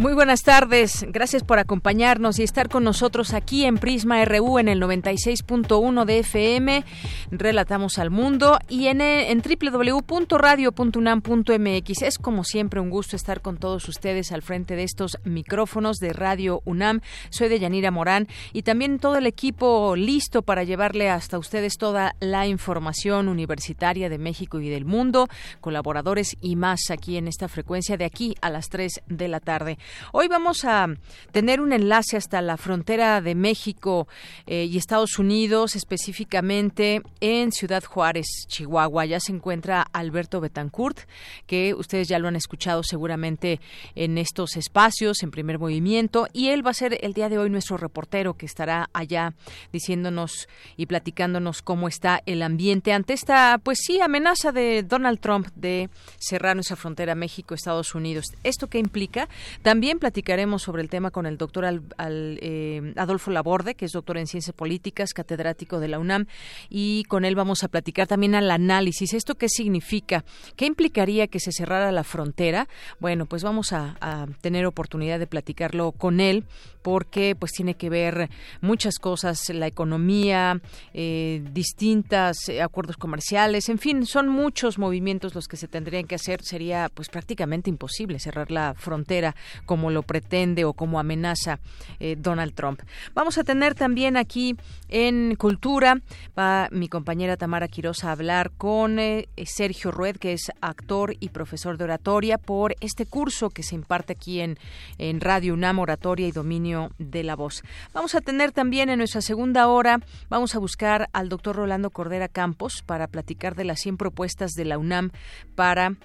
Muy buenas tardes, gracias por acompañarnos y estar con nosotros aquí en Prisma RU en el 96.1 de FM. Relatamos al mundo y en, en www.radio.unam.mx. Es como siempre un gusto estar con todos ustedes al frente de estos micrófonos de Radio UNAM. Soy de Yanira Morán y también todo el equipo listo para llevarle hasta ustedes toda la información universitaria de México y del mundo, colaboradores y más aquí en esta frecuencia de aquí a las 3 de la tarde. Hoy vamos a tener un enlace hasta la frontera de México eh, y Estados Unidos, específicamente en Ciudad Juárez, Chihuahua. Ya se encuentra Alberto Betancourt, que ustedes ya lo han escuchado seguramente en estos espacios, en primer movimiento, y él va a ser el día de hoy nuestro reportero que estará allá diciéndonos y platicándonos cómo está el ambiente ante esta, pues sí, amenaza de Donald Trump de cerrar nuestra frontera México-Estados Unidos. ¿Esto qué implica? También platicaremos sobre el tema con el doctor eh, Adolfo Laborde, que es doctor en Ciencias Políticas, catedrático de la UNAM, y con él vamos a platicar también al análisis. ¿Esto qué significa? ¿Qué implicaría que se cerrara la frontera? Bueno, pues vamos a, a tener oportunidad de platicarlo con él porque pues tiene que ver muchas cosas, la economía, eh, distintas eh, acuerdos comerciales, en fin, son muchos movimientos los que se tendrían que hacer. Sería pues prácticamente imposible cerrar la frontera como lo pretende o como amenaza eh, Donald Trump. Vamos a tener también aquí en Cultura, va mi compañera Tamara Quiroz a hablar con Sergio Rued, que es actor y profesor de oratoria, por este curso que se imparte aquí en, en Radio UNAM, Oratoria y Dominio de la voz. Vamos a tener también en nuestra segunda hora, vamos a buscar al doctor Rolando Cordera Campos para platicar de las 100 propuestas de la UNAM para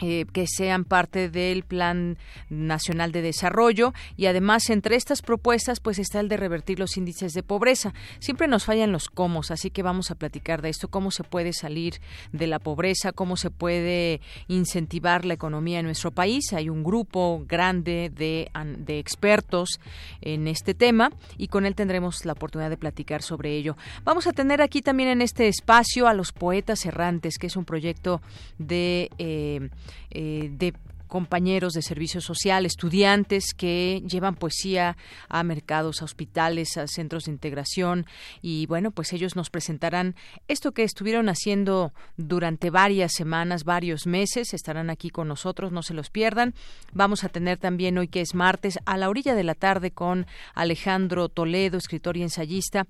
eh, que sean parte del Plan Nacional de Desarrollo y además entre estas propuestas pues está el de revertir los índices de pobreza. Siempre nos fallan los cómo, así que vamos a platicar de esto, cómo se puede salir de la pobreza, cómo se puede incentivar la economía en nuestro país. Hay un grupo grande de, de expertos en este tema y con él tendremos la oportunidad de platicar sobre ello. Vamos a tener aquí también en este espacio a los poetas errantes, que es un proyecto de eh, eh, de compañeros de servicio social, estudiantes que llevan poesía a mercados, a hospitales, a centros de integración y bueno, pues ellos nos presentarán esto que estuvieron haciendo durante varias semanas, varios meses, estarán aquí con nosotros, no se los pierdan. Vamos a tener también hoy que es martes a la orilla de la tarde con Alejandro Toledo, escritor y ensayista,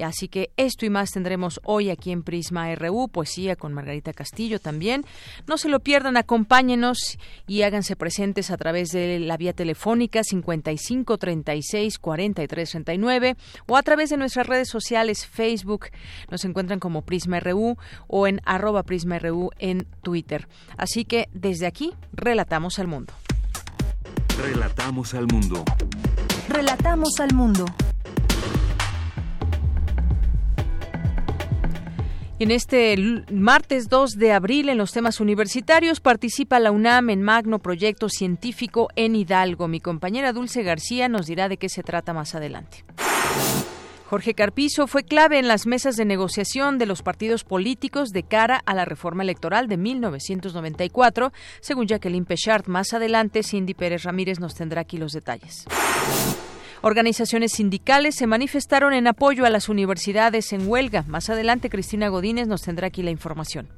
así que esto y más tendremos hoy aquí en Prisma RU, poesía con Margarita Castillo también. No se lo pierdan, acompáñenos y háganse presentes a través de la vía telefónica 55 36 43 39 o a través de nuestras redes sociales Facebook. Nos encuentran como Prisma RU o en arroba Prisma RU en Twitter. Así que desde aquí relatamos al mundo. Relatamos al mundo. Relatamos al mundo. En este martes 2 de abril, en los temas universitarios, participa la UNAM en Magno Proyecto Científico en Hidalgo. Mi compañera Dulce García nos dirá de qué se trata más adelante. Jorge Carpizo fue clave en las mesas de negociación de los partidos políticos de cara a la reforma electoral de 1994, según Jacqueline Pechard. Más adelante, Cindy Pérez Ramírez nos tendrá aquí los detalles. Organizaciones sindicales se manifestaron en apoyo a las universidades en huelga. Más adelante, Cristina Godínez nos tendrá aquí la información.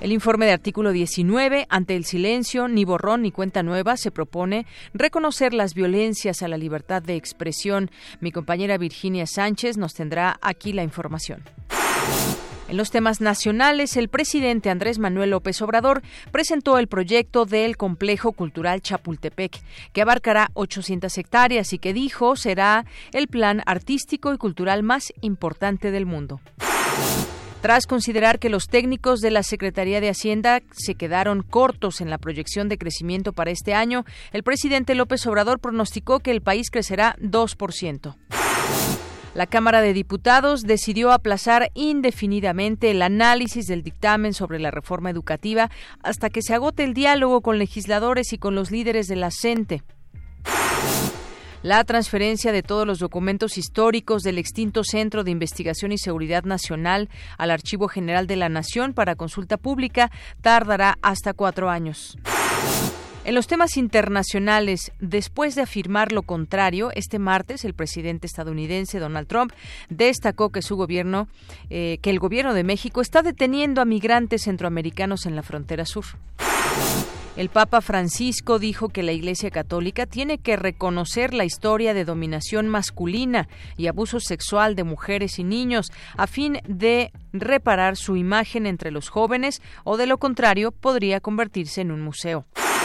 El informe de artículo 19, ante el silencio, ni borrón ni cuenta nueva, se propone reconocer las violencias a la libertad de expresión. Mi compañera Virginia Sánchez nos tendrá aquí la información. En los temas nacionales, el presidente Andrés Manuel López Obrador presentó el proyecto del Complejo Cultural Chapultepec, que abarcará 800 hectáreas y que dijo será el plan artístico y cultural más importante del mundo. Tras considerar que los técnicos de la Secretaría de Hacienda se quedaron cortos en la proyección de crecimiento para este año, el presidente López Obrador pronosticó que el país crecerá 2%. La Cámara de Diputados decidió aplazar indefinidamente el análisis del dictamen sobre la reforma educativa hasta que se agote el diálogo con legisladores y con los líderes de la CENTE. La transferencia de todos los documentos históricos del extinto Centro de Investigación y Seguridad Nacional al Archivo General de la Nación para consulta pública tardará hasta cuatro años. En los temas internacionales, después de afirmar lo contrario, este martes el presidente estadounidense Donald Trump destacó que su gobierno, eh, que el gobierno de México está deteniendo a migrantes centroamericanos en la frontera sur. El Papa Francisco dijo que la Iglesia Católica tiene que reconocer la historia de dominación masculina y abuso sexual de mujeres y niños a fin de reparar su imagen entre los jóvenes o de lo contrario podría convertirse en un museo.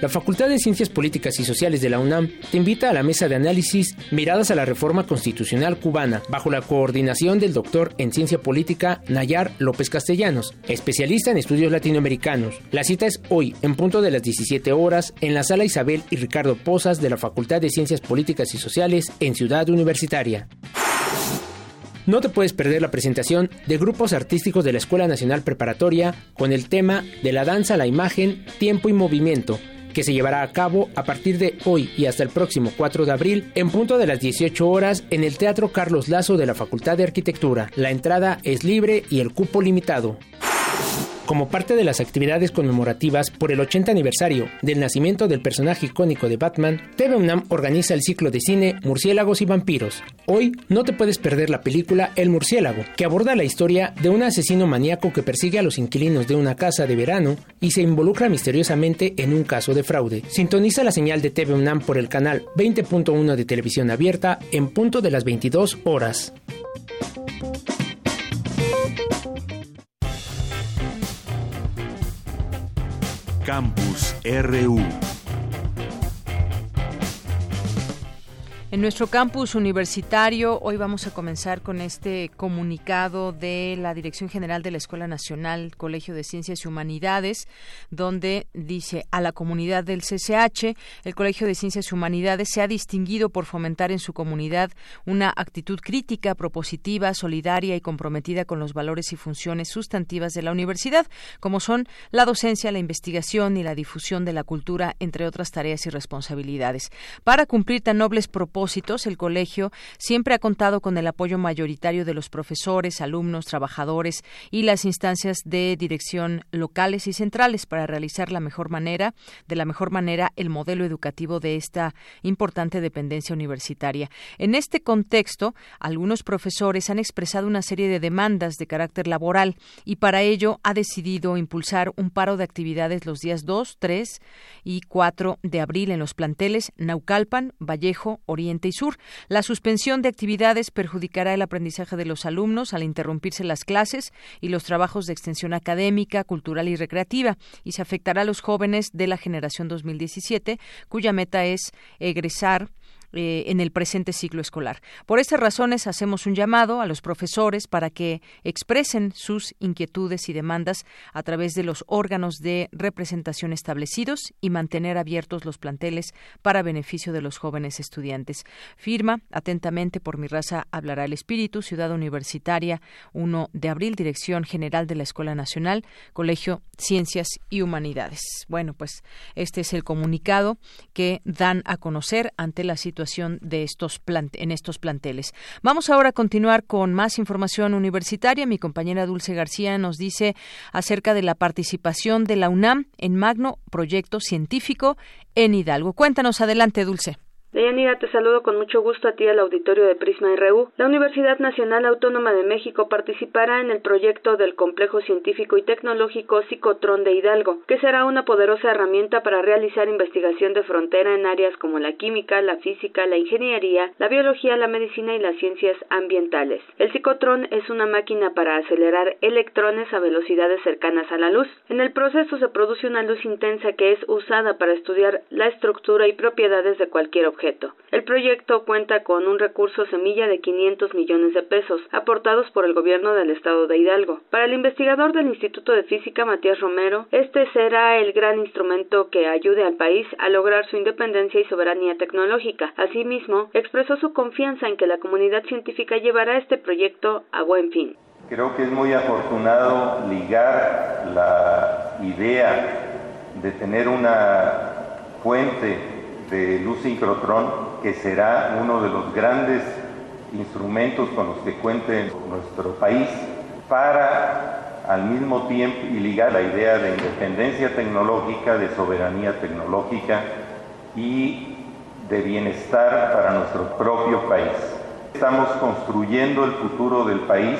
La Facultad de Ciencias Políticas y Sociales de la UNAM te invita a la mesa de análisis Miradas a la Reforma Constitucional Cubana, bajo la coordinación del doctor en Ciencia Política Nayar López Castellanos, especialista en estudios latinoamericanos. La cita es hoy, en punto de las 17 horas, en la sala Isabel y Ricardo Pozas de la Facultad de Ciencias Políticas y Sociales en Ciudad Universitaria. No te puedes perder la presentación de grupos artísticos de la Escuela Nacional Preparatoria con el tema de la danza la imagen, tiempo y movimiento, que se llevará a cabo a partir de hoy y hasta el próximo 4 de abril en punto de las 18 horas en el Teatro Carlos Lazo de la Facultad de Arquitectura. La entrada es libre y el cupo limitado. Como parte de las actividades conmemorativas por el 80 aniversario del nacimiento del personaje icónico de Batman, TV UNAM organiza el ciclo de cine Murciélagos y Vampiros. Hoy no te puedes perder la película El Murciélago, que aborda la historia de un asesino maníaco que persigue a los inquilinos de una casa de verano y se involucra misteriosamente en un caso de fraude. Sintoniza la señal de TV UNAM por el canal 20.1 de televisión abierta en punto de las 22 horas. Campus RU. En nuestro campus universitario, hoy vamos a comenzar con este comunicado de la Dirección General de la Escuela Nacional Colegio de Ciencias y Humanidades, donde dice a la comunidad del CCH, el Colegio de Ciencias y Humanidades se ha distinguido por fomentar en su comunidad una actitud crítica, propositiva, solidaria y comprometida con los valores y funciones sustantivas de la universidad, como son la docencia, la investigación y la difusión de la cultura, entre otras tareas y responsabilidades. Para cumplir tan nobles propósitos, el colegio siempre ha contado con el apoyo mayoritario de los profesores, alumnos, trabajadores y las instancias de dirección locales y centrales para realizar la mejor manera, de la mejor manera, el modelo educativo de esta importante dependencia universitaria. En este contexto, algunos profesores han expresado una serie de demandas de carácter laboral y para ello ha decidido impulsar un paro de actividades los días 2, 3 y 4 de abril en los planteles Naucalpan, Vallejo, Oriente y Sur. La suspensión de actividades perjudicará el aprendizaje de los alumnos al interrumpirse las clases y los trabajos de extensión académica, cultural y recreativa, y se afectará a los jóvenes de la generación 2017, cuya meta es egresar eh, en el presente ciclo escolar. Por estas razones hacemos un llamado a los profesores para que expresen sus inquietudes y demandas a través de los órganos de representación establecidos y mantener abiertos los planteles para beneficio de los jóvenes estudiantes. Firma atentamente por mi raza hablará el espíritu, Ciudad Universitaria, 1 de abril, Dirección General de la Escuela Nacional, Colegio Ciencias y Humanidades. Bueno, pues este es el comunicado que dan a conocer ante la situación de estos en estos planteles. Vamos ahora a continuar con más información universitaria. Mi compañera Dulce García nos dice acerca de la participación de la UNAM en Magno Proyecto Científico en Hidalgo. Cuéntanos adelante, Dulce. Deyanira, te saludo con mucho gusto a ti al auditorio de Prisma RU. La Universidad Nacional Autónoma de México participará en el proyecto del Complejo Científico y Tecnológico Psicotrón de Hidalgo, que será una poderosa herramienta para realizar investigación de frontera en áreas como la química, la física, la ingeniería, la biología, la medicina y las ciencias ambientales. El psicotrón es una máquina para acelerar electrones a velocidades cercanas a la luz. En el proceso se produce una luz intensa que es usada para estudiar la estructura y propiedades de cualquier objeto el proyecto cuenta con un recurso semilla de 500 millones de pesos, aportados por el gobierno del estado de Hidalgo. Para el investigador del Instituto de Física, Matías Romero, este será el gran instrumento que ayude al país a lograr su independencia y soberanía tecnológica. Asimismo, expresó su confianza en que la comunidad científica llevará este proyecto a buen fin. Creo que es muy afortunado ligar la idea de tener una fuente de luz sincrotrón, que será uno de los grandes instrumentos con los que cuente nuestro país para al mismo tiempo y ligar la idea de independencia tecnológica, de soberanía tecnológica y de bienestar para nuestro propio país. Estamos construyendo el futuro del país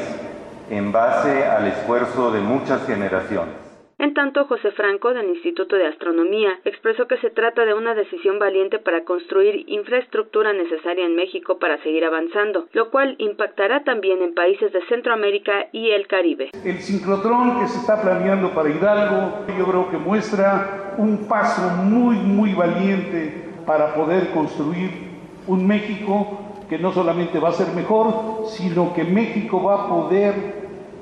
en base al esfuerzo de muchas generaciones. En tanto, José Franco, del Instituto de Astronomía, expresó que se trata de una decisión valiente para construir infraestructura necesaria en México para seguir avanzando, lo cual impactará también en países de Centroamérica y el Caribe. El ciclotrón que se está planeando para Hidalgo, yo creo que muestra un paso muy, muy valiente para poder construir un México que no solamente va a ser mejor, sino que México va a poder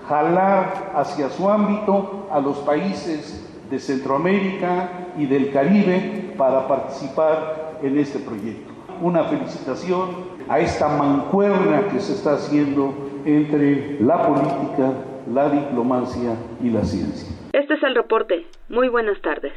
jalar hacia su ámbito a los países de Centroamérica y del Caribe para participar en este proyecto. Una felicitación a esta mancuerna que se está haciendo entre la política, la diplomacia y la ciencia. Este es el reporte. Muy buenas tardes.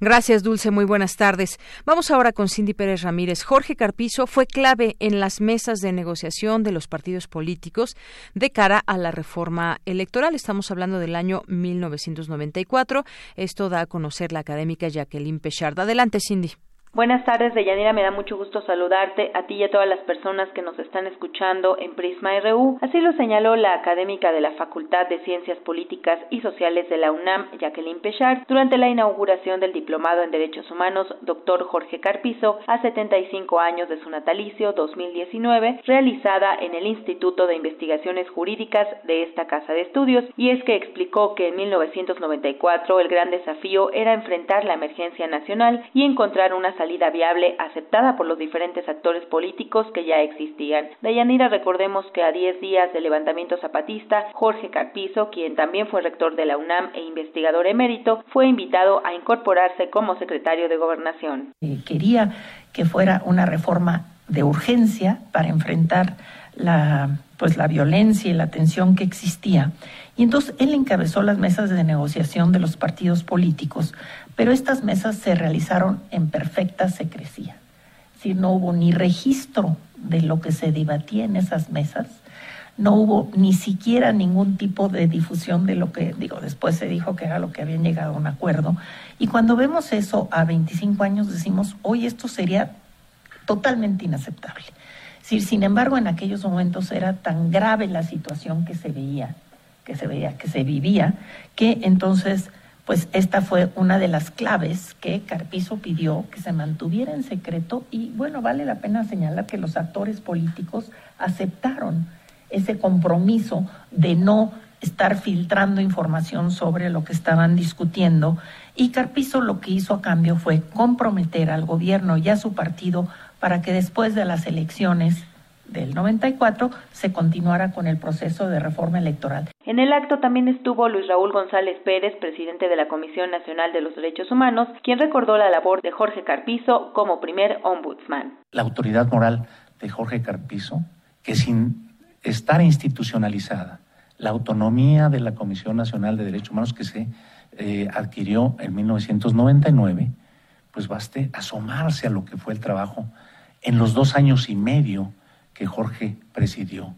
Gracias, Dulce. Muy buenas tardes. Vamos ahora con Cindy Pérez Ramírez. Jorge Carpizo fue clave en las mesas de negociación de los partidos políticos de cara a la reforma electoral. Estamos hablando del año 1994. Esto da a conocer la académica Jacqueline Pechard. Adelante, Cindy. Buenas tardes, Deyanira. Me da mucho gusto saludarte a ti y a todas las personas que nos están escuchando en Prisma RU. Así lo señaló la académica de la Facultad de Ciencias Políticas y Sociales de la UNAM, Jacqueline Pechard, durante la inauguración del Diplomado en Derechos Humanos, doctor Jorge Carpizo, a 75 años de su natalicio 2019, realizada en el Instituto de Investigaciones Jurídicas de esta casa de estudios. Y es que explicó que en 1994 el gran desafío era enfrentar la emergencia nacional y encontrar una salida viable aceptada por los diferentes actores políticos que ya existían. Deyanira, recordemos que a 10 días del levantamiento zapatista, Jorge Carpizo, quien también fue rector de la UNAM e investigador emérito, fue invitado a incorporarse como secretario de Gobernación. Eh, quería que fuera una reforma de urgencia para enfrentar la pues la violencia y la tensión que existía. Y entonces él encabezó las mesas de negociación de los partidos políticos pero estas mesas se realizaron en perfecta secrecía. Si no hubo ni registro de lo que se debatía en esas mesas, no hubo ni siquiera ningún tipo de difusión de lo que, digo, después se dijo que era lo que habían llegado a un acuerdo. Y cuando vemos eso a 25 años decimos, hoy esto sería totalmente inaceptable. Sin embargo, en aquellos momentos era tan grave la situación que se veía, que se veía, que se vivía, que entonces pues esta fue una de las claves que Carpizo pidió que se mantuviera en secreto y bueno, vale la pena señalar que los actores políticos aceptaron ese compromiso de no estar filtrando información sobre lo que estaban discutiendo y Carpizo lo que hizo a cambio fue comprometer al gobierno y a su partido para que después de las elecciones del 94 se continuara con el proceso de reforma electoral. En el acto también estuvo Luis Raúl González Pérez, presidente de la Comisión Nacional de los Derechos Humanos, quien recordó la labor de Jorge Carpizo como primer ombudsman. La autoridad moral de Jorge Carpizo, que sin estar institucionalizada, la autonomía de la Comisión Nacional de Derechos Humanos que se eh, adquirió en 1999, pues baste asomarse a lo que fue el trabajo en los dos años y medio que Jorge presidió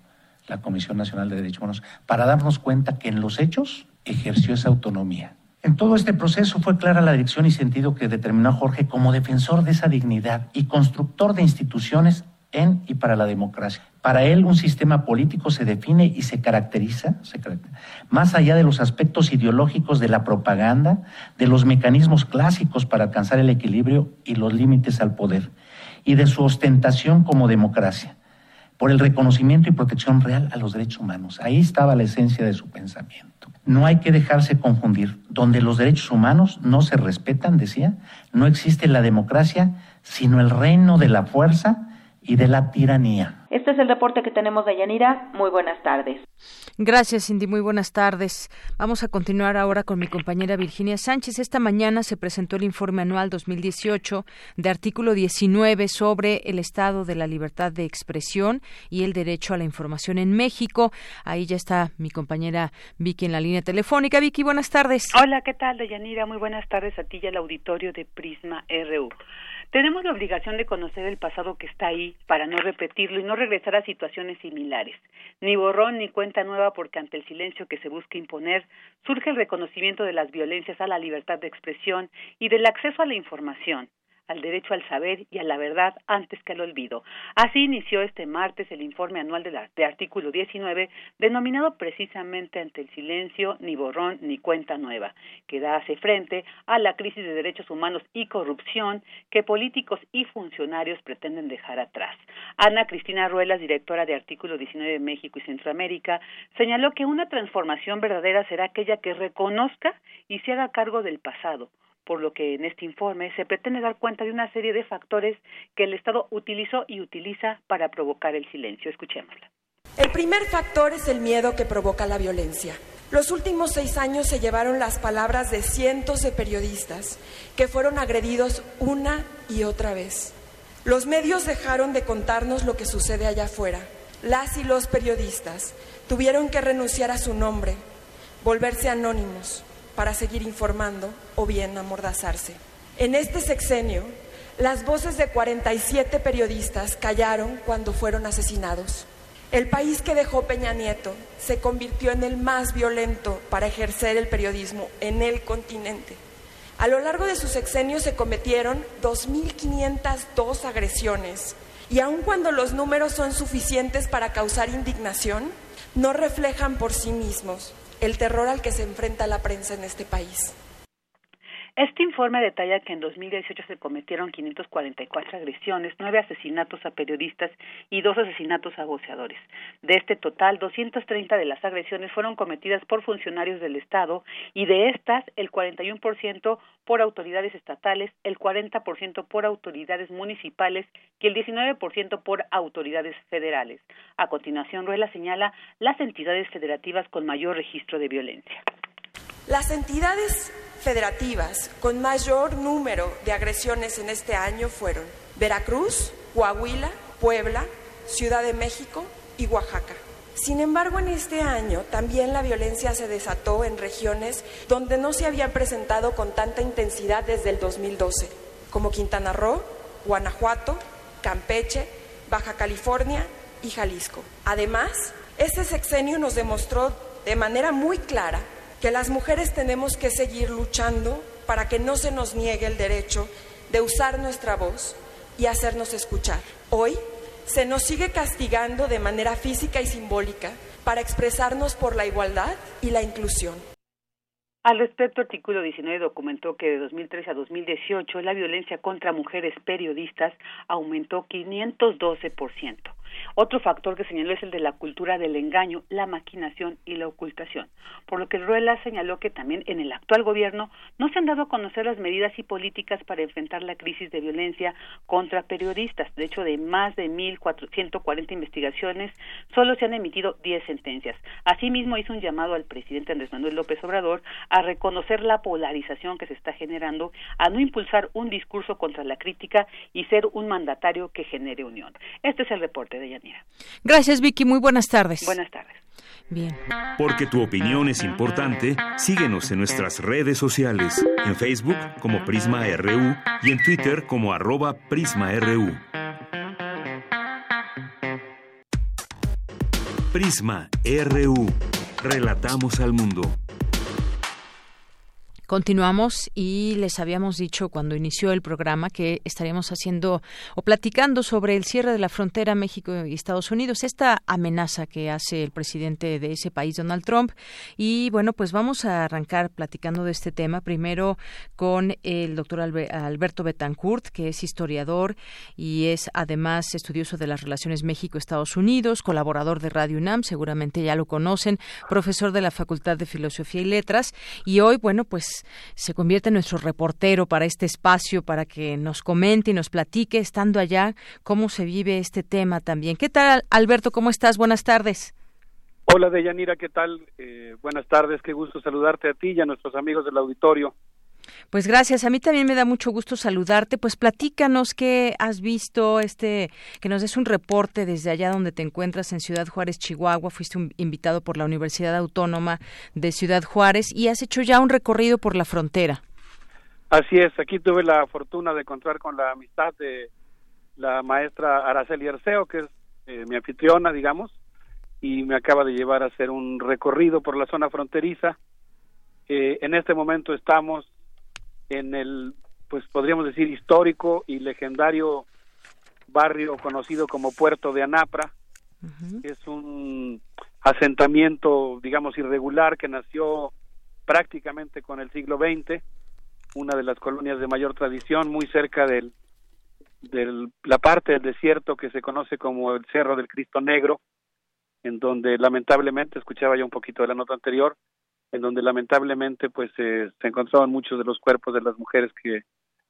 la Comisión Nacional de Derechos Humanos, para darnos cuenta que en los hechos ejerció esa autonomía En todo este proceso fue clara la dirección y sentido que determinó Jorge como defensor de esa dignidad y constructor de instituciones en y para la democracia. Para él un sistema político se define y se caracteriza, más allá de los aspectos ideológicos de la propaganda, de los mecanismos clásicos para alcanzar el equilibrio y los límites al poder, y de su ostentación como democracia, por el reconocimiento y protección real a los derechos humanos. Ahí estaba la esencia de su pensamiento. No hay que dejarse confundir. Donde los derechos humanos no se respetan, decía, no existe la democracia, sino el reino de la fuerza y de la tiranía. Este es el reporte que tenemos de Yanira. Muy buenas tardes. Gracias, Cindy. Muy buenas tardes. Vamos a continuar ahora con mi compañera Virginia Sánchez. Esta mañana se presentó el informe anual 2018 de artículo 19 sobre el estado de la libertad de expresión y el derecho a la información en México. Ahí ya está mi compañera Vicky en la línea telefónica. Vicky, buenas tardes. Hola, ¿qué tal, Deyanira? Muy buenas tardes a ti y al auditorio de Prisma RU. Tenemos la obligación de conocer el pasado que está ahí para no repetirlo y no regresar a situaciones similares. Ni borrón ni cuenta nueva porque ante el silencio que se busca imponer surge el reconocimiento de las violencias a la libertad de expresión y del acceso a la información al derecho al saber y a la verdad antes que al olvido. Así inició este martes el informe anual de, la, artículo 19, denominado precisamente ante el silencio, ni borrón ni cuenta nueva, que da hace frente a la crisis de derechos humanos y corrupción que políticos y funcionarios pretenden dejar atrás. Ana Cristina Ruelas, directora de Artículo 19 de México y Centroamérica, señaló que una transformación verdadera será aquella que reconozca y se haga cargo del pasado, por lo que en este informe se pretende dar cuenta de una serie de factores que el Estado utilizó y utiliza para provocar el silencio. Escuchémosla. El primer factor es el miedo que provoca la violencia. Los últimos seis años se llevaron las palabras de cientos de periodistas que fueron agredidos una y otra vez. Los medios dejaron de contarnos lo que sucede allá afuera. Las y los periodistas tuvieron que renunciar a su nombre, volverse anónimos, para seguir informando o bien amordazarse. En este sexenio, las voces de 47 periodistas callaron cuando fueron asesinados. El país que dejó Peña Nieto se convirtió en el más violento para ejercer el periodismo en el continente. A lo largo de su sexenio se cometieron 2.502 agresiones y aun cuando los números son suficientes para causar indignación, no reflejan por sí mismos el terror al que se enfrenta la prensa en este país. Este informe detalla que en 2018 se cometieron 544 agresiones, nueve asesinatos a periodistas y dos asesinatos a voceadores. De este total, 230 de las agresiones fueron cometidas por funcionarios del Estado y de estas, el 41% por autoridades estatales, el 40% por autoridades municipales y el 19% por autoridades federales. A continuación, Ruela señala las entidades federativas con mayor registro de violencia. Las entidades federativas con mayor número de agresiones en este año fueron Veracruz, Coahuila, Puebla, Ciudad de México y Oaxaca. Sin embargo, en este año también la violencia se desató en regiones donde no se había presentado con tanta intensidad desde el 2012, como Quintana Roo, Guanajuato, Campeche, Baja California y Jalisco. Además, este sexenio nos demostró de manera muy clara que las mujeres tenemos que seguir luchando para que no se nos niegue el derecho de usar nuestra voz y hacernos escuchar. Hoy se nos sigue castigando de manera física y simbólica para expresarnos por la igualdad y la inclusión. Al respecto, artículo 19 documentó que de 2013 a 2018 la violencia contra mujeres periodistas aumentó 512%. Otro factor que señaló es el de la cultura del engaño, la maquinación y la ocultación, por lo que Ruela señaló que también en el actual gobierno no se han dado a conocer las medidas y políticas para enfrentar la crisis de violencia contra periodistas. De hecho, de más de 1.440 investigaciones, solo se han emitido 10 sentencias. Asimismo, hizo un llamado al presidente Andrés Manuel López Obrador a reconocer la polarización que se está generando, a no impulsar un discurso contra la crítica y ser un mandatario que genere unión. Este es el reporte de Yanira. Gracias, Vicky. Muy buenas tardes. Buenas tardes. Bien. Porque tu opinión es importante, síguenos en nuestras redes sociales, en Facebook como Prisma RU y en Twitter como arroba PrismaRU. Prisma RU. Relatamos al mundo. Continuamos y les habíamos dicho cuando inició el programa que estaríamos haciendo o platicando sobre el cierre de la frontera México y Estados Unidos, esta amenaza que hace el presidente de ese país, Donald Trump. Y bueno, pues vamos a arrancar platicando de este tema primero con el doctor Alberto Betancourt, que es historiador y es además estudioso de las relaciones México-Estados Unidos, colaborador de Radio UNAM, seguramente ya lo conocen, profesor de la Facultad de Filosofía y Letras. Y hoy, bueno, pues se convierte en nuestro reportero para este espacio, para que nos comente y nos platique, estando allá, cómo se vive este tema también. ¿Qué tal, Alberto? ¿Cómo estás? Buenas tardes. Hola, Deyanira, ¿qué tal? Eh, buenas tardes, qué gusto saludarte a ti y a nuestros amigos del auditorio. Pues gracias. A mí también me da mucho gusto saludarte. Pues platícanos qué has visto, este, que nos des un reporte desde allá donde te encuentras en Ciudad Juárez, Chihuahua. Fuiste un invitado por la Universidad Autónoma de Ciudad Juárez y has hecho ya un recorrido por la frontera. Así es. Aquí tuve la fortuna de encontrar con la amistad de la maestra Araceli Arceo, que es eh, mi anfitriona, digamos, y me acaba de llevar a hacer un recorrido por la zona fronteriza. Eh, en este momento estamos en el, pues podríamos decir, histórico y legendario barrio conocido como Puerto de Anapra. Es un asentamiento, digamos, irregular que nació prácticamente con el siglo XX, una de las colonias de mayor tradición, muy cerca del, de la parte del desierto que se conoce como el Cerro del Cristo Negro, en donde lamentablemente, escuchaba ya un poquito de la nota anterior, en donde lamentablemente pues se encontraban muchos de los cuerpos de las mujeres que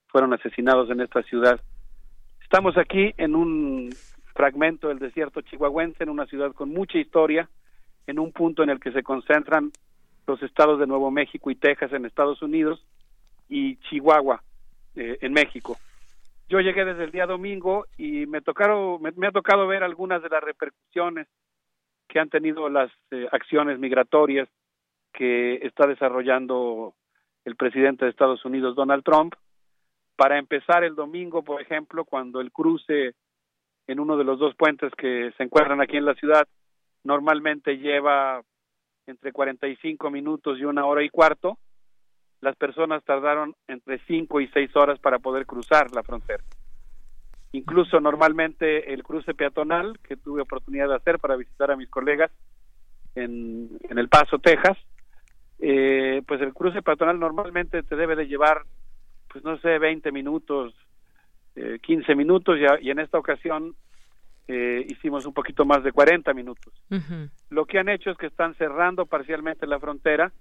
fueron asesinados en esta ciudad. Estamos aquí en un fragmento del desierto chihuahuense, en una ciudad con mucha historia, en un punto en el que se concentran los estados de Nuevo México y Texas en Estados Unidos y Chihuahua eh, en México. Yo llegué desde el día domingo y me tocaron, me, ha tocado ver algunas de las repercusiones que han tenido las eh, acciones migratorias que está desarrollando el presidente de Estados Unidos, Donald Trump, para empezar el domingo, por ejemplo, cuando el cruce en uno de los dos puentes que se encuentran aquí en la ciudad normalmente lleva entre 45 minutos y una hora y cuarto, las personas tardaron entre 5 y 6 horas para poder cruzar la frontera. Incluso normalmente el cruce peatonal que tuve oportunidad de hacer para visitar a mis colegas en, en El Paso, Texas, eh, pues el cruce peatonal normalmente te debe de llevar, pues no sé, 20 minutos, eh, 15 minutos y, y, en esta ocasión eh, hicimos un poquito más de 40 minutos. Lo que han hecho es que están cerrando parcialmente la frontera,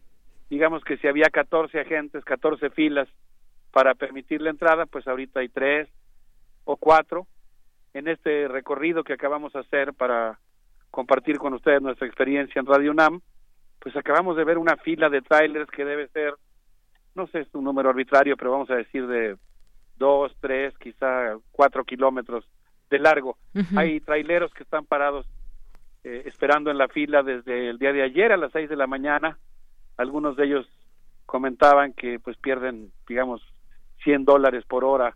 digamos que si había 14 agentes, 14 filas para permitir la entrada, pues ahorita hay tres o cuatro. En este recorrido que acabamos de hacer para compartir con ustedes nuestra experiencia en Radio UNAM pues acabamos de ver una fila de trailers que debe ser, no sé, es un número arbitrario, pero vamos a decir de dos, tres, quizá cuatro kilómetros de largo. Hay traileros que están parados eh, esperando en la fila desde el día de ayer a las seis de la mañana. Algunos de ellos comentaban que pues pierden, digamos, 100 dólares por hora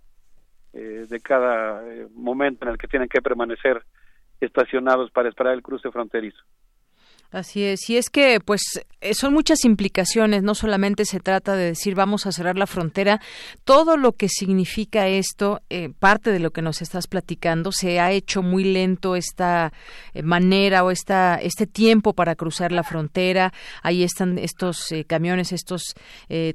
eh, de cada eh, momento en el que tienen que permanecer estacionados para esperar el cruce fronterizo. Así es, y es que pues eh, son muchas implicaciones, no solamente se trata de decir vamos a cerrar la frontera, todo lo que significa esto, eh, parte de lo que nos estás platicando, se ha hecho muy lento esta eh, manera o esta, este tiempo para cruzar la frontera, ahí están estos camiones, estos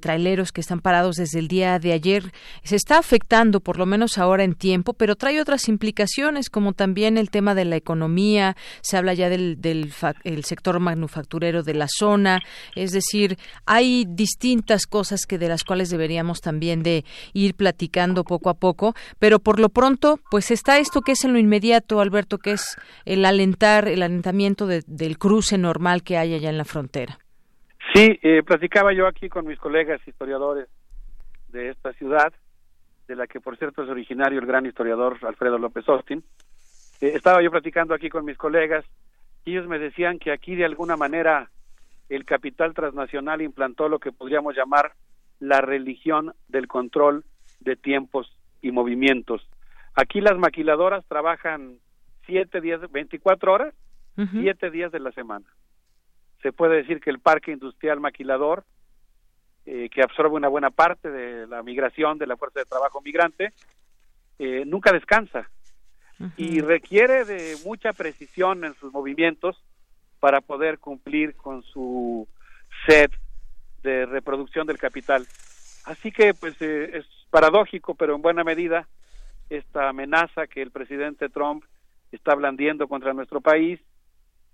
traileros que están parados desde el día de ayer, se está afectando por lo menos ahora en tiempo, pero trae otras implicaciones como también el tema de la economía, se habla ya del, del el sector manufacturero de la zona, es decir, hay distintas cosas que de las cuales deberíamos también de ir platicando poco a poco, pero por lo pronto, pues está esto que es en lo inmediato, Alberto, que es el alentar, el alentamiento del cruce normal que hay allá en la frontera. Sí, eh, platicaba yo aquí con mis colegas historiadores de esta ciudad, de la que por cierto es originario el gran historiador Alfredo López Austin. Eh, estaba yo platicando aquí con mis colegas ellos me decían que aquí de alguna manera el capital transnacional implantó lo que podríamos llamar la religión del control de tiempos y movimientos. Aquí las maquiladoras trabajan siete días, 24 horas, siete días de la semana. Se puede decir que el parque industrial maquilador eh, que absorbe una buena parte de la migración de la fuerza de trabajo migrante, eh, nunca descansa y requiere de mucha precisión en sus movimientos para poder cumplir con su sed de reproducción del capital. Así que pues es paradójico, pero en buena medida esta amenaza que el presidente Trump está blandiendo contra nuestro país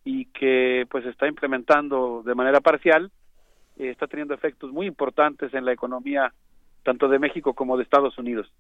y que pues está implementando de manera parcial, eh, está teniendo efectos muy importantes en la economía tanto de México como de Estados Unidos.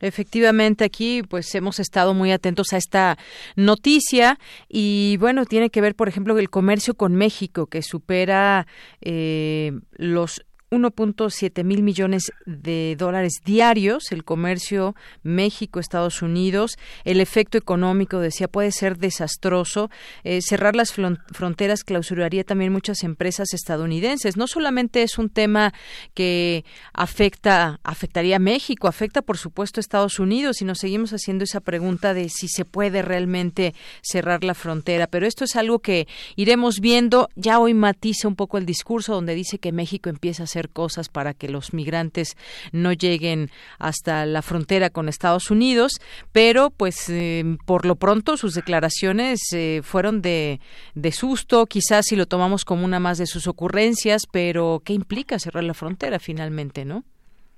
Efectivamente, aquí pues hemos estado muy atentos a esta noticia y bueno, tiene que ver, por ejemplo, el comercio con México que supera eh, los 1.7 mil millones de dólares diarios el comercio México-Estados Unidos. El efecto económico, decía, puede ser desastroso. Eh, cerrar las fronteras clausuraría también muchas empresas estadounidenses. No solamente es un tema que afecta, afectaría a México, afecta por supuesto a Estados Unidos y nos seguimos haciendo esa pregunta de si se puede realmente cerrar la frontera. Pero esto es algo que iremos viendo. Ya hoy matiza un poco el discurso donde dice que México empieza a ser cosas para que los migrantes no lleguen hasta la frontera con Estados Unidos, pero pues eh, por lo pronto sus declaraciones eh, fueron de, de susto, quizás si lo tomamos como una más de sus ocurrencias, pero ¿qué implica cerrar la frontera finalmente, no?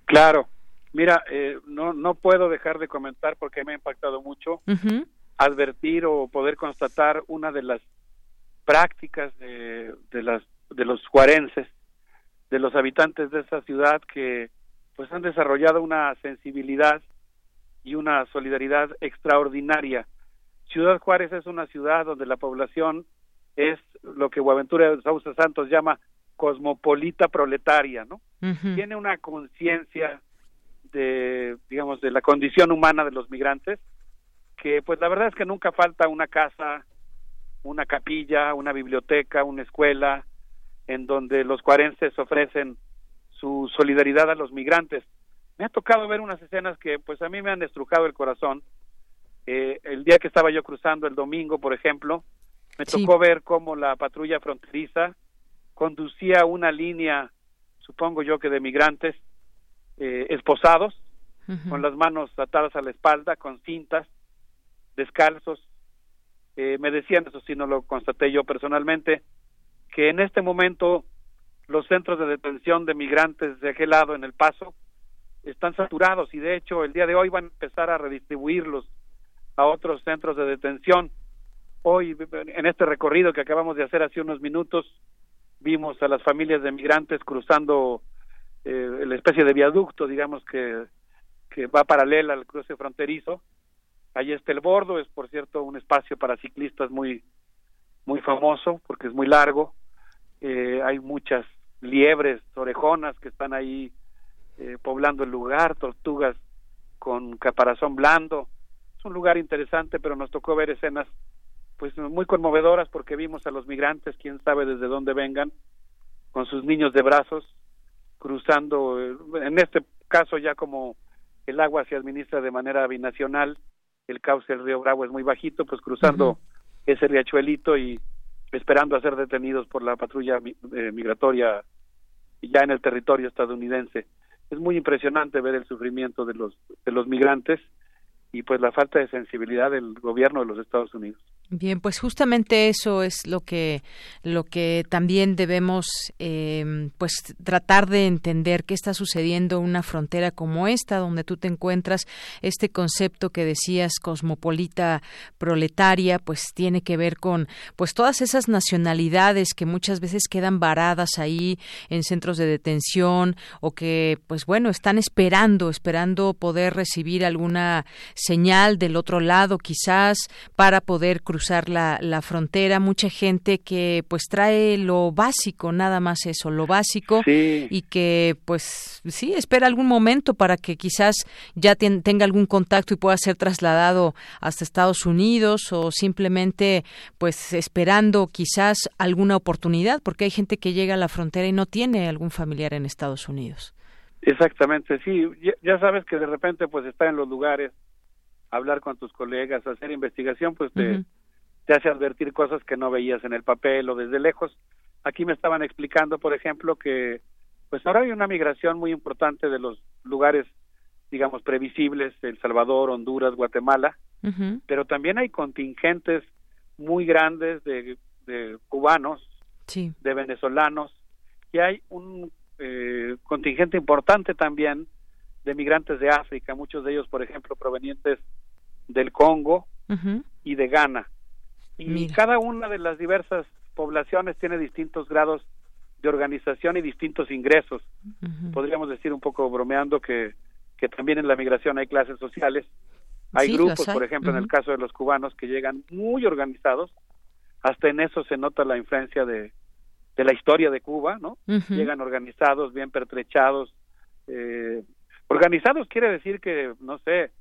Claro, mira, eh, no, no puedo dejar de comentar porque me ha impactado mucho advertir o poder constatar una de las prácticas de, de, las, de los juarenses de los habitantes de esa ciudad que pues han desarrollado una sensibilidad y una solidaridad extraordinaria. Ciudad Juárez es una ciudad donde la población es lo que Guaventura de Sousa Santos llama cosmopolita proletaria, ¿no? Tiene una conciencia de, digamos, de la condición humana de los migrantes, que pues la verdad es que nunca falta una casa, una capilla, una biblioteca, una escuela, en donde los cuarenses ofrecen su solidaridad a los migrantes. Me ha tocado ver unas escenas que pues a mí me han estrujado el corazón. Eh, el día que estaba yo cruzando el domingo, por ejemplo, me tocó ver cómo la patrulla fronteriza conducía una línea, supongo yo que de migrantes eh, esposados, con las manos atadas a la espalda, con cintas, descalzos. Eh, me decían, eso sí no lo constaté yo personalmente, que en este momento los centros de detención de migrantes de aquel lado en El Paso están saturados y de hecho el día de hoy van a empezar a redistribuirlos a otros centros de detención. Hoy en este recorrido que acabamos de hacer hace unos minutos vimos a las familias de migrantes cruzando eh, la especie de viaducto, digamos que que va paralela al cruce fronterizo. Allí está el bordo, es por cierto un espacio para ciclistas muy muy famoso porque es muy largo eh, hay muchas liebres, orejonas que están ahí eh, poblando el lugar, tortugas con caparazón blando. Es un lugar interesante, pero nos tocó ver escenas pues muy conmovedoras porque vimos a los migrantes, quién sabe desde dónde vengan, con sus niños de brazos, cruzando, eh, en este caso ya como el agua se administra de manera binacional, el cauce del río Bravo es muy bajito, pues cruzando ese riachuelito y esperando a ser detenidos por la patrulla eh, migratoria ya en el territorio estadounidense. Es muy impresionante ver el sufrimiento de los de los migrantes y pues la falta de sensibilidad del gobierno de los Estados Unidos. Bien, pues justamente eso es lo que lo que también debemos eh, pues tratar de entender qué está sucediendo en una frontera como esta donde tú te encuentras. Este concepto que decías cosmopolita proletaria pues tiene que ver con pues todas esas nacionalidades que muchas veces quedan varadas ahí en centros de detención o que pues bueno están esperando esperando poder recibir alguna señal del otro lado quizás para poder cruzar la, la frontera, mucha gente que pues trae lo básico, nada más eso, lo básico y que pues sí, espera algún momento para que quizás ya tenga algún contacto y pueda ser trasladado hasta Estados Unidos o simplemente pues esperando quizás alguna oportunidad, porque hay gente que llega a la frontera y no tiene algún familiar en Estados Unidos. Exactamente, sí, ya, sabes que de repente pues está en los lugares hablar con tus colegas, hacer investigación, pues te, te hace advertir cosas que no veías en el papel o desde lejos. Aquí me estaban explicando, por ejemplo, que pues ahora hay una migración muy importante de los lugares, digamos, previsibles, El Salvador, Honduras, Guatemala, pero también hay contingentes muy grandes de, cubanos, de venezolanos, y hay un eh, contingente importante también de migrantes de África, muchos de ellos, por ejemplo, provenientes del Congo y de Ghana. Y cada una de las diversas poblaciones tiene distintos grados de organización y distintos ingresos. Podríamos decir un poco bromeando que, que también en la migración hay clases sociales. Hay grupos, por ejemplo, en el caso de los cubanos, que llegan muy organizados. Hasta en eso se nota la influencia de, de la historia de Cuba, ¿no? Llegan organizados, bien pertrechados. Eh, organizados quiere decir que, no sé,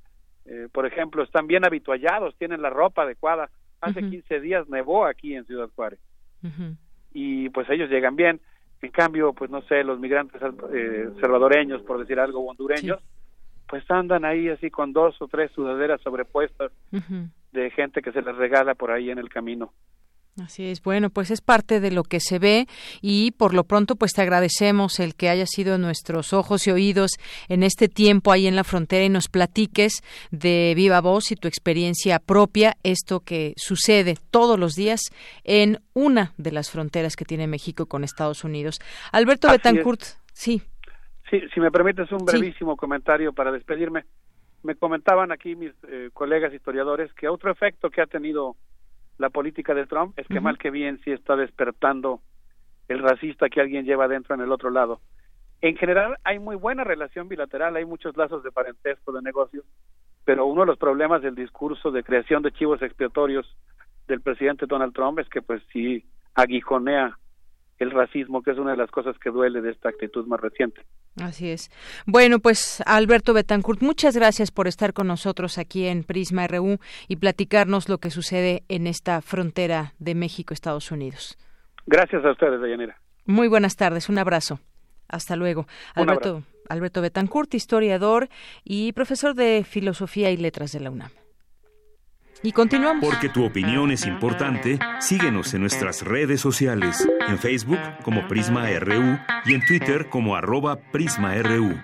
eh, por ejemplo, están bien habituallados, tienen la ropa adecuada. Hace 15 días nevó aquí en Ciudad Juárez. Y pues ellos llegan bien. En cambio, pues no sé, los migrantes eh, salvadoreños, por decir algo, hondureños, pues andan ahí así con dos o tres sudaderas sobrepuestas de gente que se les regala por ahí en el camino. Así es, bueno, pues es parte de lo que se ve y por lo pronto pues te agradecemos el que hayas sido nuestros ojos y oídos en este tiempo ahí en la frontera y nos platiques de viva voz y tu experiencia propia, esto que sucede todos los días en una de las fronteras que tiene México con Estados Unidos. Alberto Betancourt, sí. Sí, si me permites un brevísimo comentario para despedirme. Me comentaban aquí mis eh, colegas historiadores que otro efecto que ha tenido la política de Trump es que mal que bien sí está despertando el racista que alguien lleva dentro en el otro lado. En general hay muy buena relación bilateral, hay muchos lazos de parentesco, de negocios, pero uno de los problemas del discurso de creación de chivos expiatorios del presidente Donald Trump es que pues sí aguijonea el racismo, que es una de las cosas que duele de esta actitud más reciente. Así es. Bueno, pues Alberto Betancourt, muchas gracias por estar con nosotros aquí en Prisma RU y platicarnos lo que sucede en esta frontera de México-Estados Unidos. Gracias a ustedes, Dayanira. Muy buenas tardes, un abrazo. Hasta luego. Alberto, Alberto Betancourt, historiador y profesor de Filosofía y Letras de la UNAM. Y continuamos. Porque tu opinión es importante, síguenos en nuestras redes sociales, en Facebook como Prisma RU y en Twitter como arroba PrismaRU.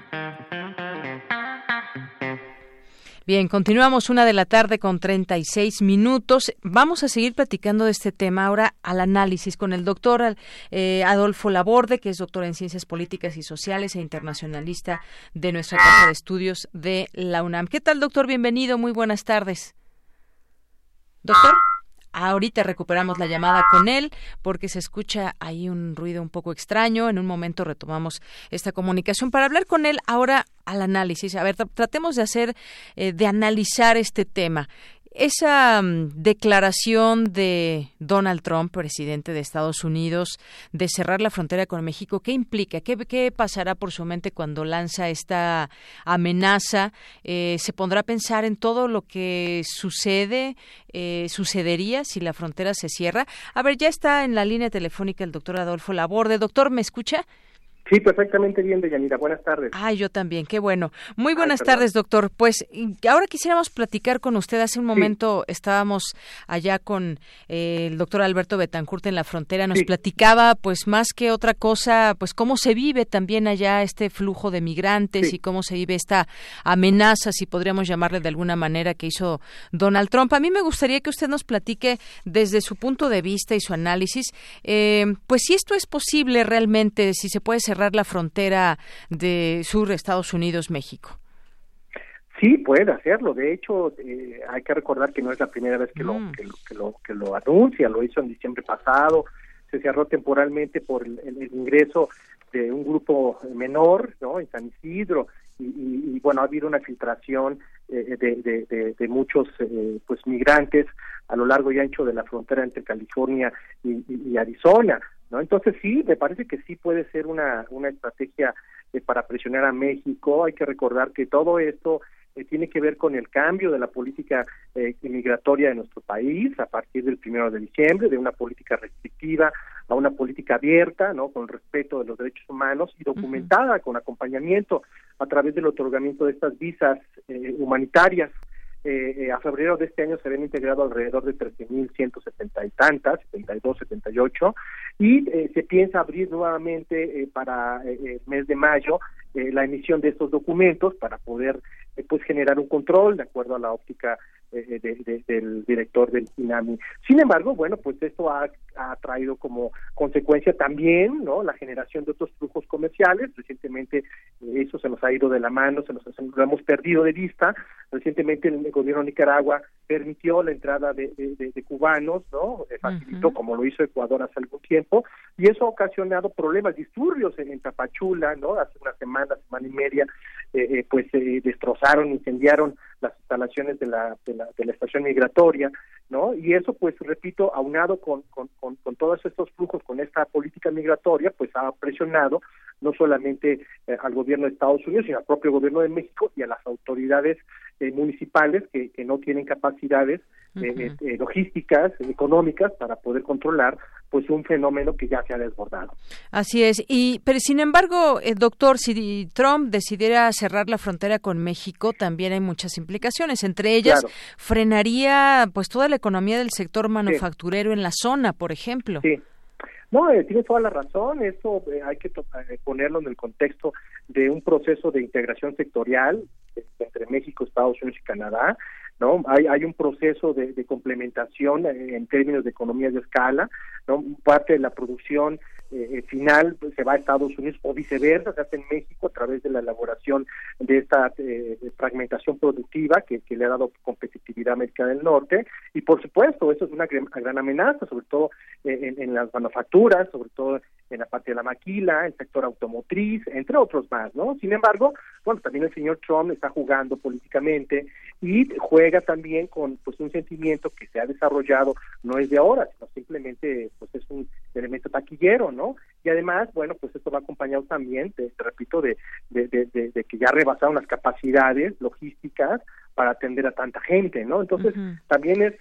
Bien, continuamos una de la tarde con 36 minutos. Vamos a seguir platicando de este tema ahora al análisis con el doctor eh, Adolfo Laborde, que es doctor en Ciencias Políticas y Sociales e internacionalista de nuestra Casa de Estudios de la UNAM. ¿Qué tal, doctor? Bienvenido, muy buenas tardes. Doctor, ahorita recuperamos la llamada con él porque se escucha ahí un ruido un poco extraño. En un momento retomamos esta comunicación para hablar con él ahora al análisis. A ver, tratemos de hacer, eh, de analizar este tema. Esa mm, declaración de Donald Trump, presidente de Estados Unidos, de cerrar la frontera con México, ¿qué implica? ¿Qué, pasará por su mente cuando lanza esta amenaza? Eh, ¿Se pondrá a pensar en todo lo que sucede, eh, sucedería si la frontera se cierra? A ver, ya está en la línea telefónica el doctor Adolfo Laborde. Doctor, ¿me escucha? Sí, perfectamente bien, Deyanira. Buenas tardes. Ay, yo también, qué bueno. Muy buenas tardes, doctor. Pues ahora quisiéramos platicar con usted. Hace un momento estábamos allá con eh, el doctor Alberto Betancourt en la frontera. Nos platicaba, pues más que otra cosa, pues cómo se vive también allá este flujo de migrantes y cómo se vive esta amenaza, si podríamos llamarle de alguna manera, que hizo Donald Trump. A mí me gustaría que usted nos platique desde su punto de vista y su análisis, eh, pues si esto es posible realmente, si se puede cerrar la frontera de sur Estados Unidos-México? Sí, puede hacerlo. De hecho, eh, hay que recordar que no es la primera vez que, lo, mm. que, lo, que, lo, anuncia. Lo hizo en diciembre pasado. Se cerró temporalmente por el, ingreso de un grupo menor, ¿no? En San Isidro. Y, bueno, ha habido una filtración eh, de, de, muchos eh, pues migrantes a lo largo y ancho de la frontera entre California y Arizona. ¿No? Entonces sí, me parece que sí puede ser una, una estrategia eh, para presionar a México. Hay que recordar que todo esto eh, tiene que ver con el cambio de la política eh, migratoria de nuestro país a partir del primero de diciembre, de una política restrictiva a una política abierta, ¿no? Con respeto de los derechos humanos y documentada con acompañamiento a través del otorgamiento de estas visas humanitarias eh, eh, a febrero de este año se habían integrado alrededor de 13.170 y tantas, 72, 78, y se piensa abrir nuevamente para el mes de mayo la emisión de estos documentos para poder pues generar un control de acuerdo a la óptica eh, del director del INAMI. Sin embargo, bueno, pues esto ha, traído como consecuencia también, ¿no? La generación de otros flujos comerciales. Recientemente eh, eso se nos ha ido de la mano, se nos lo hemos perdido de vista. Recientemente el gobierno de Nicaragua permitió la entrada de, cubanos, ¿no? Eh, facilitó, como lo hizo Ecuador hace algún tiempo, y eso ha ocasionado problemas, disturbios en, Tapachula, ¿no? Hace una semana, semana y media, pues destrozaron, incendiaron las instalaciones de la, de la, de la estación migratoria, ¿no? Y eso, pues, repito, aunado con, con, con, todos estos flujos, con esta política migratoria, pues ha presionado no solamente eh, al gobierno de Estados Unidos, sino al propio gobierno de México y a las autoridades eh, municipales que no tienen capacidades eh, eh, logísticas, económicas para poder controlar pues un fenómeno que ya se ha desbordado. Así es. Y pero sin embargo, eh, doctor, si Trump decidiera cerrar la frontera con México, también hay muchas implicaciones. Entre ellas, frenaría pues toda la economía del sector manufacturero en la zona, por ejemplo. Sí. No, eh, tiene toda la razón. Eso hay que ponerlo en el contexto de un proceso de integración sectorial entre México, Estados Unidos y Canadá, ¿no? Hay, hay un proceso de, complementación en, términos de economías de escala, ¿no? Parte de la producción eh, eh, final se va a Estados Unidos o viceversa, se hace en México a través de la elaboración de esta eh, fragmentación productiva que, le ha dado competitividad a América del Norte y por supuesto eso es una gran, amenaza, sobre todo en, en, las manufacturas, sobre todo en la parte de la maquila, el sector automotriz, entre otros más, ¿no? Sin embargo, bueno, también el señor Trump está jugando políticamente y juega también con pues un sentimiento que se ha desarrollado no es de ahora, sino simplemente pues es un elemento taquillero, ¿no? Y además, bueno, pues esto va acompañado también, te, repito, de, de, de, que ya rebasaron las capacidades logísticas para atender a tanta gente, ¿no? Entonces, también es,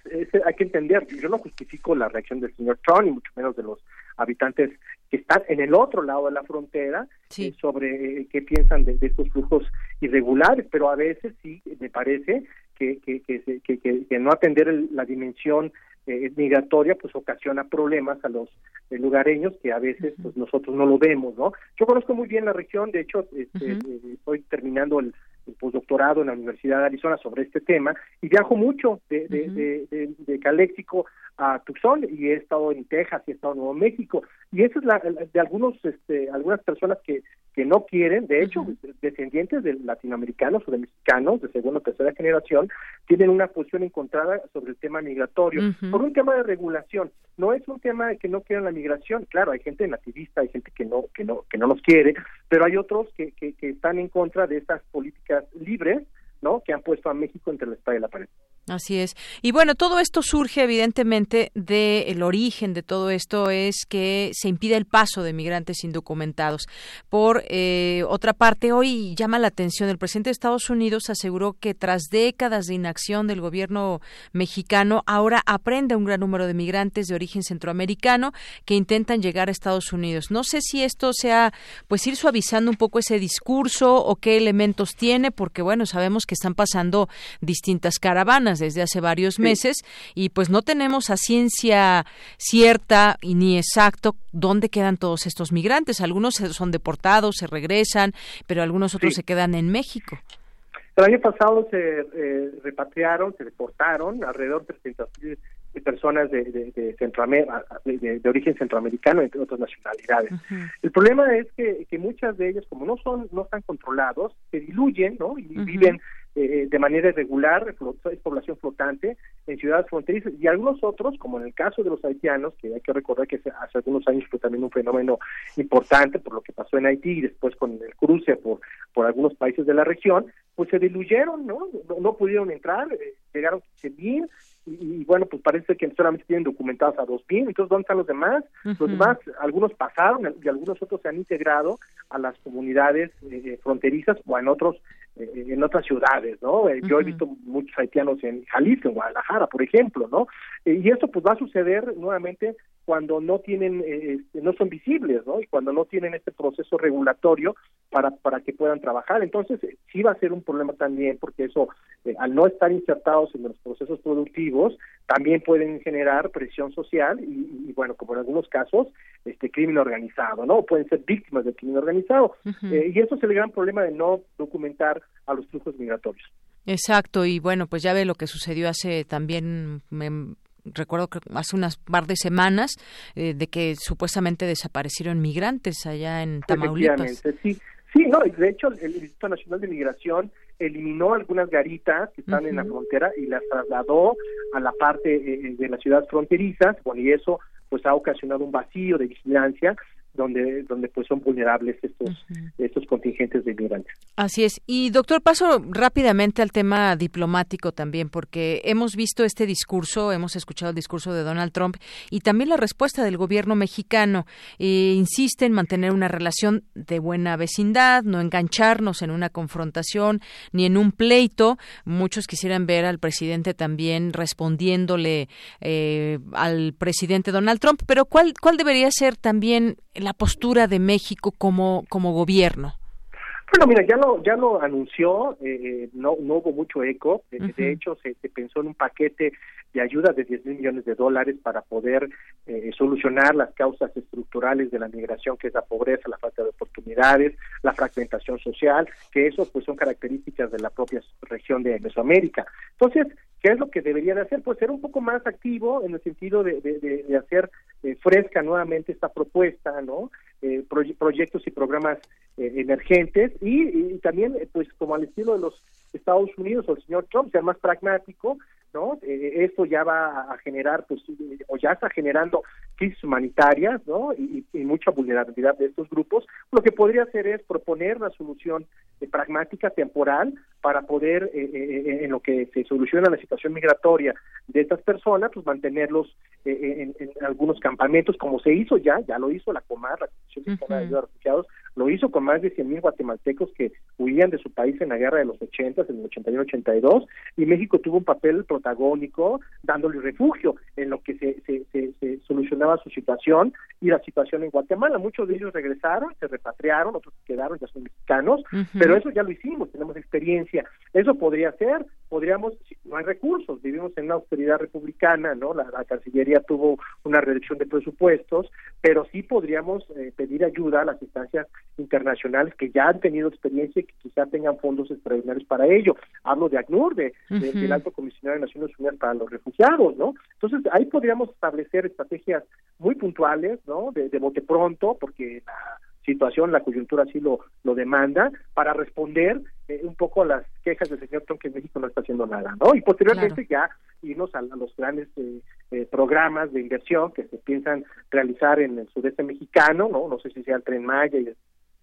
hay que entender, yo no justifico la reacción del señor Trump, ni mucho menos de los habitantes que están en el otro lado de la frontera eh, sobre eh, qué piensan de, estos flujos irregulares, pero a veces sí me parece que, que, que, que no atender la dimensión eh, migratoria pues ocasiona problemas a los lugareños que a veces pues nosotros no lo vemos, ¿no? Yo conozco muy bien la región, de hecho este, estoy terminando el, postdoctorado en la Universidad de Arizona sobre este tema y viajo mucho de, de, de, de, Caléxico a Tucson y he estado en Texas y he estado en Nuevo México y eso es la, de algunos este, algunas personas que que no quieren, de hecho, descendientes de latinoamericanos o de mexicanos de segunda o tercera generación tienen una posición encontrada sobre el tema migratorio por un tema de regulación. No es un tema de que no quieran la migración, claro, hay gente nativista, hay gente que no que no que no nos quiere, pero hay otros que, que, que están en contra de estas políticas libres, ¿no? Que han puesto a México entre la espada y la pared. Así es. Y bueno, todo esto surge evidentemente del origen de todo esto es que se impide el paso de migrantes indocumentados. Por eh, otra parte, hoy llama la atención, el presidente de Estados Unidos aseguró que tras décadas de inacción del gobierno mexicano, ahora aprende un gran número de migrantes de origen centroamericano que intentan llegar a Estados Unidos. No sé si esto sea, pues ir suavizando un poco ese discurso o qué elementos tiene, porque bueno, sabemos que están pasando distintas caravanas desde hace varios meses y pues no tenemos a ciencia cierta y ni exacto dónde quedan todos estos migrantes. Algunos son deportados, se regresan, pero algunos otros se quedan en México. El año pasado se eh, repatriaron, se deportaron alrededor de 300.000 personas de, de, de, de, origen centroamericano, entre otras nacionalidades. El problema es que, que muchas de ellas, como no son no están controlados, se diluyen ¿no? y viven eh, de manera irregular, es población flotante en ciudades fronterizas y algunos otros, como en el caso de los haitianos, que hay que recordar que hace algunos años fue también un fenómeno importante por lo que pasó en Haití y después con el cruce por, por algunos países de la región, pues se diluyeron, ¿no? No, pudieron entrar, eh, llegaron bien y, bueno, pues parece que solamente tienen documentados a dos bien, entonces ¿dónde están los demás? Los demás, algunos pasaron y algunos otros se han integrado a las comunidades eh, fronterizas o en otros eh, en otras ciudades, ¿no? Eh, yo he visto muchos haitianos en Jalisco, en Guadalajara, por ejemplo, ¿no? y esto pues va a suceder nuevamente cuando no tienen, eh, este, no son visibles, ¿no? Y cuando no tienen este proceso regulatorio para, para que puedan trabajar. Entonces, eh, sí va a ser un problema también, porque eso, eh, al no estar insertados en los procesos productivos, también pueden generar presión social y, bueno, como en algunos casos, este crimen organizado, ¿no? Pueden ser víctimas del crimen organizado. y eso es el gran problema de no documentar a los flujos migratorios. Exacto, y bueno, pues ya ve lo que sucedió hace también, recuerdo que hace unas par de semanas, eh, de que supuestamente desaparecieron migrantes allá en Tamaulipas. Sí, sí, no, de hecho el, Instituto Nacional de Migración eliminó algunas garitas que están en la frontera y las trasladó a la parte eh, eh, de las ciudades fronterizas, bueno, y eso pues ha ocasionado un vacío de vigilancia donde donde pues son vulnerables estos estos contingentes de migrantes. Así es. Y doctor, paso rápidamente al tema diplomático también porque hemos visto este discurso, hemos escuchado el discurso de Donald Trump y también la respuesta del gobierno mexicano. Eh, insiste en mantener una relación de buena vecindad, no engancharnos en una confrontación ni en un pleito. Muchos quisieran ver al presidente también respondiéndole eh, al presidente Donald Trump, pero ¿cuál cuál debería ser también la postura de México como, como gobierno? Bueno, mira, ya lo, ya lo anunció, eh, no, no hubo mucho eco, de, hecho se, pensó en un paquete de ayuda de 10 mil millones de dólares para poder eh, solucionar las causas estructurales de la migración, que es la pobreza, la falta de oportunidades, la fragmentación social, que eso pues son características de la propia región de Mesoamérica. Entonces, ¿qué es lo que debería de hacer? Pues ser un poco más activo en el sentido de, de, hacer eh, fresca nuevamente esta propuesta, ¿no? Eh, proyectos y programas eh, emergentes y, también, pues como al estilo de los Estados Unidos o el señor Trump, ser más pragmático, ¿no? esto ya va a generar, pues, o ya está generando crisis humanitarias, ¿no? Y, mucha vulnerabilidad de estos grupos. Lo que podría hacer es proponer una solución pragmática temporal para poder, en lo que se soluciona la situación migratoria de estas personas, pues mantenerlos en, en, algunos campamentos, como se hizo ya, ya lo hizo la Comar, la de Refugiados, lo hizo con más de 100.000 guatemaltecos que huían de su país en la guerra de los 80, en el 81-82, y México tuvo un papel protagónico dándole refugio en lo que se, se, se, solucionaba su situación y la situación en Guatemala. Muchos de ellos regresaron, se repatriaron, otros quedaron, ya son mexicanos, pero eso ya lo hicimos, tenemos experiencia. Eso podría ser, podríamos, no hay recursos, vivimos en una austeridad republicana, ¿no? La, Cancillería tuvo una reducción de presupuestos, pero sí podríamos eh, pedir ayuda a las instancias internacionales que ya han tenido experiencia y que quizá tengan fondos extraordinarios para ello. Hablo de ACNUR, de, del Alto Comisionado de Naciones Unidas para los Refugiados, ¿no? Entonces, ahí podríamos establecer estrategias muy puntuales, ¿no? De, de bote pronto, porque la situación, la coyuntura así lo, lo demanda, para responder eh, un poco a las quejas del señor Trump que México no está haciendo nada, ¿no? Y posteriormente ya irnos a, los grandes eh, eh, programas de inversión que se piensan realizar en el sudeste mexicano, ¿no? No sé si sea el Tren Maya y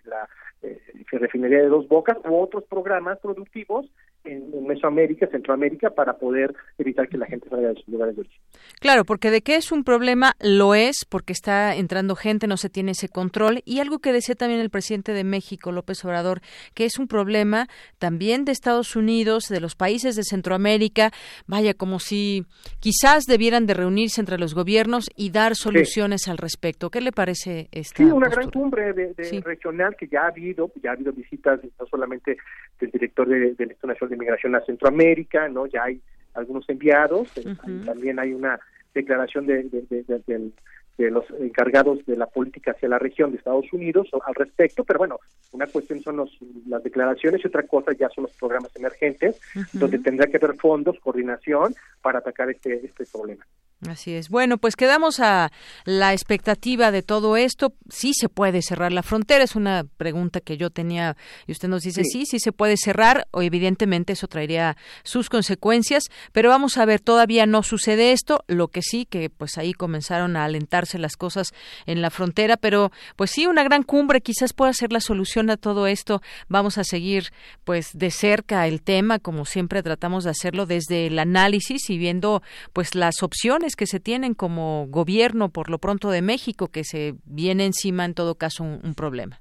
la eh, refinería de dos bocas u otros programas productivos en, Mesoamérica, Centroamérica, para poder evitar que la gente salga de sus lugares de origen. Claro, porque de qué es un problema, lo es, porque está entrando gente, no se tiene ese control. Y algo que decía también el presidente de México, López Obrador, que es un problema también de Estados Unidos, de los países de Centroamérica, vaya, como si quizás debieran de reunirse entre los gobiernos y dar soluciones al respecto. ¿Qué le parece esta Sí, una gran cumbre de, regional que ya ha habido, ya ha habido visitas no solamente del director de, del Nacional de Migración a Centroamérica, ¿no? Ya hay algunos enviados, eh, también hay una declaración de, de, los encargados de la política hacia la región de Estados Unidos al respecto, pero bueno, una cuestión son los, las declaraciones y otra cosa ya son los programas emergentes, donde tendrá que haber fondos, coordinación para atacar este, este problema. Así es. Bueno, pues quedamos a la expectativa de todo esto. Sí se puede cerrar la frontera, es una pregunta que yo tenía y usted nos dice sí, sí, se puede cerrar, o evidentemente eso traería sus consecuencias, pero vamos a ver, todavía no sucede esto, lo que sí que pues ahí comenzaron a alentarse las cosas en la frontera, pero pues sí, una gran cumbre quizás pueda ser la solución a todo esto. Vamos a seguir pues de cerca el tema, como siempre tratamos de hacerlo desde el análisis y viendo pues las opciones que se tienen como gobierno por lo pronto de México, que se viene encima en todo caso un, problema.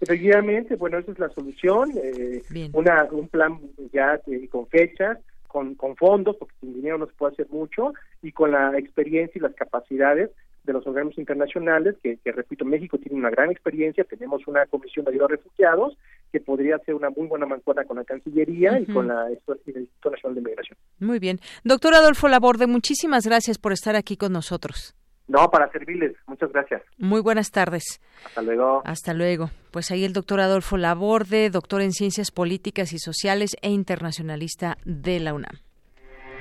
Efectivamente, bueno, esa es la solución, eh, una, un plan ya eh, con fechas, con, con fondos, porque sin dinero no se puede hacer mucho, y con la experiencia y las capacidades de los organismos internacionales, que, repito, México tiene una gran experiencia, tenemos una comisión de ayuda a refugiados que podría ser una muy buena mancuerna con la Cancillería y con la, el Instituto Nacional de Migración. Muy bien. Doctor Adolfo Laborde, muchísimas gracias por estar aquí con nosotros. No, para servirles. Muchas gracias. Muy buenas tardes. Hasta luego. Hasta luego. Pues ahí el doctor Adolfo Laborde, doctor en Ciencias Políticas y Sociales e internacionalista de la UNAM.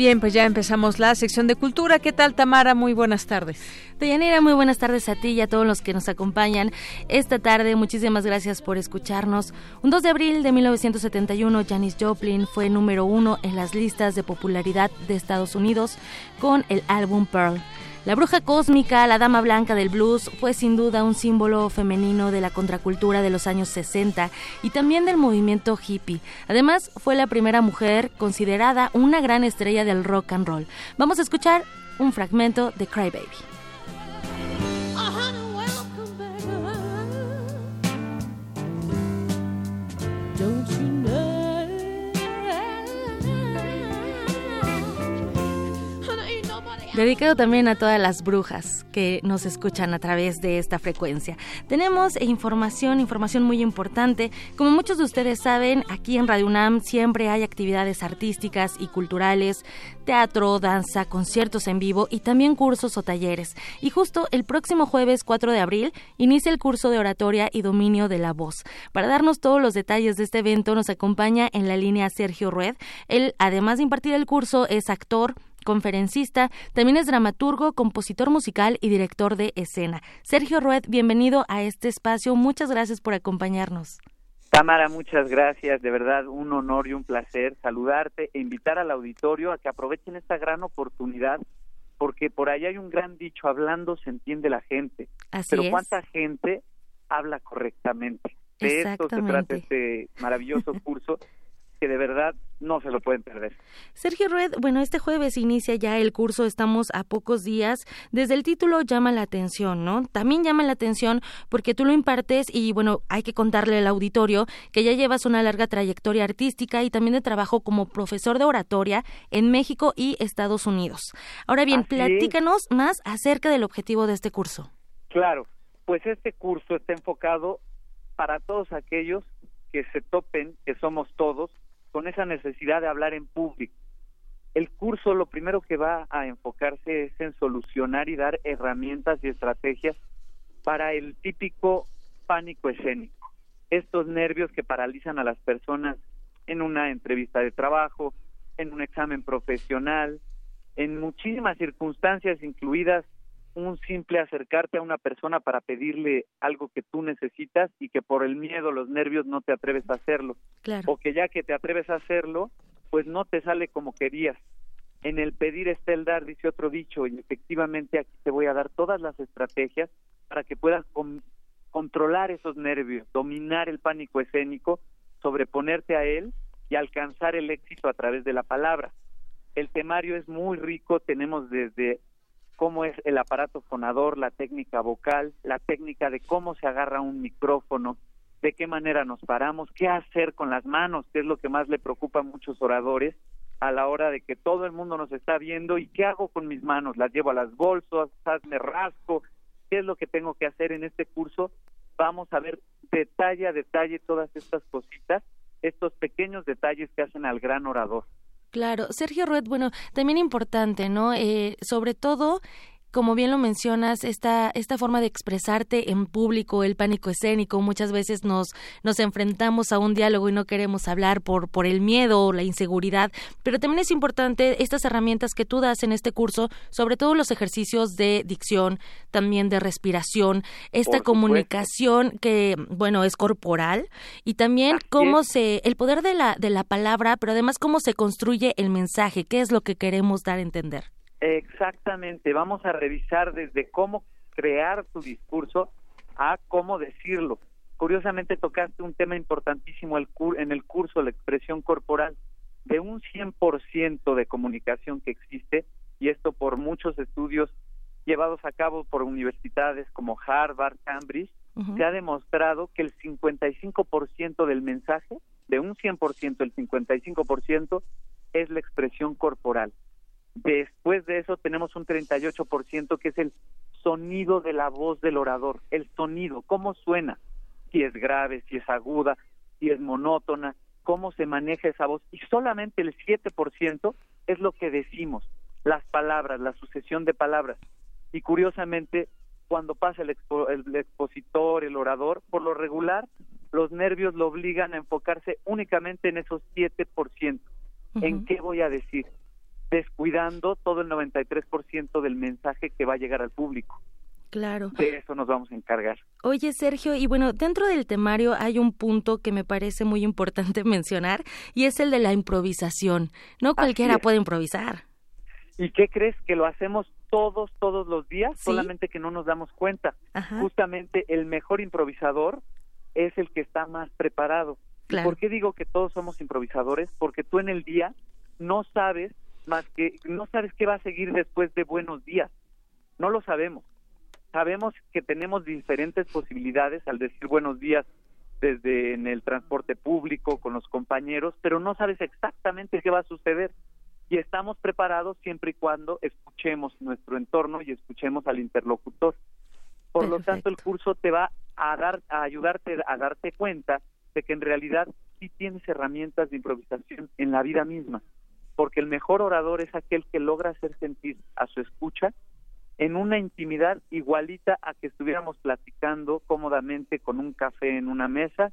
Bien, pues ya empezamos la sección de cultura. ¿Qué tal, Tamara? Muy buenas tardes. Deyanira, muy buenas tardes a ti y a todos los que nos acompañan esta tarde. Muchísimas gracias por escucharnos. Un 2 de abril de 1971, Janis Joplin fue número uno en las listas de popularidad de Estados Unidos con el álbum Pearl. La bruja cósmica, la dama blanca del blues, fue sin duda un símbolo femenino de la contracultura de los años 60 y también del movimiento hippie. Además, fue la primera mujer considerada una gran estrella del rock and roll. Vamos a escuchar un fragmento de Cry Baby. Dedicado también a todas las brujas que nos escuchan a través de esta frecuencia. Tenemos información, información muy importante. Como muchos de ustedes saben, aquí en Radio UNAM siempre hay actividades artísticas y culturales, teatro, danza, conciertos en vivo y también cursos o talleres. Y justo el próximo jueves 4 de abril inicia el curso de oratoria y dominio de la voz. Para darnos todos los detalles de este evento nos acompaña en la línea Sergio Rued. Él, además de impartir el curso, es actor, conferencista, también es dramaturgo, compositor musical y director de escena. Sergio Rued, bienvenido a este espacio. Muchas gracias por acompañarnos. Tamara, muchas gracias. De verdad, un honor y un placer saludarte e invitar al auditorio a que aprovechen esta gran oportunidad porque por ahí hay un gran dicho, hablando se entiende la gente. pero ¿cuánta gente habla correctamente? De esto se trata este maravilloso curso que de verdad no se lo pueden perder. Sergio Rued, bueno, este jueves inicia ya el curso, estamos a pocos días. Desde el título llama la atención, ¿no? También llama la atención porque tú lo impartes y bueno, hay que contarle al auditorio que ya llevas una larga trayectoria artística y también de trabajo como profesor de oratoria en México y Estados Unidos. Ahora bien, platícanos más acerca del objetivo de este curso. Claro, pues este curso está enfocado para todos aquellos que se topen, que somos todos, con esa necesidad de hablar en público. El curso lo primero que va a enfocarse es en solucionar y dar herramientas y estrategias para el típico pánico escénico. Estos nervios que paralizan a las personas en una entrevista de trabajo, en un examen profesional, en muchísimas circunstancias, incluidas un simple acercarte a una persona para pedirle algo que tú necesitas y que por el miedo, los nervios no te atreves a hacerlo. O que ya que te atreves a hacerlo, pues no te sale como querías. En el pedir está el dar, dice otro dicho, y efectivamente aquí te voy a dar todas las estrategias para que puedas controlar esos nervios, dominar el pánico escénico, sobreponerte a él y alcanzar el éxito a través de la palabra. El temario es muy rico, tenemos desde cómo es el aparato fonador, la técnica vocal, la técnica de cómo se agarra un micrófono, de qué manera nos paramos, qué hacer con las manos, que es lo que más le preocupa a muchos oradores a la hora de que todo el mundo nos está viendo y qué hago con mis manos, las llevo a las bolsas, me rasco, qué es lo que tengo que hacer en este curso. Vamos a ver detalle a detalle todas estas cositas, estos pequeños detalles que hacen al gran orador. Claro, Sergio Rued, bueno, también importante, ¿no? Eh, sobre todo como bien lo mencionas, esta, esta forma de expresarte en público, el pánico escénico, muchas veces nos, nos enfrentamos a un diálogo y no queremos hablar por, por el miedo o la inseguridad, pero también es importante estas herramientas que tú das en este curso, sobre todo los ejercicios de dicción, también de respiración, esta comunicación que, bueno, es corporal y también cómo se, el poder de la, de la palabra, pero además cómo se construye el mensaje, qué es lo que queremos dar a entender. Exactamente, vamos a revisar desde cómo crear tu discurso a cómo decirlo. Curiosamente tocaste un tema importantísimo en el curso, la expresión corporal. De un 100% de comunicación que existe, y esto por muchos estudios llevados a cabo por universidades como Harvard, Cambridge, se ha demostrado que el 55% del mensaje, de un 100%, el 55% es la expresión corporal. Después de eso tenemos un 38% que es el sonido de la voz del orador, el sonido, cómo suena, si es grave, si es aguda, si es monótona, cómo se maneja esa voz. Y solamente el 7% es lo que decimos, las palabras, la sucesión de palabras. Y curiosamente, cuando pasa el, expositor, el orador, por lo regular, los nervios lo obligan a enfocarse únicamente en esos 7%. ¿En qué voy a decir? Descuidando todo el 93% del mensaje que va a llegar al público. Claro. De eso nos vamos a encargar. Oye, Sergio, y bueno, dentro del temario hay un punto que me parece muy importante mencionar y es el de la improvisación. No cualquiera puede improvisar. ¿Y qué crees? Que lo hacemos todos, todos los días, solamente que no nos damos cuenta. Justamente el mejor improvisador es el que está más preparado. ¿Por qué digo que todos somos improvisadores? Porque tú en el día no sabes más que no sabes qué va a seguir después de buenos días. No lo sabemos. Sabemos que tenemos diferentes posibilidades al decir buenos días desde en el transporte público, con los compañeros, pero no sabes exactamente qué va a suceder. Y estamos preparados siempre y cuando escuchemos nuestro entorno y escuchemos al interlocutor. Por lo tanto, el curso te va a dar a ayudarte a darte cuenta de que en realidad sí tienes herramientas de improvisación en la vida misma porque el mejor orador es aquel que logra hacer sentir a su escucha en una intimidad igualita a que estuviéramos platicando cómodamente con un café en una mesa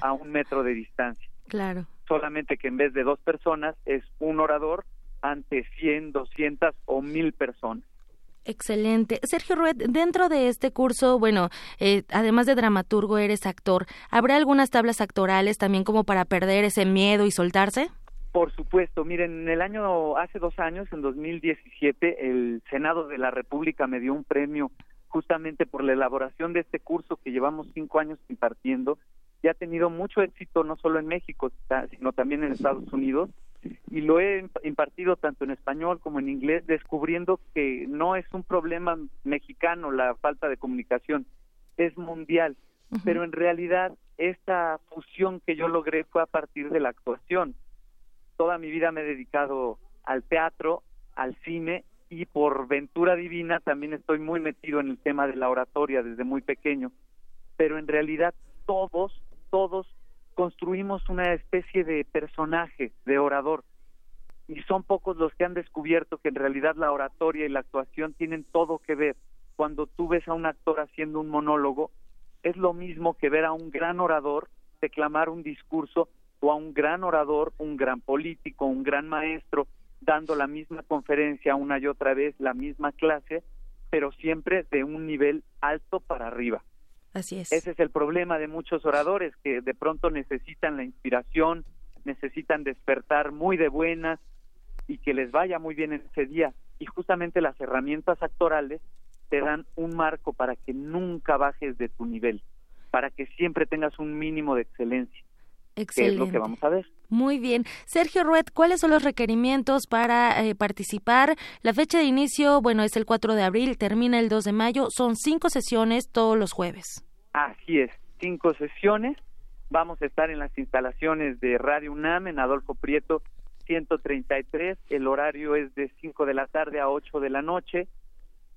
a un metro de distancia. Claro. Solamente que en vez de dos personas es un orador ante 100, 200 o 1000 personas. Excelente. Sergio Rued, dentro de este curso, bueno, eh, además de dramaturgo, eres actor. ¿Habrá algunas tablas actorales también como para perder ese miedo y soltarse? Por supuesto, miren, en el año, hace dos años, en 2017, el Senado de la República me dio un premio justamente por la elaboración de este curso que llevamos cinco años impartiendo y ha tenido mucho éxito no solo en México, sino también en Estados Unidos. Y lo he impartido tanto en español como en inglés, descubriendo que no es un problema mexicano la falta de comunicación, es mundial, pero en realidad esta fusión que yo logré fue a partir de la actuación toda mi vida me he dedicado al teatro, al cine y por ventura divina también estoy muy metido en el tema de la oratoria desde muy pequeño. Pero en realidad todos, todos construimos una especie de personaje, de orador. Y son pocos los que han descubierto que en realidad la oratoria y la actuación tienen todo que ver. Cuando tú ves a un actor haciendo un monólogo, es lo mismo que ver a un gran orador declamar un discurso o a un gran orador, un gran político, un gran maestro, dando la misma conferencia una y otra vez, la misma clase, pero siempre de un nivel alto para arriba. Así es. Ese es el problema de muchos oradores que de pronto necesitan la inspiración, necesitan despertar muy de buenas y que les vaya muy bien en ese día. Y justamente las herramientas actorales te dan un marco para que nunca bajes de tu nivel, para que siempre tengas un mínimo de excelencia. Excelente. es lo que vamos a ver. Muy bien. Sergio Ruet, ¿cuáles son los requerimientos para eh, participar? La fecha de inicio, bueno, es el 4 de abril, termina el 2 de mayo. Son cinco sesiones todos los jueves. Así es, cinco sesiones. Vamos a estar en las instalaciones de Radio UNAM en Adolfo Prieto 133. El horario es de 5 de la tarde a 8 de la noche.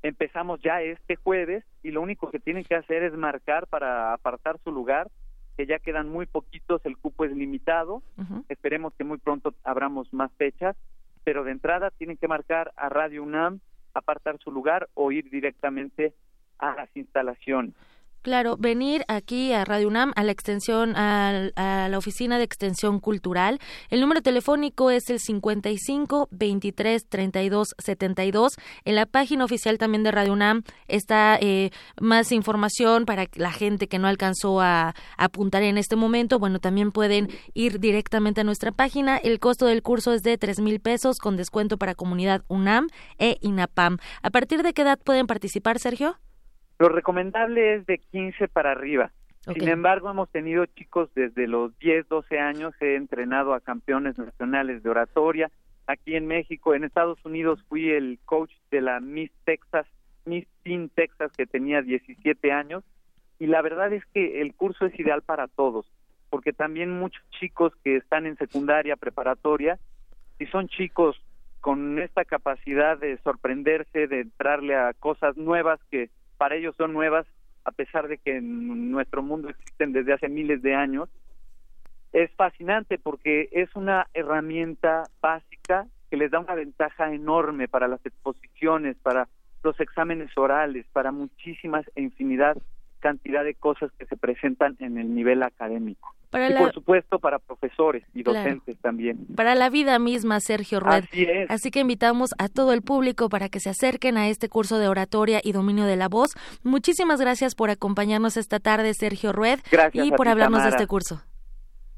Empezamos ya este jueves y lo único que tienen que hacer es marcar para apartar su lugar que ya quedan muy poquitos, el cupo es limitado, esperemos que muy pronto abramos más fechas, pero de entrada tienen que marcar a Radio UNAM, apartar su lugar o ir directamente a las instalaciones. Claro, venir aquí a Radio UNAM, a la extensión, a, la oficina de extensión cultural. El número telefónico es el 55 23 32 72. En la página oficial también de Radio UNAM está eh, más información para la gente que no alcanzó a, apuntar en este momento. Bueno, también pueden ir directamente a nuestra página. El costo del curso es de tres mil pesos con descuento para comunidad UNAM e INAPAM. ¿A partir de qué edad pueden participar, Sergio? Lo recomendable es de 15 para arriba. Sin embargo, hemos tenido chicos desde los 10, 12 años, he entrenado a campeones nacionales de oratoria. Aquí en México, en Estados Unidos, fui el coach de la Miss Texas, Miss Teen Texas, que tenía 17 años. Y la verdad es que el curso es ideal para todos, porque también muchos chicos que están en secundaria, preparatoria, si son chicos con esta capacidad de sorprenderse, de entrarle a cosas nuevas que para ellos son nuevas, a pesar de que en nuestro mundo existen desde hace miles de años. Es fascinante porque es una herramienta básica que les da una ventaja enorme para las exposiciones, para los exámenes orales, para muchísimas e infinidad cantidad de cosas que se presentan en el nivel académico. y por supuesto para profesores y docentes también. Para la vida misma, Sergio Rued. Así que invitamos a todo el público para que se acerquen a este curso de oratoria y dominio de la voz. Muchísimas gracias por acompañarnos esta tarde, Sergio Rued, y por hablarnos de este curso.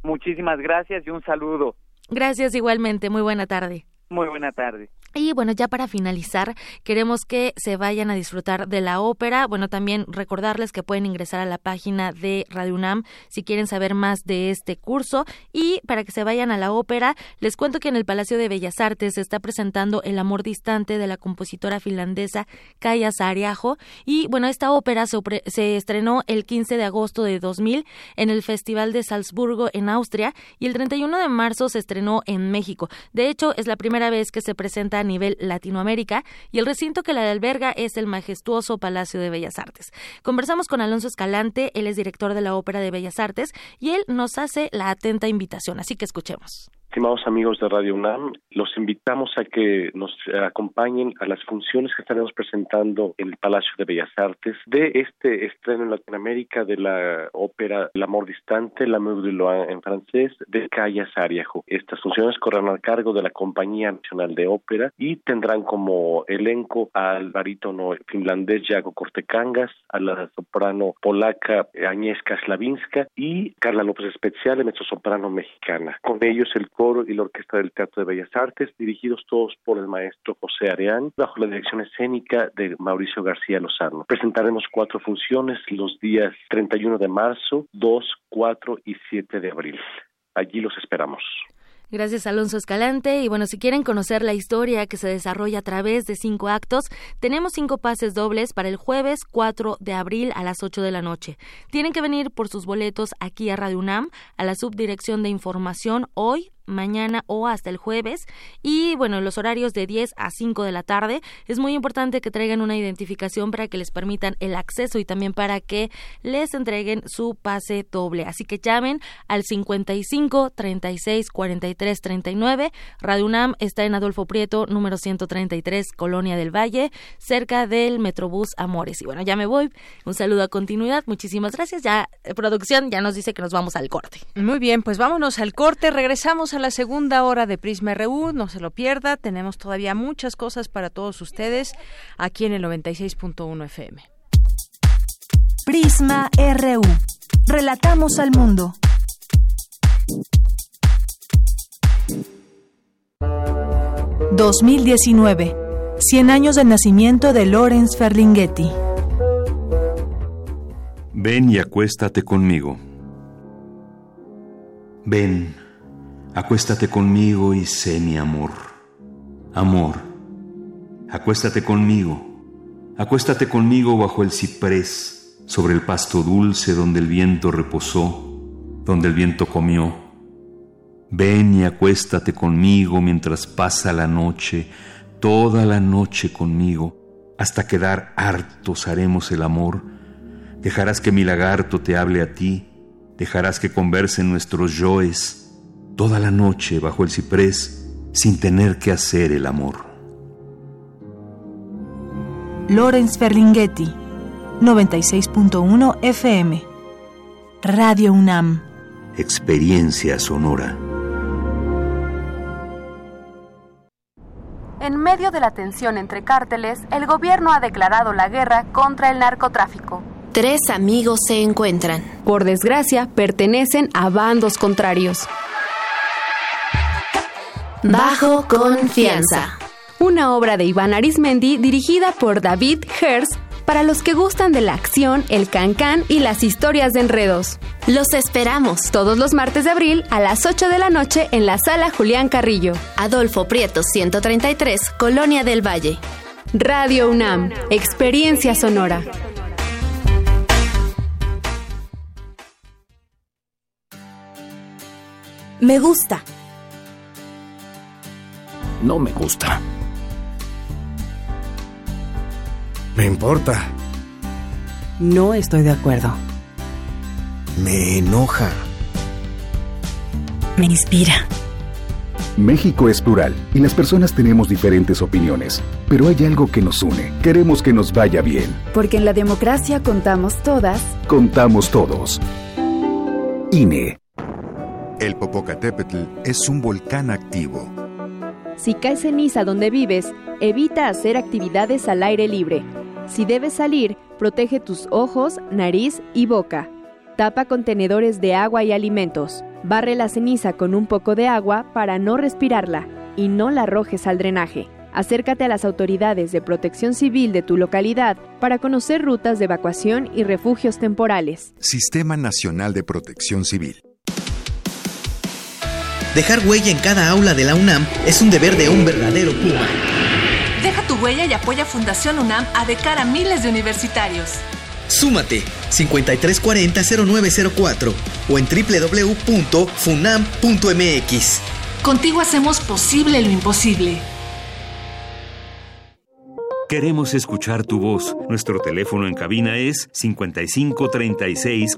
Muchísimas gracias y un saludo. Gracias igualmente. Muy buena tarde. Muy buena tarde. Y bueno, ya para finalizar, queremos que se vayan a disfrutar de la ópera. Bueno, también recordarles que pueden ingresar a la página de Radio UNAM si quieren saber más de este curso. Y para que se vayan a la ópera, les cuento que en el Palacio de Bellas Artes se está presentando El amor distante de la compositora finlandesa Kaya Saariaho. Y bueno, esta ópera se, se estrenó el 15 de agosto de 2000 en el Festival de Salzburgo en Austria y el 31 de marzo se estrenó en México. De hecho, es la primera vez que se presenta a nivel Latinoamérica y el recinto que la alberga es el majestuoso Palacio de Bellas Artes. Conversamos con Alonso Escalante, él es director de la Ópera de Bellas Artes y él nos hace la atenta invitación, así que escuchemos. Estimados amigos de Radio UNAM, los invitamos a que nos acompañen a las funciones que estaremos presentando en el Palacio de Bellas Artes de este estreno en Latinoamérica de la ópera El amor distante, La Meur de Loin en francés, de Kaya Sariajo. Estas funciones correrán a cargo de la Compañía Nacional de Ópera y tendrán como elenco al barítono finlandés Jago Cortecangas, a la soprano polaca Agnieszka Slavinska y Carla López Especial, mezzosoprano mexicana. Con ellos el y la Orquesta del Teatro de Bellas Artes, dirigidos todos por el maestro José Areán, bajo la dirección escénica de Mauricio García Lozano. Presentaremos cuatro funciones los días 31 de marzo, 2, 4 y 7 de abril. Allí los esperamos. Gracias, Alonso Escalante. Y bueno, si quieren conocer la historia que se desarrolla a través de cinco actos, tenemos cinco pases dobles para el jueves 4 de abril a las 8 de la noche. Tienen que venir por sus boletos aquí a Radio UNAM, a la Subdirección de Información, hoy mañana o hasta el jueves. Y bueno, los horarios de 10 a 5 de la tarde. Es muy importante que traigan una identificación para que les permitan el acceso y también para que les entreguen su pase doble. Así que llamen al 55 36 43 39. Radio UNAM está en Adolfo Prieto, número 133, Colonia del Valle, cerca del Metrobús Amores. Y bueno, ya me voy. Un saludo a continuidad. Muchísimas gracias. Ya, eh, producción ya nos dice que nos vamos al corte. Muy bien, pues vámonos al corte. Regresamos a la segunda hora de Prisma RU, no se lo pierda, tenemos todavía muchas cosas para todos ustedes aquí en el 96.1 FM. Prisma RU, relatamos al mundo. ...2019... ...100 años del nacimiento de Lorenz Ferlinghetti. Ven y acuéstate conmigo. Ven, Acuéstate conmigo y sé mi amor. Amor, acuéstate conmigo. Acuéstate conmigo bajo el ciprés, sobre el pasto dulce donde el viento reposó, donde el viento comió. Ven y acuéstate conmigo mientras pasa la noche, toda la noche conmigo, hasta quedar hartos haremos el amor. Dejarás que mi lagarto te hable a ti, Dejarás que conversen nuestros yoes toda la noche bajo el ciprés sin tener que hacer el amor. Lorenz Ferlinghetti, 96.1 FM. Radio UNAM. Experiencia sonora. En medio de la tensión entre cárteles, el gobierno ha declarado la guerra contra el narcotráfico. Tres amigos se encuentran. Por desgracia, pertenecen a bandos contrarios. Bajo confianza. Una obra de Iván Arismendi dirigida por David Herz para los que gustan de la acción, el cancán y las historias de enredos. Los esperamos todos los martes de abril a las 8 de la noche en la sala Julián Carrillo. Adolfo Prieto 133, Colonia del Valle. Radio UNAM, Experiencia Sonora. Me gusta. No me gusta. Me importa. No estoy de acuerdo. Me enoja. Me inspira. México es plural y las personas tenemos diferentes opiniones, pero hay algo que nos une. Queremos que nos vaya bien. Porque en la democracia contamos todas. Contamos todos. INE. El Popocatépetl es un volcán activo. Si cae ceniza donde vives, evita hacer actividades al aire libre. Si debes salir, protege tus ojos, nariz y boca. Tapa contenedores de agua y alimentos. Barre la ceniza con un poco de agua para no respirarla y no la arrojes al drenaje. Acércate a las autoridades de protección civil de tu localidad para conocer rutas de evacuación y refugios temporales. Sistema Nacional de Protección Civil. Dejar huella en cada aula de la UNAM es un deber de un verdadero Puma. Deja tu huella y apoya Fundación UNAM a de cara a miles de universitarios. Súmate 5340-0904 o en www.funam.mx. Contigo hacemos posible lo imposible. Queremos escuchar tu voz. Nuestro teléfono en cabina es 55 36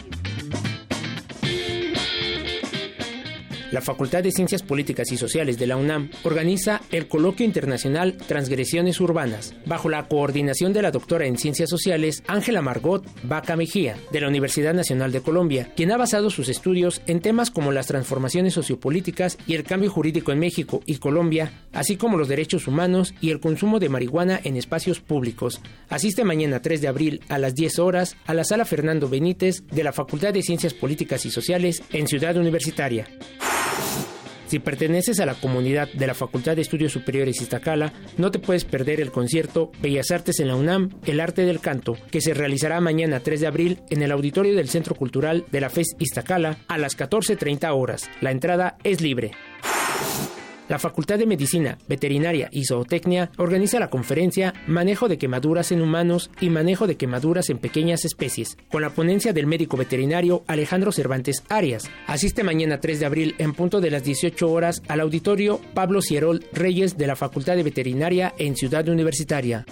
La Facultad de Ciencias Políticas y Sociales de la UNAM organiza el Coloquio Internacional Transgresiones Urbanas, bajo la coordinación de la doctora en Ciencias Sociales Ángela Margot Vaca Mejía, de la Universidad Nacional de Colombia, quien ha basado sus estudios en temas como las transformaciones sociopolíticas y el cambio jurídico en México y Colombia, así como los derechos humanos y el consumo de marihuana en espacios públicos. Asiste mañana 3 de abril a las 10 horas a la sala Fernando Benítez de la Facultad de Ciencias Políticas y Sociales en Ciudad Universitaria. Si perteneces a la comunidad de la Facultad de Estudios Superiores Iztacala, no te puedes perder el concierto Bellas Artes en la UNAM, El Arte del Canto, que se realizará mañana 3 de abril en el auditorio del Centro Cultural de la FES Iztacala a las 14.30 horas. La entrada es libre. La Facultad de Medicina, Veterinaria y Zootecnia organiza la conferencia Manejo de quemaduras en humanos y manejo de quemaduras en pequeñas especies, con la ponencia del médico veterinario Alejandro Cervantes Arias. Asiste mañana 3 de abril en punto de las 18 horas al auditorio Pablo Cierol Reyes de la Facultad de Veterinaria en Ciudad Universitaria.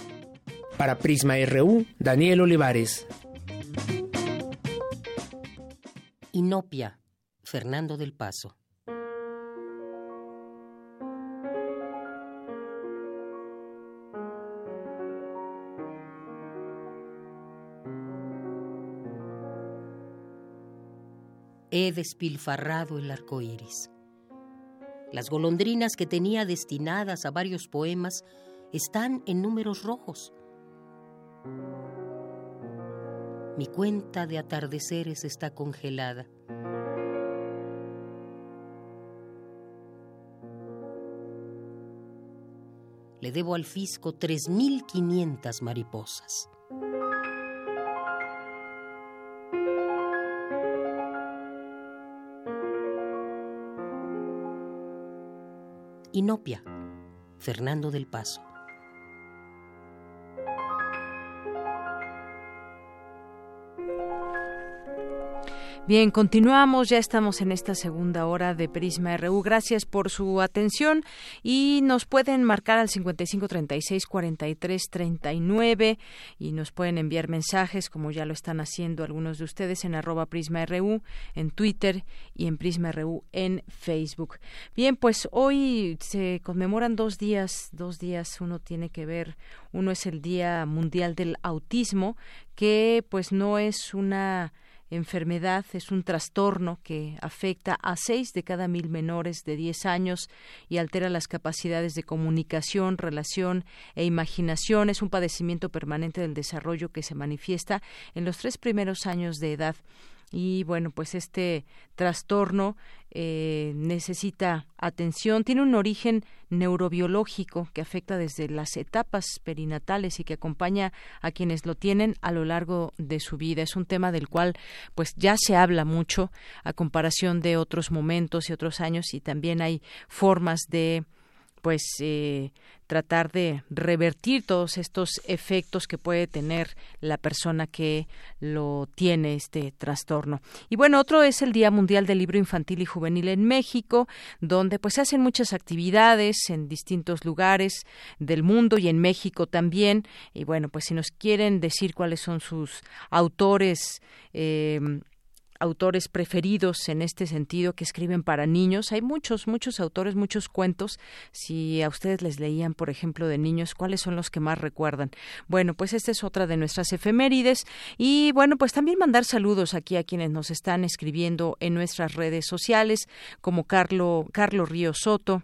Para Prisma RU, Daniel Olivares. Inopia, Fernando del Paso. He despilfarrado el arco iris. Las golondrinas que tenía destinadas a varios poemas están en números rojos. Mi cuenta de atardeceres está congelada. Le debo al fisco 3.500 mariposas. Inopia, Fernando del Paso. Bien, continuamos, ya estamos en esta segunda hora de Prisma RU. Gracias por su atención y nos pueden marcar al 5536-4339 y nos pueden enviar mensajes como ya lo están haciendo algunos de ustedes en arroba Prisma RU, en Twitter y en Prisma RU en Facebook. Bien, pues hoy se conmemoran dos días, dos días uno tiene que ver, uno es el Día Mundial del Autismo, que pues no es una enfermedad es un trastorno que afecta a seis de cada mil menores de 10 años y altera las capacidades de comunicación, relación e imaginación. Es un padecimiento permanente del desarrollo que se manifiesta en los tres primeros años de edad y bueno, pues este trastorno eh, necesita atención, tiene un origen neurobiológico que afecta desde las etapas perinatales y que acompaña a quienes lo tienen a lo largo de su vida. Es un tema del cual pues ya se habla mucho a comparación de otros momentos y otros años y también hay formas de pues eh, tratar de revertir todos estos efectos que puede tener la persona que lo tiene este trastorno. Y bueno, otro es el Día Mundial del Libro Infantil y Juvenil en México, donde pues se hacen muchas actividades en distintos lugares del mundo y en México también. Y bueno, pues si nos quieren decir cuáles son sus autores eh, autores preferidos en este sentido que escriben para niños. Hay muchos, muchos autores, muchos cuentos. Si a ustedes les leían, por ejemplo, de niños, ¿cuáles son los que más recuerdan? Bueno, pues esta es otra de nuestras efemérides. Y bueno, pues también mandar saludos aquí a quienes nos están escribiendo en nuestras redes sociales, como Carlo, Carlos Río Soto,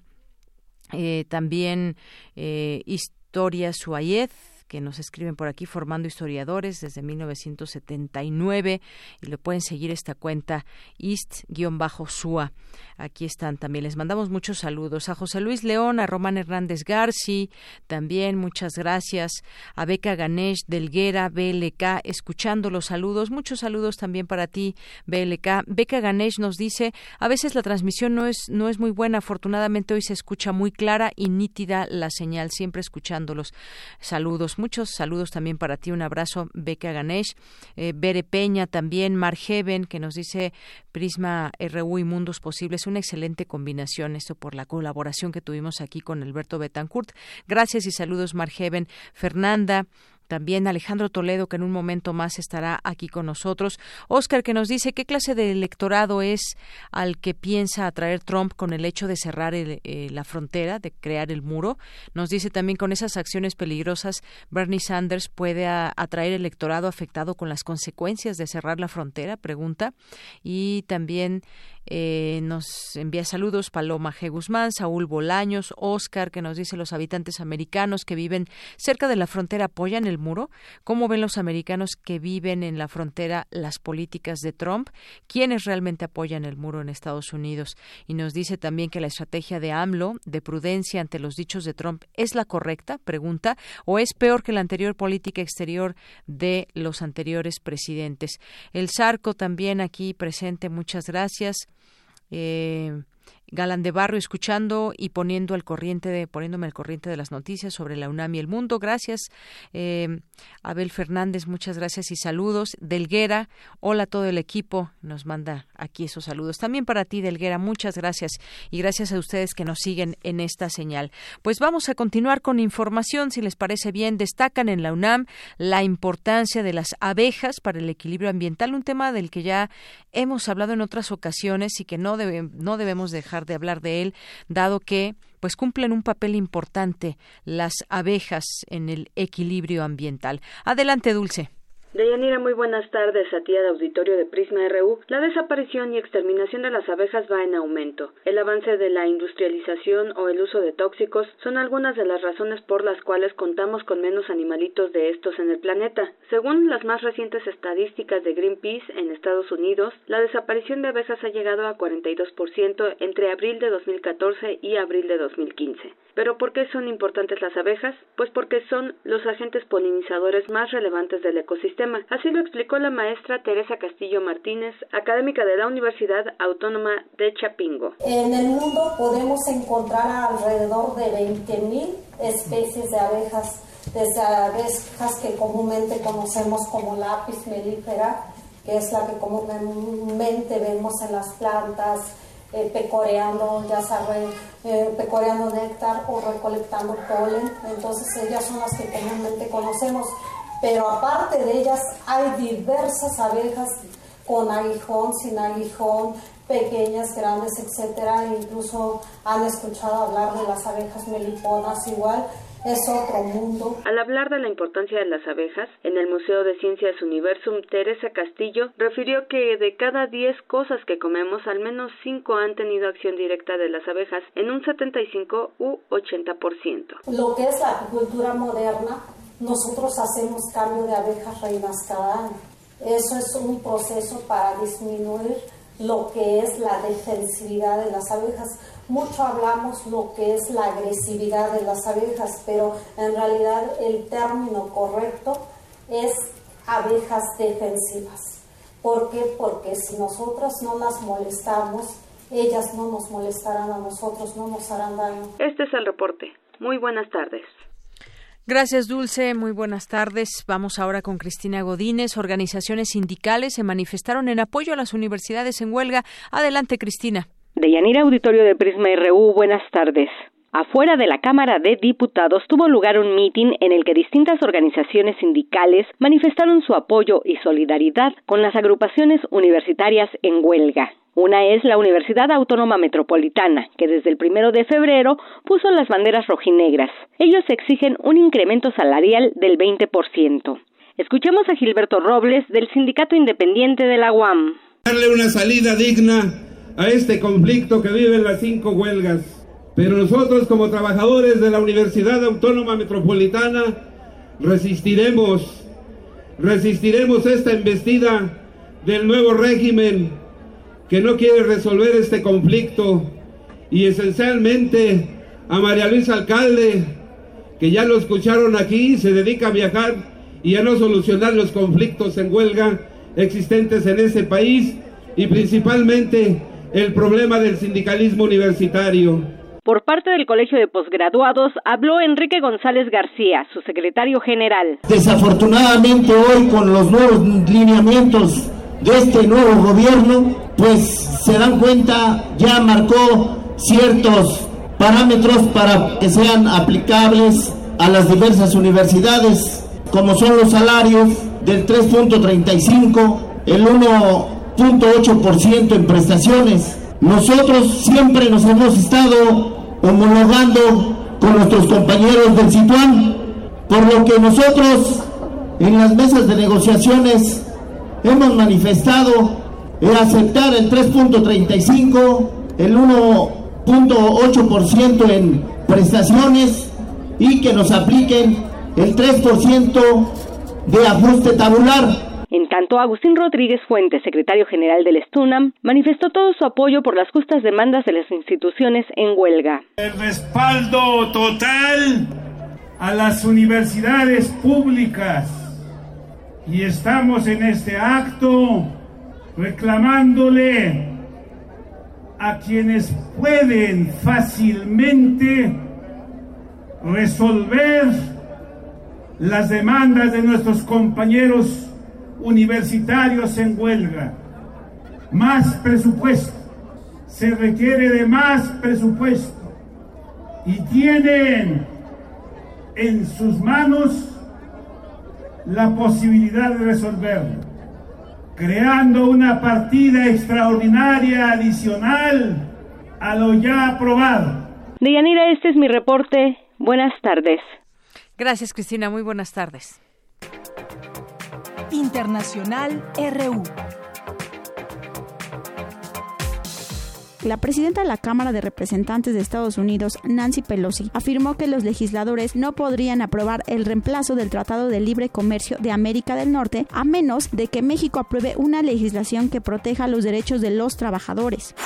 eh, también eh, Historia Suayez, que nos escriben por aquí formando historiadores desde 1979 y lo pueden seguir esta cuenta East-SUA. Aquí están también. Les mandamos muchos saludos a José Luis León, a Román Hernández Garci, también muchas gracias a Beca Ganesh Delguera, BLK, escuchando los saludos. Muchos saludos también para ti, BLK. Beca Ganesh nos dice, a veces la transmisión no es, no es muy buena, afortunadamente hoy se escucha muy clara y nítida la señal, siempre escuchándolos. Saludos Muchos saludos también para ti. Un abrazo, Beca Ganesh. Eh, Bere Peña también. Margeven, que nos dice Prisma RU y Mundos Posibles. Una excelente combinación. Esto por la colaboración que tuvimos aquí con Alberto Betancourt. Gracias y saludos, Margeven. Fernanda. También Alejandro Toledo, que en un momento más estará aquí con nosotros. Oscar, que nos dice qué clase de electorado es al que piensa atraer Trump con el hecho de cerrar eh, la frontera, de crear el muro. Nos dice también con esas acciones peligrosas, Bernie Sanders puede atraer electorado afectado con las consecuencias de cerrar la frontera, pregunta. Y también eh, nos envía saludos Paloma G. Guzmán, Saúl Bolaños, Oscar, que nos dice los habitantes americanos que viven cerca de la frontera apoyan el muro. ¿Cómo ven los americanos que viven en la frontera las políticas de Trump? ¿Quiénes realmente apoyan el muro en Estados Unidos? Y nos dice también que la estrategia de AMLO de prudencia ante los dichos de Trump es la correcta, pregunta, o es peor que la anterior política exterior de los anteriores presidentes. El Zarco también aquí presente, muchas gracias. Eh, Galán de Barrio escuchando y poniendo al corriente de, poniéndome al corriente de las noticias sobre la UNAM y el mundo. Gracias, eh, Abel Fernández, muchas gracias y saludos. Delguera, hola a todo el equipo, nos manda aquí esos saludos. También para ti, Delguera, muchas gracias y gracias a ustedes que nos siguen en esta señal. Pues vamos a continuar con información, si les parece bien. Destacan en la UNAM la importancia de las abejas para el equilibrio ambiental, un tema del que ya hemos hablado en otras ocasiones y que no, no debemos dejar de hablar de él, dado que pues cumplen un papel importante las abejas en el equilibrio ambiental. Adelante, Dulce. Deyanira, muy buenas tardes a ti al auditorio de Prisma RU. La desaparición y exterminación de las abejas va en aumento. El avance de la industrialización o el uso de tóxicos son algunas de las razones por las cuales contamos con menos animalitos de estos en el planeta. Según las más recientes estadísticas de Greenpeace en Estados Unidos, la desaparición de abejas ha llegado a 42% entre abril de 2014 y abril de 2015. ¿Pero por qué son importantes las abejas? Pues porque son los agentes polinizadores más relevantes del ecosistema. Así lo explicó la maestra Teresa Castillo Martínez, académica de la Universidad Autónoma de Chapingo. En el mundo podemos encontrar alrededor de 20.000 especies de abejas, desde abejas que comúnmente conocemos como lápiz melífera, que es la que comúnmente vemos en las plantas, eh, pecoreando, ya saben, eh, pecoreando néctar o recolectando polen. Entonces ellas son las que comúnmente conocemos. Pero aparte de ellas hay diversas abejas con aguijón, sin aguijón, pequeñas, grandes, etcétera. Incluso han escuchado hablar de las abejas meliponas igual es otro mundo. Al hablar de la importancia de las abejas, en el Museo de Ciencias Universum, Teresa Castillo refirió que de cada 10 cosas que comemos, al menos 5 han tenido acción directa de las abejas en un 75 u 80%. Lo que es la apicultura moderna, nosotros hacemos cambio de abejas reinas cada año. Eso es un proceso para disminuir lo que es la defensividad de las abejas mucho hablamos lo que es la agresividad de las abejas, pero en realidad el término correcto es abejas defensivas. ¿Por qué? Porque si nosotras no las molestamos, ellas no nos molestarán a nosotros, no nos harán daño. Este es el reporte. Muy buenas tardes. Gracias, Dulce. Muy buenas tardes. Vamos ahora con Cristina Godínez. Organizaciones sindicales se manifestaron en apoyo a las universidades en huelga. Adelante, Cristina. De Yanira Auditorio de Prisma RU, buenas tardes. Afuera de la Cámara de Diputados tuvo lugar un mitin en el que distintas organizaciones sindicales manifestaron su apoyo y solidaridad con las agrupaciones universitarias en huelga. Una es la Universidad Autónoma Metropolitana, que desde el primero de febrero puso las banderas rojinegras. Ellos exigen un incremento salarial del 20%. Escuchemos a Gilberto Robles del Sindicato Independiente de la UAM. Darle una salida digna a este conflicto que viven las cinco huelgas. Pero nosotros como trabajadores de la Universidad Autónoma Metropolitana resistiremos, resistiremos esta embestida del nuevo régimen que no quiere resolver este conflicto y esencialmente a María Luisa Alcalde, que ya lo escucharon aquí, se dedica a viajar y a no solucionar los conflictos en huelga existentes en ese país y principalmente el problema del sindicalismo universitario. Por parte del Colegio de Posgraduados habló Enrique González García, su secretario general. Desafortunadamente hoy con los nuevos lineamientos de este nuevo gobierno, pues se dan cuenta, ya marcó ciertos parámetros para que sean aplicables a las diversas universidades, como son los salarios del 3.35, el 1 ciento en prestaciones. Nosotros siempre nos hemos estado homologando con nuestros compañeros del Situán, por lo que nosotros en las mesas de negociaciones hemos manifestado el aceptar el 3.35, el 1.8% en prestaciones y que nos apliquen el 3% de ajuste tabular. En tanto, Agustín Rodríguez Fuentes, secretario general del Estunam, manifestó todo su apoyo por las justas demandas de las instituciones en huelga. El respaldo total a las universidades públicas y estamos en este acto reclamándole a quienes pueden fácilmente resolver las demandas de nuestros compañeros universitarios en huelga. Más presupuesto. Se requiere de más presupuesto. Y tienen en sus manos la posibilidad de resolverlo, creando una partida extraordinaria adicional a lo ya aprobado. Deyanira, este es mi reporte. Buenas tardes. Gracias, Cristina. Muy buenas tardes. Internacional RU. La presidenta de la Cámara de Representantes de Estados Unidos, Nancy Pelosi, afirmó que los legisladores no podrían aprobar el reemplazo del Tratado de Libre Comercio de América del Norte a menos de que México apruebe una legislación que proteja los derechos de los trabajadores.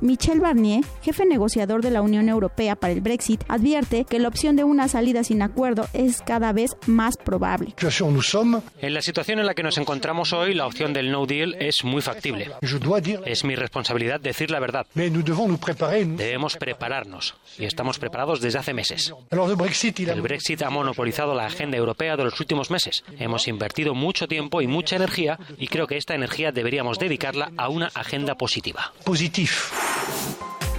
Michel Barnier, jefe negociador de la Unión Europea para el Brexit, advierte que la opción de una salida sin acuerdo es cada vez más probable. En la situación en la que nos encontramos hoy, la opción del no deal es muy factible. Es mi responsabilidad decir la verdad. Debemos prepararnos y estamos preparados desde hace meses. El Brexit ha monopolizado la agenda europea de los últimos meses. Hemos invertido mucho tiempo y mucha energía y creo que esta energía deberíamos dedicarla a una agenda positiva.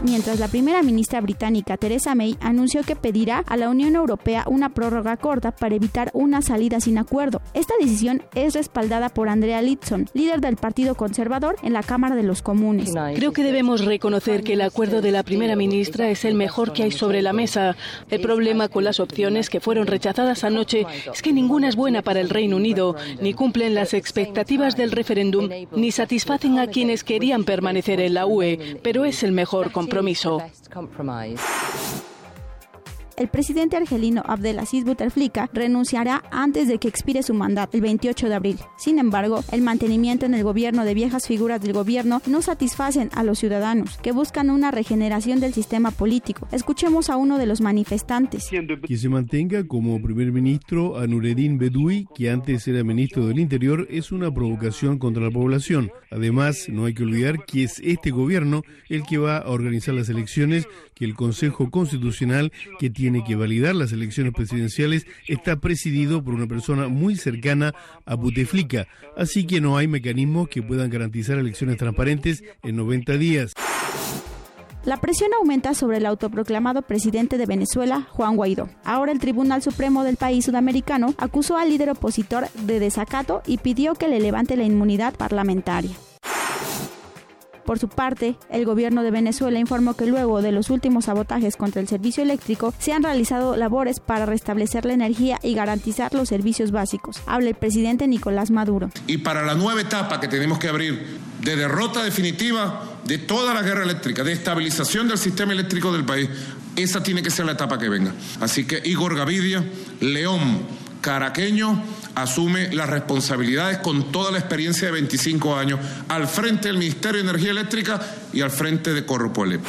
Mientras la primera ministra británica Theresa May anunció que pedirá a la Unión Europea una prórroga corta para evitar una salida sin acuerdo. Esta decisión es respaldada por Andrea Litson, líder del Partido Conservador en la Cámara de los Comunes. Creo que debemos reconocer que el acuerdo de la primera ministra es el mejor que hay sobre la mesa. El problema con las opciones que fueron rechazadas anoche es que ninguna es buena para el Reino Unido, ni cumplen las expectativas del referéndum, ni satisfacen a quienes querían permanecer en la UE, pero es el mejor compromiso compromiso. El presidente argelino Abdelaziz Bouteflika renunciará antes de que expire su mandato, el 28 de abril. Sin embargo, el mantenimiento en el gobierno de viejas figuras del gobierno no satisfacen a los ciudadanos, que buscan una regeneración del sistema político. Escuchemos a uno de los manifestantes. Que se mantenga como primer ministro a Nureddin Bedoui, que antes era ministro del Interior, es una provocación contra la población. Además, no hay que olvidar que es este gobierno el que va a organizar las elecciones, que el Consejo Constitucional, que tiene tiene que validar las elecciones presidenciales está presidido por una persona muy cercana a Buteflika, así que no hay mecanismos que puedan garantizar elecciones transparentes en 90 días. La presión aumenta sobre el autoproclamado presidente de Venezuela, Juan Guaidó. Ahora el Tribunal Supremo del país sudamericano acusó al líder opositor de desacato y pidió que le levante la inmunidad parlamentaria. Por su parte, el gobierno de Venezuela informó que luego de los últimos sabotajes contra el servicio eléctrico, se han realizado labores para restablecer la energía y garantizar los servicios básicos. Habla el presidente Nicolás Maduro. Y para la nueva etapa que tenemos que abrir de derrota definitiva de toda la guerra eléctrica, de estabilización del sistema eléctrico del país, esa tiene que ser la etapa que venga. Así que Igor Gavidia, León, Caraqueño, asume las responsabilidades con toda la experiencia de 25 años al frente del Ministerio de Energía Eléctrica y al frente de Corropuele.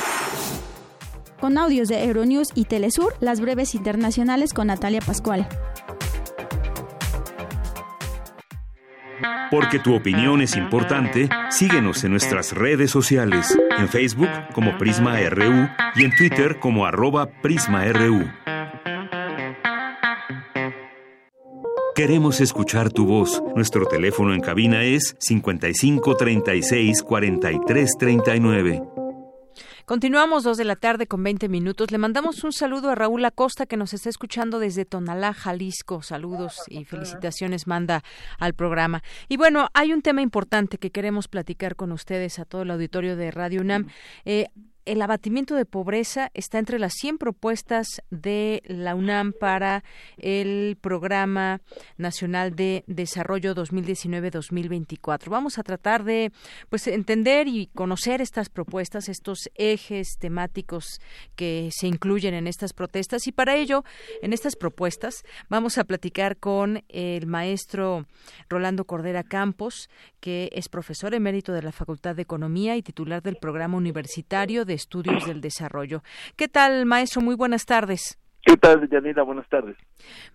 Con audios de Euronews y Telesur, las breves internacionales con Natalia Pascual. Porque tu opinión es importante, síguenos en nuestras redes sociales, en Facebook como Prisma RU y en Twitter como arroba PrismaRU. Queremos escuchar tu voz. Nuestro teléfono en cabina es 55 36 43 39. Continuamos dos de la tarde con 20 minutos. Le mandamos un saludo a Raúl Acosta que nos está escuchando desde Tonalá, Jalisco. Saludos y felicitaciones manda al programa. Y bueno, hay un tema importante que queremos platicar con ustedes a todo el auditorio de Radio UNAM. Eh, el abatimiento de pobreza está entre las 100 propuestas de la UNAM para el Programa Nacional de Desarrollo 2019-2024. Vamos a tratar de pues entender y conocer estas propuestas, estos ejes temáticos que se incluyen en estas protestas y para ello, en estas propuestas, vamos a platicar con el maestro Rolando Cordera Campos, que es profesor emérito de la Facultad de Economía y titular del Programa Universitario de Estudios del Desarrollo. ¿Qué tal, maestro? Muy buenas tardes. ¿Qué tal, Yanira? Buenas tardes.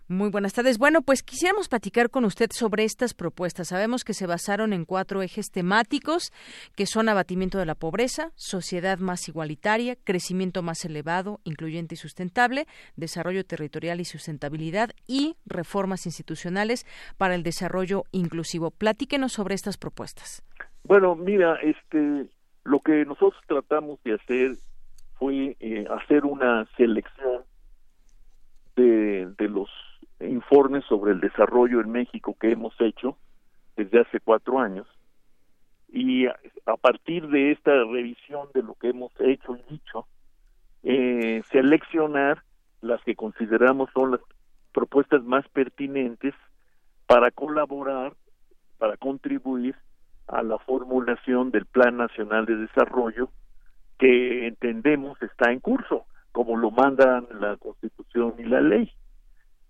Muy buenas tardes. Bueno, pues quisiéramos platicar con usted sobre estas propuestas. Sabemos que se basaron en cuatro ejes temáticos, que son abatimiento de la pobreza, sociedad más igualitaria, crecimiento más elevado, incluyente y sustentable, desarrollo territorial y sustentabilidad y reformas institucionales para el desarrollo inclusivo. Platíquenos sobre estas propuestas. Bueno, mira, este, lo que nosotros tratamos de hacer fue eh, hacer una selección de, de los informes sobre el desarrollo en México que hemos hecho desde hace cuatro años. Y a, partir de esta revisión de lo que hemos hecho y dicho eh, seleccionar las que consideramos son las propuestas más pertinentes para colaborar para contribuir a la formulación del Plan Nacional de Desarrollo que entendemos está en curso como lo mandan la Constitución y la ley.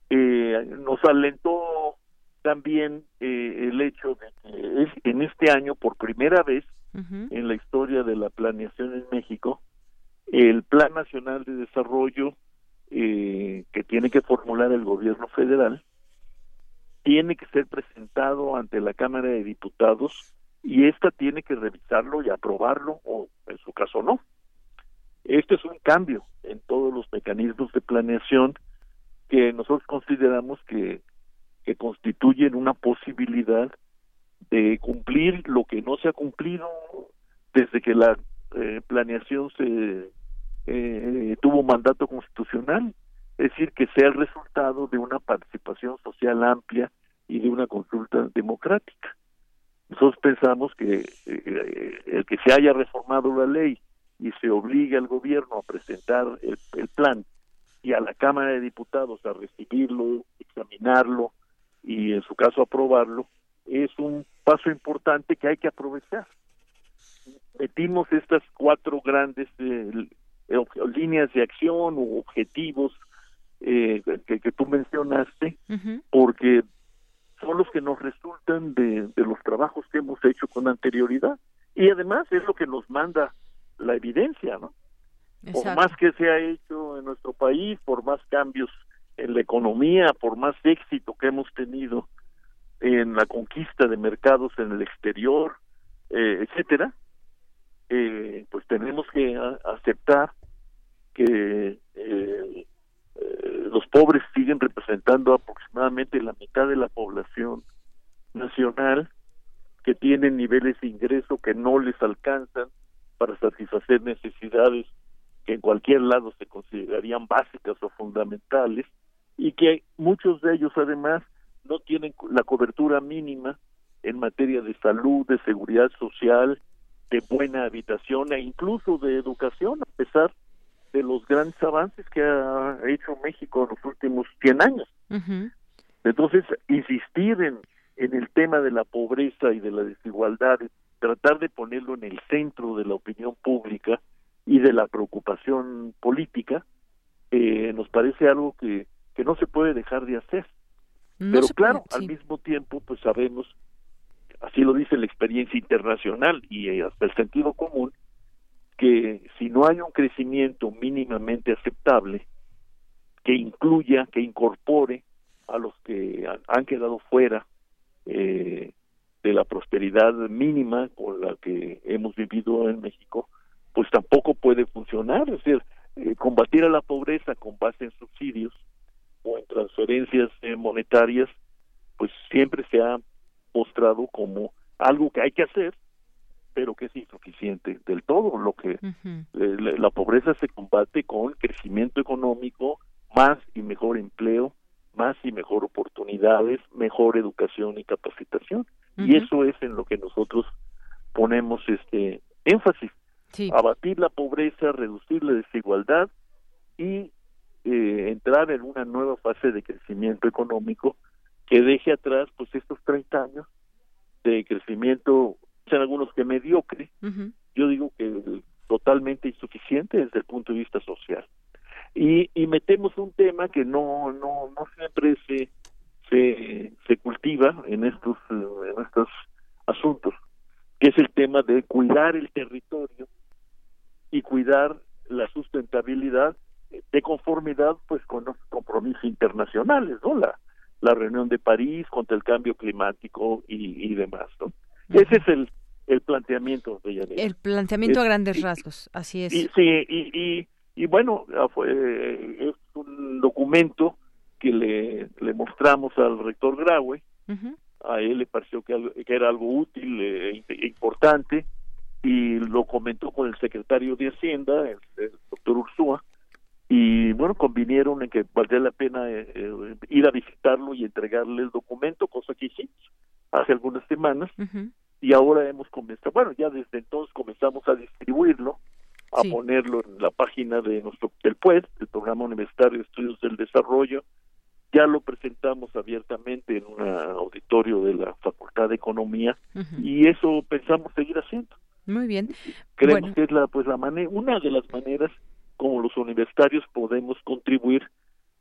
Eh, nos alentó también eh, el hecho de que en este año, por primera vez en la historia de la planeación en México, el Plan Nacional de Desarrollo eh, que tiene que formular el gobierno federal tiene que ser presentado ante la Cámara de Diputados y esta tiene que revisarlo y aprobarlo o en su caso no. Este es un cambio en todos los mecanismos de planeación que nosotros consideramos que, que constituyen una posibilidad de cumplir lo que no se ha cumplido desde que la eh, planeación se eh, tuvo mandato constitucional, es decir, que sea el resultado de una participación social amplia y de una consulta democrática. Nosotros pensamos que eh, el que se haya reformado la ley y se obligue al gobierno a presentar el, el plan y a la Cámara de Diputados a recibirlo, examinarlo y en su caso aprobarlo, es un paso importante que hay que aprovechar. Metimos estas cuatro grandes eh, líneas de acción o objetivos eh, que, que, tú mencionaste, porque son los que nos resultan de, de los trabajos que hemos hecho con anterioridad. Y además es lo que nos manda la evidencia, ¿no? Por más que se ha hecho en nuestro país, por más cambios en la economía, por más éxito que hemos tenido en la conquista de mercados en el exterior, eh, etcétera, eh, pues tenemos que aceptar que eh, los pobres siguen representando aproximadamente la mitad de la población nacional, que tienen niveles de ingreso que no les alcanzan para satisfacer necesidades que en cualquier lado se considerarían básicas o fundamentales y que muchos de ellos además no tienen la cobertura mínima en materia de salud, de seguridad social, de buena habitación e incluso de educación, a pesar de los grandes avances que ha hecho México en los últimos 100 años. Entonces, insistir en, en el tema de la pobreza y de la desigualdad, tratar de ponerlo en el centro de la opinión pública y de la preocupación política, eh, nos parece algo que, que no se puede dejar de hacer. Pero claro, al mismo tiempo, pues sabemos, así lo dice la experiencia internacional y hasta el sentido común, que si no hay un crecimiento mínimamente aceptable, que incluya, que incorpore a los que han, quedado fuera eh, de la prosperidad mínima con la que hemos vivido en México, pues tampoco puede funcionar. Es decir, eh, combatir a la pobreza con base en subsidios o en transferencias eh, monetarias, pues siempre se ha mostrado como algo que hay que hacer, pero que es insuficiente del todo. Lo que eh, la, pobreza se combate con crecimiento económico, más y mejor empleo, más y mejor oportunidades, mejor educación y capacitación. Y eso es en lo que nosotros ponemos este énfasis. Abatir la pobreza, reducir la desigualdad y eh, entrar en una nueva fase de crecimiento económico que deje atrás pues estos 30 años de crecimiento, en algunos que mediocre, yo digo que totalmente insuficiente desde el punto de vista social. Y, y metemos un tema que no, no, no siempre se, se, se cultiva en estos, en estos asuntos, que es el tema de cuidar el territorio y cuidar la sustentabilidad de conformidad pues con los compromisos internacionales, ¿no? La, la reunión de París contra el cambio climático y, y demás, ¿no? Ese es el, el planteamiento de El planteamiento a grandes rasgos, así es. Y, sí, y, y, y bueno, ah, fue, es un documento que le, le mostramos al rector Graue, a él le pareció que, que era algo útil e importante, y lo comentó con el secretario de Hacienda, el, doctor Ursúa, y bueno, convinieron en que valdría la pena eh, eh, ir a visitarlo y entregarle el documento, cosa que hicimos hace algunas semanas, y ahora hemos comenzado, bueno, ya desde entonces comenzamos a distribuirlo, a ponerlo en la página de nuestro del PUED, el Programa Universitario de Estudios del Desarrollo, ya lo presentamos abiertamente en un auditorio de la Facultad de Economía y eso pensamos seguir haciendo. Muy bien. Creemos que es la, pues, la manera, una de las maneras como los universitarios podemos contribuir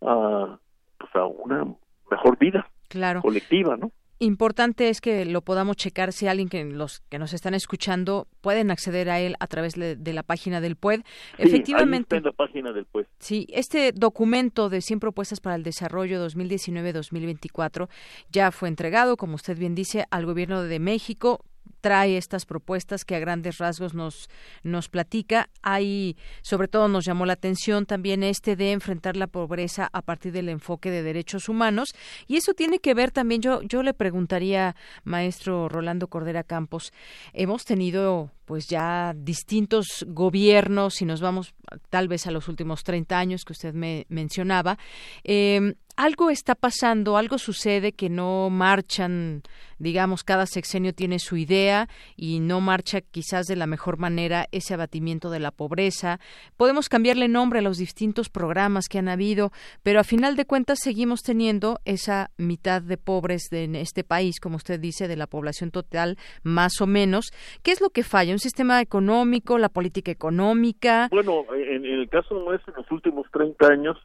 a, pues, a una mejor vida claro. colectiva, ¿no? Importante es que lo podamos checar si alguien que los que nos están escuchando pueden acceder a él a través de, la página del PUED. Efectivamente. la página del PUED. Sí, este documento de 100 propuestas para el desarrollo 2019-2024 ya fue entregado, como usted bien dice, al gobierno de México trae estas propuestas que a grandes rasgos nos nos platica. Hay, sobre todo, nos llamó la atención también este de enfrentar la pobreza a partir del enfoque de derechos humanos y eso tiene que ver también. Yo yo le preguntaría, maestro Rolando Cordera Campos, hemos tenido pues ya distintos gobiernos, si nos vamos tal vez a los últimos 30 años que usted me mencionaba, eh, algo está pasando, algo sucede que no marchan, digamos, cada sexenio tiene su idea y no marcha quizás de la mejor manera ese abatimiento de la pobreza. Podemos cambiarle nombre a los distintos programas que han habido, pero a final de cuentas seguimos teniendo esa mitad de pobres en este país, como usted dice, de la población total, más o menos. ¿Qué es lo que falla? ¿Un sistema económico, la política económica? Bueno, en, el caso nuestro, en los últimos 30 años,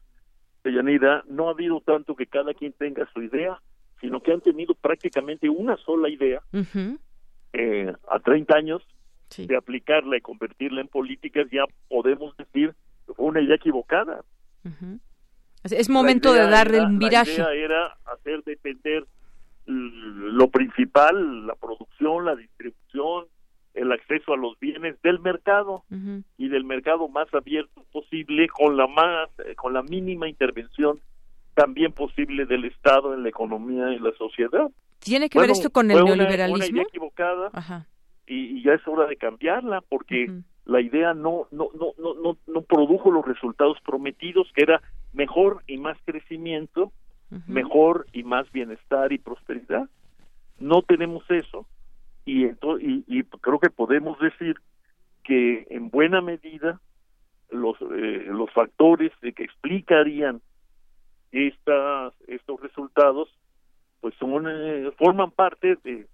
Yanira, no ha habido tanto que cada quien tenga su idea, sino que han tenido prácticamente una sola idea eh, a 30 años de aplicarla y convertirla en políticas, ya podemos decir que fue una idea equivocada. Es momento de darle un viraje. La idea era hacer depender lo principal, la producción, la distribución, el acceso a los bienes del mercado y del mercado más abierto posible con la más eh, con la mínima intervención también posible del Estado en la economía y la sociedad. ¿Tiene que ver esto con el neoliberalismo? Una, idea equivocada Y, ya es hora de cambiarla porque la idea no no, no no no no produjo los resultados prometidos que era mejor y más crecimiento, mejor y más bienestar y prosperidad. No tenemos eso y, y, creo que podemos decir que en buena medida los eh, los factores que explicarían estas estos resultados pues son eh, forman parte de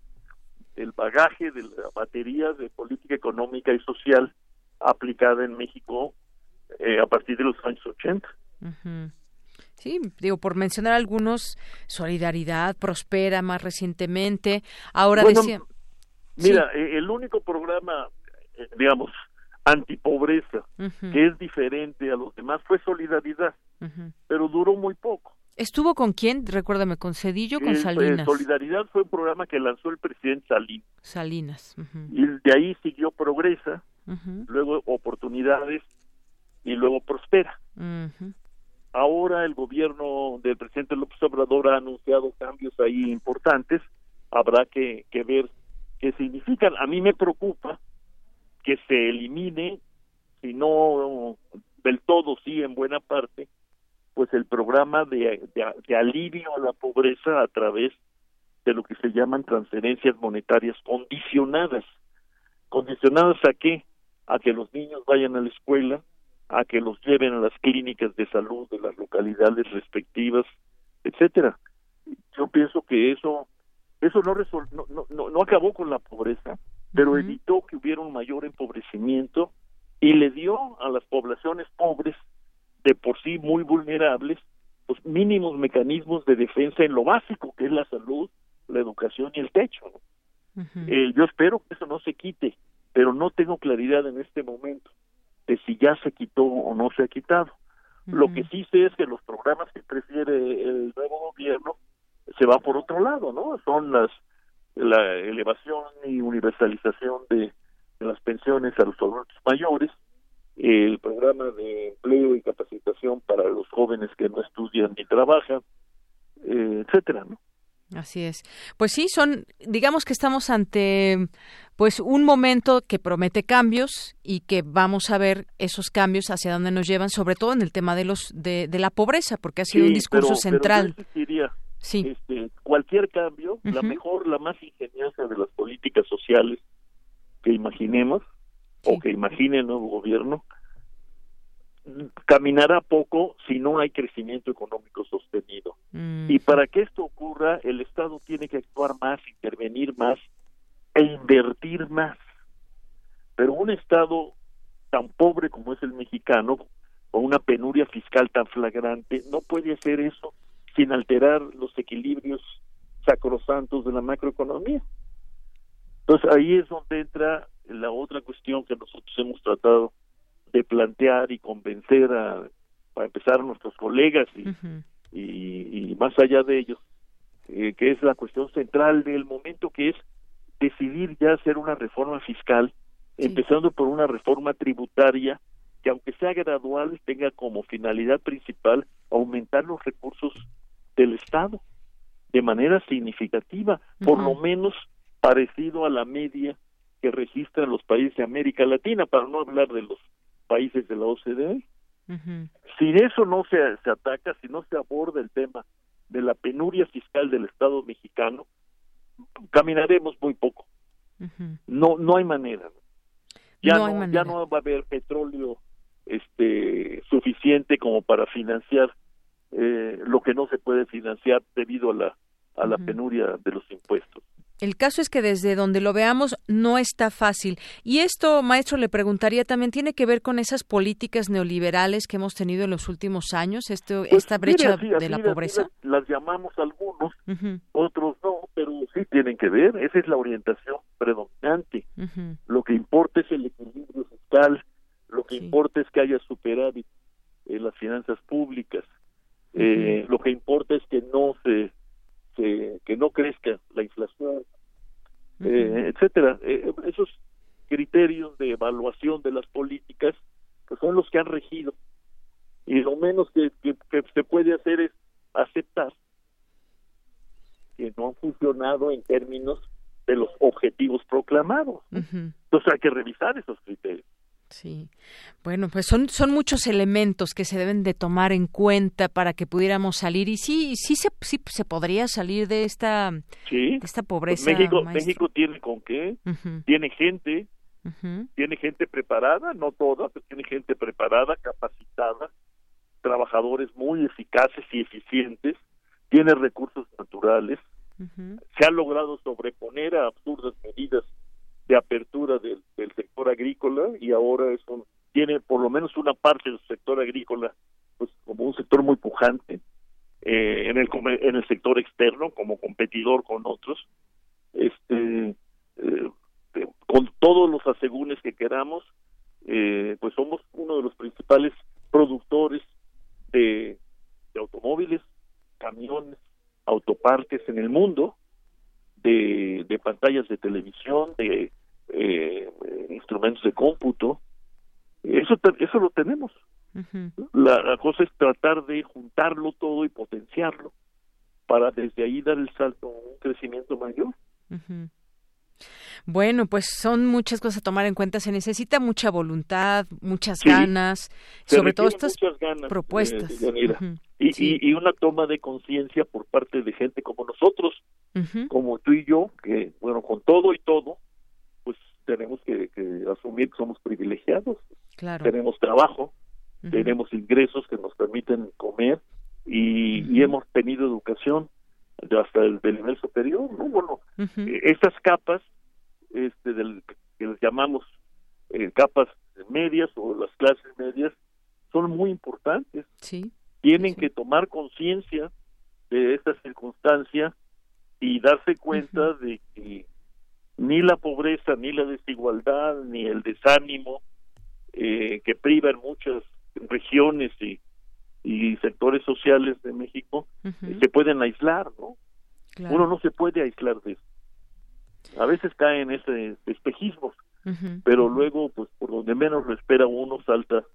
del bagaje de la batería de política económica y social aplicada en México eh, a partir de los años 80. Sí, digo, por mencionar algunos, Solidaridad, Prospera más recientemente, ahora decía... Mira, e, el único programa, eh, digamos, antipobreza, que es diferente a los demás, fue Solidaridad, pero duró muy poco. ¿Estuvo con quién? Recuérdame, ¿con Cedillo con Salinas? Solidaridad fue un programa que lanzó el presidente Salinas. Salinas. Y de ahí siguió Progresa, luego Oportunidades y luego Prospera. Ahora el gobierno del presidente López Obrador ha anunciado cambios ahí importantes. Habrá que, que ver que significan, a mí me preocupa que se elimine, si no del todo, sí, en buena parte, pues el programa de, de, alivio a la pobreza a través de lo que se llaman transferencias monetarias condicionadas. ¿Condicionadas a qué? A que los niños vayan a la escuela, a que los lleven a las clínicas de salud de las localidades respectivas, etcétera. Yo pienso que eso eso no, no, no, no, acabó con la pobreza, pero evitó que hubiera un mayor empobrecimiento y le dio a las poblaciones pobres, de por sí muy vulnerables, los pues, mínimos mecanismos de defensa en lo básico, que es la salud, la educación y el techo. Eh, yo espero que eso no se quite, pero no tengo claridad en este momento de si ya se quitó o no se ha quitado. Lo que sí sé es que los programas que prefiere el nuevo gobierno se va por otro lado, ¿no? Son las la elevación y universalización de, las pensiones a los adultos mayores, el programa de empleo y capacitación para los jóvenes que no estudian ni trabajan, eh, etcétera, ¿no? Así es. Pues sí, son, digamos que estamos ante, pues un momento que promete cambios y que vamos a ver esos cambios hacia dónde nos llevan, sobre todo en el tema de los de, de la pobreza, porque ha sido un discurso central. Sí. Este, cualquier cambio, la mejor, la más ingeniosa de las políticas sociales que imaginemos o que imagine el nuevo gobierno, caminará poco si no hay crecimiento económico sostenido. Y para que esto ocurra, el Estado tiene que actuar más, intervenir más e invertir más. Pero un Estado tan pobre como es el mexicano, con una penuria fiscal tan flagrante, no puede hacer eso sin alterar los equilibrios sacrosantos de la macroeconomía. Entonces ahí es donde entra la otra cuestión que nosotros hemos tratado de plantear y convencer a, para empezar a nuestros colegas y, y, más allá de ellos, eh, que es la cuestión central del momento, que es decidir ya hacer una reforma fiscal, empezando por una reforma tributaria que aunque sea gradual tenga como finalidad principal aumentar los recursos del Estado de manera significativa, por lo menos parecido a la media que registran los países de América Latina, para no hablar de los países de la OCDE. Si eso no se, se ataca, si no se aborda el tema de la penuria fiscal del Estado mexicano, caminaremos muy poco. No no hay manera. Ya no, ya no va a haber petróleo este suficiente como para financiar eh, lo que no se puede financiar debido a la a la penuria de los impuestos. El caso es que desde donde lo veamos no está fácil. Y esto, maestro, le preguntaría también, ¿tiene que ver con esas políticas neoliberales que hemos tenido en los últimos años, esto, pues esta brecha de la pobreza? Las, llamamos algunos, otros no, pero sí tienen que ver. Esa es la orientación predominante. Lo que importa es el equilibrio fiscal, lo que importa es que haya superávit en las finanzas públicas. Eh, lo que importa es que no se que no crezca la inflación, eh, etcétera. Eh, esos criterios de evaluación de las políticas que son los que han regido y lo menos que, se puede hacer es aceptar que no han funcionado en términos de los objetivos proclamados. Entonces hay que revisar esos criterios. Sí. Bueno, pues son, son muchos elementos que se deben de tomar en cuenta para que pudiéramos salir. Y sí, sí se, sí se podría salir de esta, esta pues pobreza. México, México tiene con qué, tiene gente, tiene gente preparada, no toda, pero tiene gente preparada, capacitada, trabajadores muy eficaces y eficientes, tiene recursos naturales, se ha logrado sobreponer a absurdas medidas de apertura del, sector agrícola y ahora es tiene por lo menos una parte del sector agrícola pues como un sector muy pujante eh, en el en el sector externo como competidor con otros este eh, con todos los asegúnes que queramos eh, pues somos uno de los principales productores de, de automóviles camiones autoparques en el mundo de, pantallas de televisión, de eh, instrumentos de cómputo. Eso, eso lo tenemos. la, cosa es tratar de juntarlo todo y potenciarlo para desde ahí dar el salto a un crecimiento mayor. Bueno, pues son muchas cosas a tomar en cuenta. Se necesita mucha voluntad, muchas ganas, sobre todo estas propuestas. y, y, una toma de conciencia por parte de gente como nosotros, como tú y yo, que, bueno, con todo y todo, pues tenemos que, asumir que somos privilegiados. Tenemos trabajo, tenemos ingresos que nos permiten comer y, hemos tenido educación hasta el del nivel superior, ¿no? Bueno, eh, estas capas este del que les llamamos eh, capas medias o las clases medias son muy importantes. Sí. Tienen que tomar conciencia de esta circunstancia y darse cuenta de que ni la pobreza, ni la desigualdad, ni el desánimo eh, que priva en muchas regiones y, y sectores sociales de México se pueden aislar, ¿no? Uno no se puede aislar de eso. A veces cae en ese espejismo, pero luego, pues por donde menos lo espera uno, salta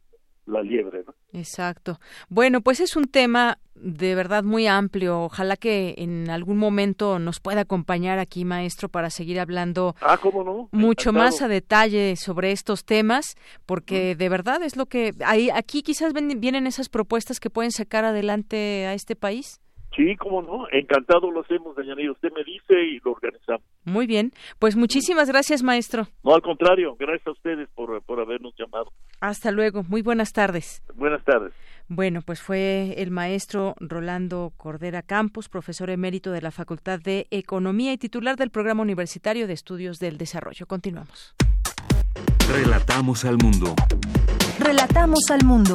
la liebre. ¿no? Exacto. Bueno, pues es un tema de verdad muy amplio. Ojalá que en algún momento nos pueda acompañar aquí, maestro, para seguir hablando ah, no? mucho más a detalle sobre estos temas, porque de verdad es lo que hay aquí quizás vienen esas propuestas que pueden sacar adelante a este país. Sí, cómo no, encantado lo hacemos, Dayanira. Usted me dice y lo organizamos. Muy bien, pues muchísimas gracias, maestro. No, al contrario, gracias a ustedes por, por habernos llamado. Hasta luego, muy buenas tardes. Buenas tardes. Bueno, pues fue el maestro Rolando Cordera Campos, profesor emérito de la Facultad de Economía y titular del Programa Universitario de Estudios del Desarrollo. Continuamos. Relatamos al mundo. Relatamos al mundo.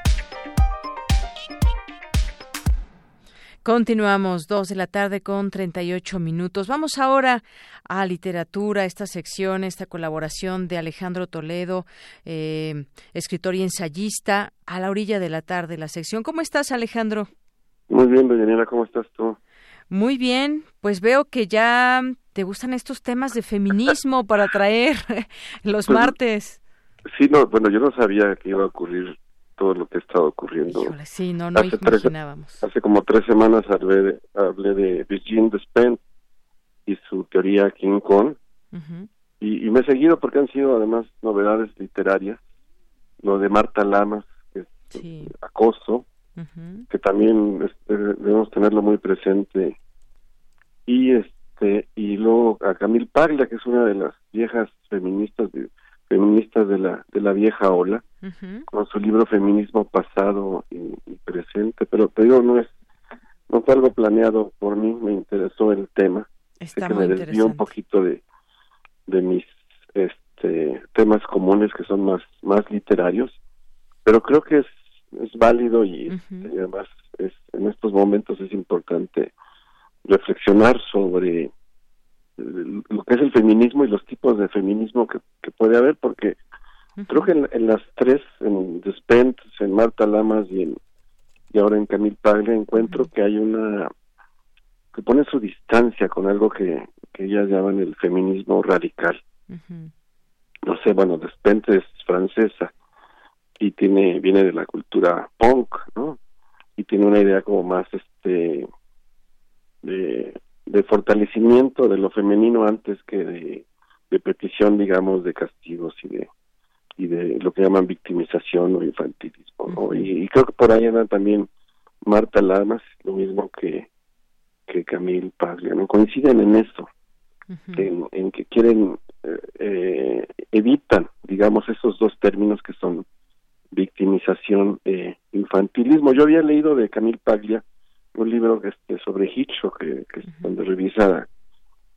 Continuamos, dos de la tarde con 38 minutos. Vamos ahora a literatura, esta sección, esta colaboración de Alejandro Toledo, eh, escritor y ensayista, a la orilla de la tarde, la sección. ¿Cómo estás, Alejandro? Muy bien, Daniela, ¿cómo estás tú? Muy bien, pues veo que ya te gustan estos temas de feminismo para traer los pues, martes. Sí, no, bueno, yo no sabía que iba a ocurrir todo lo que ha estado ocurriendo. sí, no, no hace imaginábamos. hace como tres semanas hablé de, hablé de Virgin Despentes y su teoría King Kong. y, me he seguido porque han sido además novedades literarias. Lo de Marta Lamas, que es acoso, que también este, debemos tenerlo muy presente. Y este y luego a Camille Paglia, que es una de las viejas feministas de, feministas de la de la vieja ola con su libro feminismo pasado y, presente. Pero te digo no es no fue algo planeado por mí me interesó el tema. Está que me desvió un poquito de de mis este temas comunes que son más más literarios pero creo que es es válido y, este, además es, en estos momentos es importante reflexionar sobre lo que es el feminismo y los tipos de feminismo que, puede haber, porque creo que en, las tres, en Despentes, en Marta Lamas y, en, y ahora en Camille Paglia, encuentro que hay una que pone su distancia con algo que, que ellas llaman el feminismo radical. No sé, bueno, Despentes es francesa y tiene viene de la cultura punk, ¿no? Y tiene una idea como más este de de fortalecimiento de lo femenino antes que de, petición, digamos, de castigos y de y de lo que llaman victimización o infantilismo, y, creo que por ahí anda también Marta Lamas, lo mismo que que Camille Paglia, ¿no? Coinciden en eso, en, que quieren, eh, eh, evitan, digamos, esos dos términos que son victimización e infantilismo. Yo había leído de Camille Paglia un libro este, sobre Hitchcock, que, que donde revisa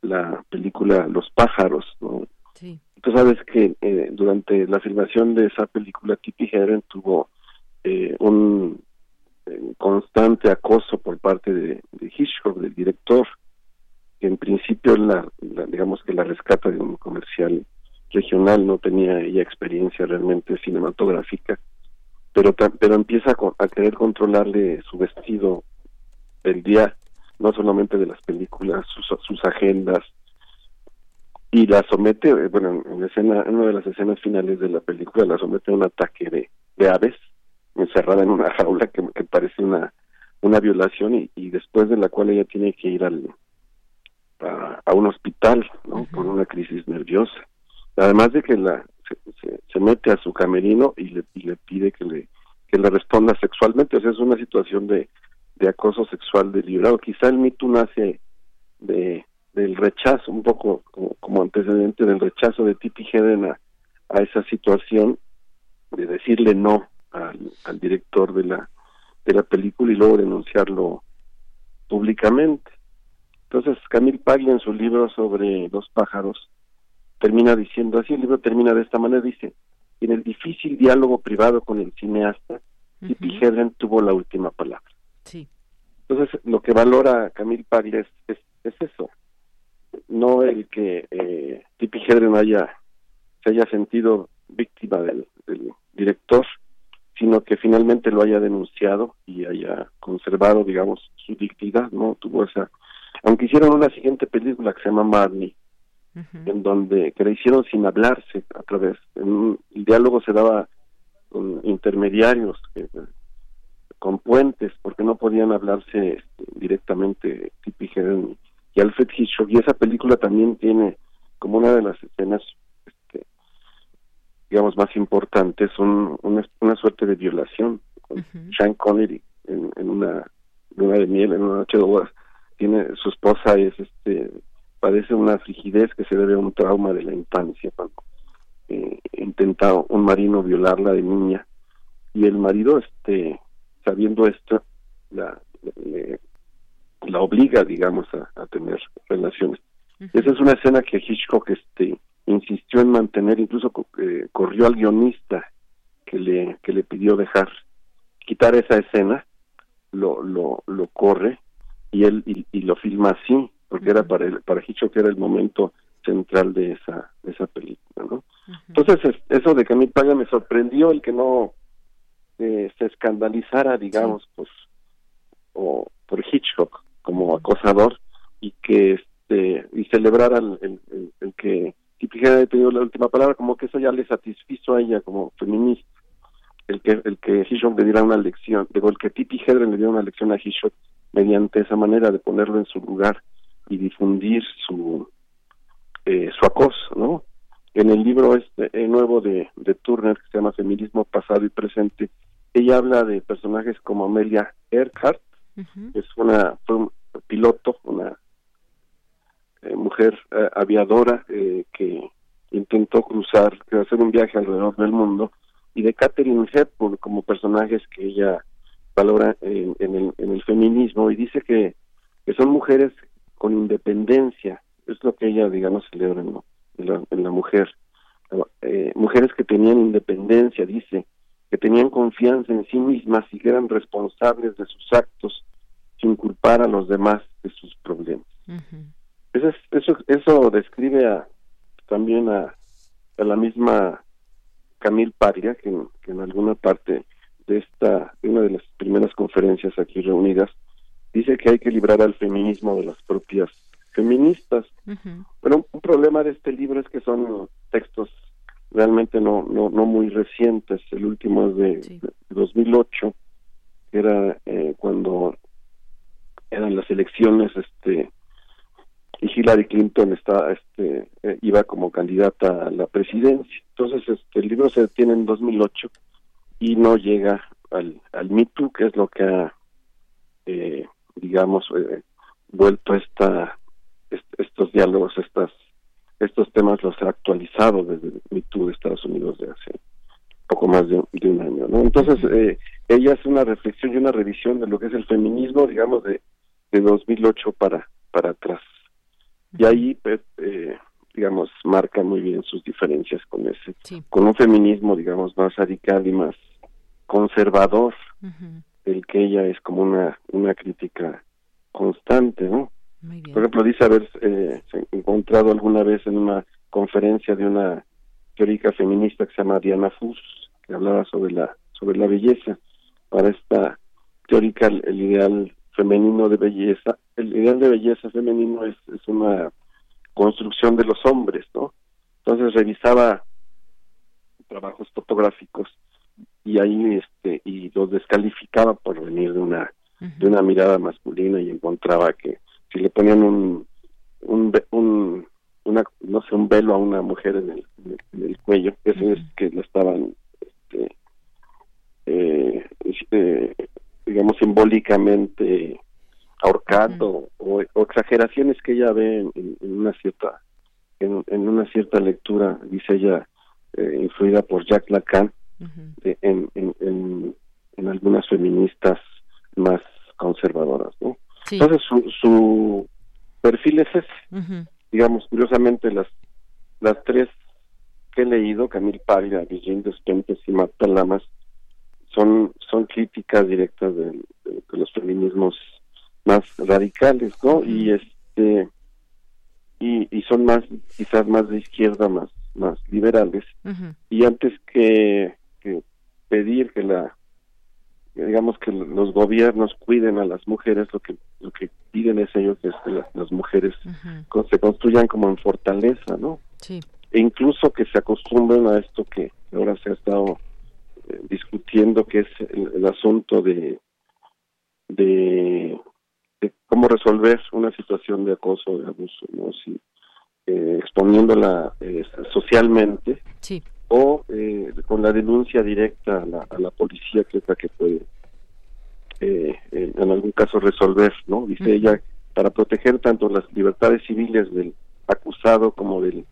la película Los pájaros, ¿no? Sí. Tú sabes que eh, durante la filmación de esa película, Tippi Hedren tuvo eh, un eh, constante acoso por parte de, Hitchcock, del director, que en principio la, digamos que la rescata de un comercial regional, no tenía ella experiencia realmente cinematográfica, pero pero empieza a, a querer controlarle su vestido el día, no solamente de las películas, sus, sus agendas, y la somete, eh, bueno, en, escena, en una de las escenas finales de la película la somete a un ataque de, de aves, encerrada en una jaula que, parece una, una violación y, y, después de la cual ella tiene que ir al, a, un hospital, ¿no? Por una crisis nerviosa. Además de que la se, se, mete a su camerino y le, y le pide que le que le responda sexualmente, o sea, es una situación de, de acoso sexual deliberado. Quizá el mito nace de del rechazo, un poco como, antecedente del rechazo de Titi Heden a, esa situación de decirle no al, director de la de la película y luego denunciarlo públicamente. Entonces Camille Paglia en su libro sobre los pájaros termina diciendo así, el libro termina de esta manera, dice, en el difícil diálogo privado con el cineasta, uh Hedren tuvo la última palabra. Sí. Entonces, lo que valora Camille Paglia es, es, eso, no el que eh, Tipi Hedren haya, se haya sentido víctima del, director, sino que finalmente lo haya denunciado y haya conservado, digamos, su dignidad, ¿no? Tuvo esa... Aunque hicieron una siguiente película que se llama Marnie, en donde que la hicieron sin hablarse a través, en el diálogo se daba con intermediarios, que, con puentes, porque no podían hablarse este, directamente Tippi Hedren y Alfred Hitchcock. Y esa película también tiene como una de las escenas, este, digamos, más importantes, un, una, suerte de violación. Con Sean Connery en, una luna de miel, en una noche de bodas, tiene su esposa es este padece una frigidez que se debe a un trauma de la infancia cuando eh, intentado un marino violarla de niña y el marido este sabiendo esto la la obliga digamos a, tener relaciones. Esa es una escena que Hitchcock este insistió en mantener incluso eh, corrió al guionista que le que le pidió dejar quitar esa escena lo lo lo corre y él y, lo filma así porque era para el, para Hitchcock era el momento central de esa de esa película no entonces eso de que a mí Paga me sorprendió el que no eh, se escandalizara digamos pues o por Hitchcock como acosador y que este y celebrara el, el, que Tippi haya tenido la última palabra como que eso ya le satisfizo a ella como feminista. El que el que Hitchcock le diera una lección digo el que Tippi Hedren le diera una lección a Hitchcock mediante esa manera de ponerlo en su lugar y difundir su eh, su acoso no en el libro este eh, nuevo de, de Turner que se llama Feminismo pasado y presente ella habla de personajes como Amelia Earhart es una fue piloto una eh, mujer aviadora que intentó cruzar hacer un viaje alrededor del mundo y de Catherine Hepburn como personajes que ella valora en, el, en el, feminismo y dice que, que, son mujeres con independencia, es lo que ella, digamos, celebra en, la, en la, mujer. Eh, mujeres que tenían independencia, dice, que tenían confianza en sí mismas y que eran responsables de sus actos sin culpar a los demás de sus problemas. eso, eso, eso describe a, también a, a la misma Camille Paria, que, en alguna parte de esta, de una de las primeras conferencias aquí reunidas, dice que hay que librar al feminismo de las propias feministas. Pero un, problema de este libro es que son textos realmente no, no, no muy recientes. El último es de, 2008, que era eh, cuando eran las elecciones este y Hillary Clinton está este eh, iba como candidata a la presidencia entonces este el libro se detiene en 2008 y no llega al al Me Too que es lo que ha eh, digamos eh, vuelto esta estos diálogos estas estos temas los ha actualizado desde el Me Too de Estados Unidos de hace poco más de, un año no entonces eh, ella hace una reflexión y una revisión de lo que es el feminismo digamos de de 2008 para para atrás. Y ahí pues, eh, digamos marca muy bien sus diferencias con ese con un feminismo digamos más radical y más conservador el que ella es como una una crítica constante no por ejemplo dice haber eh, encontrado alguna vez en una conferencia de una teórica feminista que se llama Diana Fuss que hablaba sobre la sobre la belleza para esta teórica el ideal femenino de belleza. El ideal de belleza femenino es, es una construcción de los hombres, ¿no? Entonces revisaba trabajos fotográficos y ahí este y los descalificaba por venir de una de una mirada masculina y encontraba que si le ponían un un, un una no sé un velo a una mujer en el, en el cuello eso es que lo estaban este, eh, eh, digamos, simbólicamente ahorcando o, exageraciones que ella ve en, una cierta en, una cierta lectura dice ella eh, influida por Jacques Lacan en, en, en, algunas feministas más conservadoras ¿no? Entonces su, su perfil es ese. Digamos curiosamente las las tres que he leído Camille Paglia, Virginia Despentes y Marta Lamas son son críticas directas de, los feminismos más radicales no y este y, y, son más quizás más de izquierda más más liberales. Y antes que, que, pedir que la digamos que los gobiernos cuiden a las mujeres lo que lo que piden es ellos que, las, mujeres se construyan como en fortaleza no sí. e incluso que se acostumbren a esto que ahora se ha estado discutiendo que es el, asunto de, de, cómo resolver una situación de acoso, de abuso, ¿no? Si, eh, exponiéndola eh, socialmente o eh, con la denuncia directa a la, a la policía, que es la que puede eh, en algún caso resolver, ¿no? Dice ella, para proteger tanto las libertades civiles del acusado como del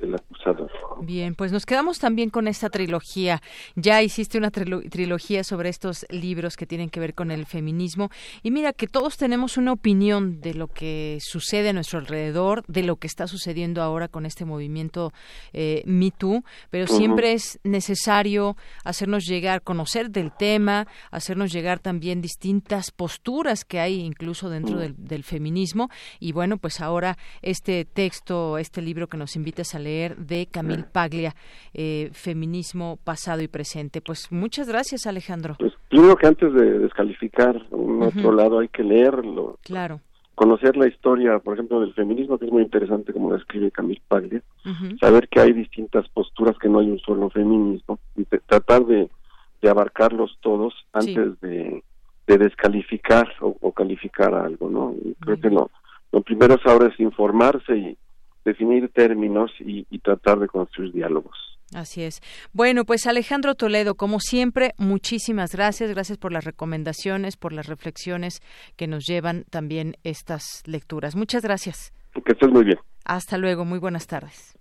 del acusador. Bien, pues nos quedamos también con esta trilogía. Ya hiciste una trilogía sobre estos libros que tienen que ver con el feminismo. Y mira que todos tenemos una opinión de lo que sucede a nuestro alrededor, de lo que está sucediendo ahora con este movimiento eh, Me Too, pero siempre es necesario hacernos llegar, conocer del tema, hacernos llegar también distintas posturas que hay incluso dentro del, del feminismo. Y bueno, pues ahora este texto, este libro que nos invitas a leer de Camil Paglia, eh, Feminismo pasado y presente. Pues muchas gracias, Alejandro. Pues primero que antes de descalificar un otro lado hay que leerlo. Claro. Conocer la historia, por ejemplo, del feminismo, que es muy interesante, como lo escribe Camil Paglia. Saber que hay distintas posturas, que no hay un solo feminismo. Y tratar de, abarcarlos todos antes de, descalificar o, calificar algo, ¿no? creo que lo, lo primero es ahora es informarse y definir términos y, tratar de construir diálogos. Así es. Bueno, pues Alejandro Toledo, como siempre, muchísimas gracias. Gracias por las recomendaciones, por las reflexiones que nos llevan también estas lecturas. Muchas gracias. Que estés muy bien. Hasta luego. Muy buenas tardes.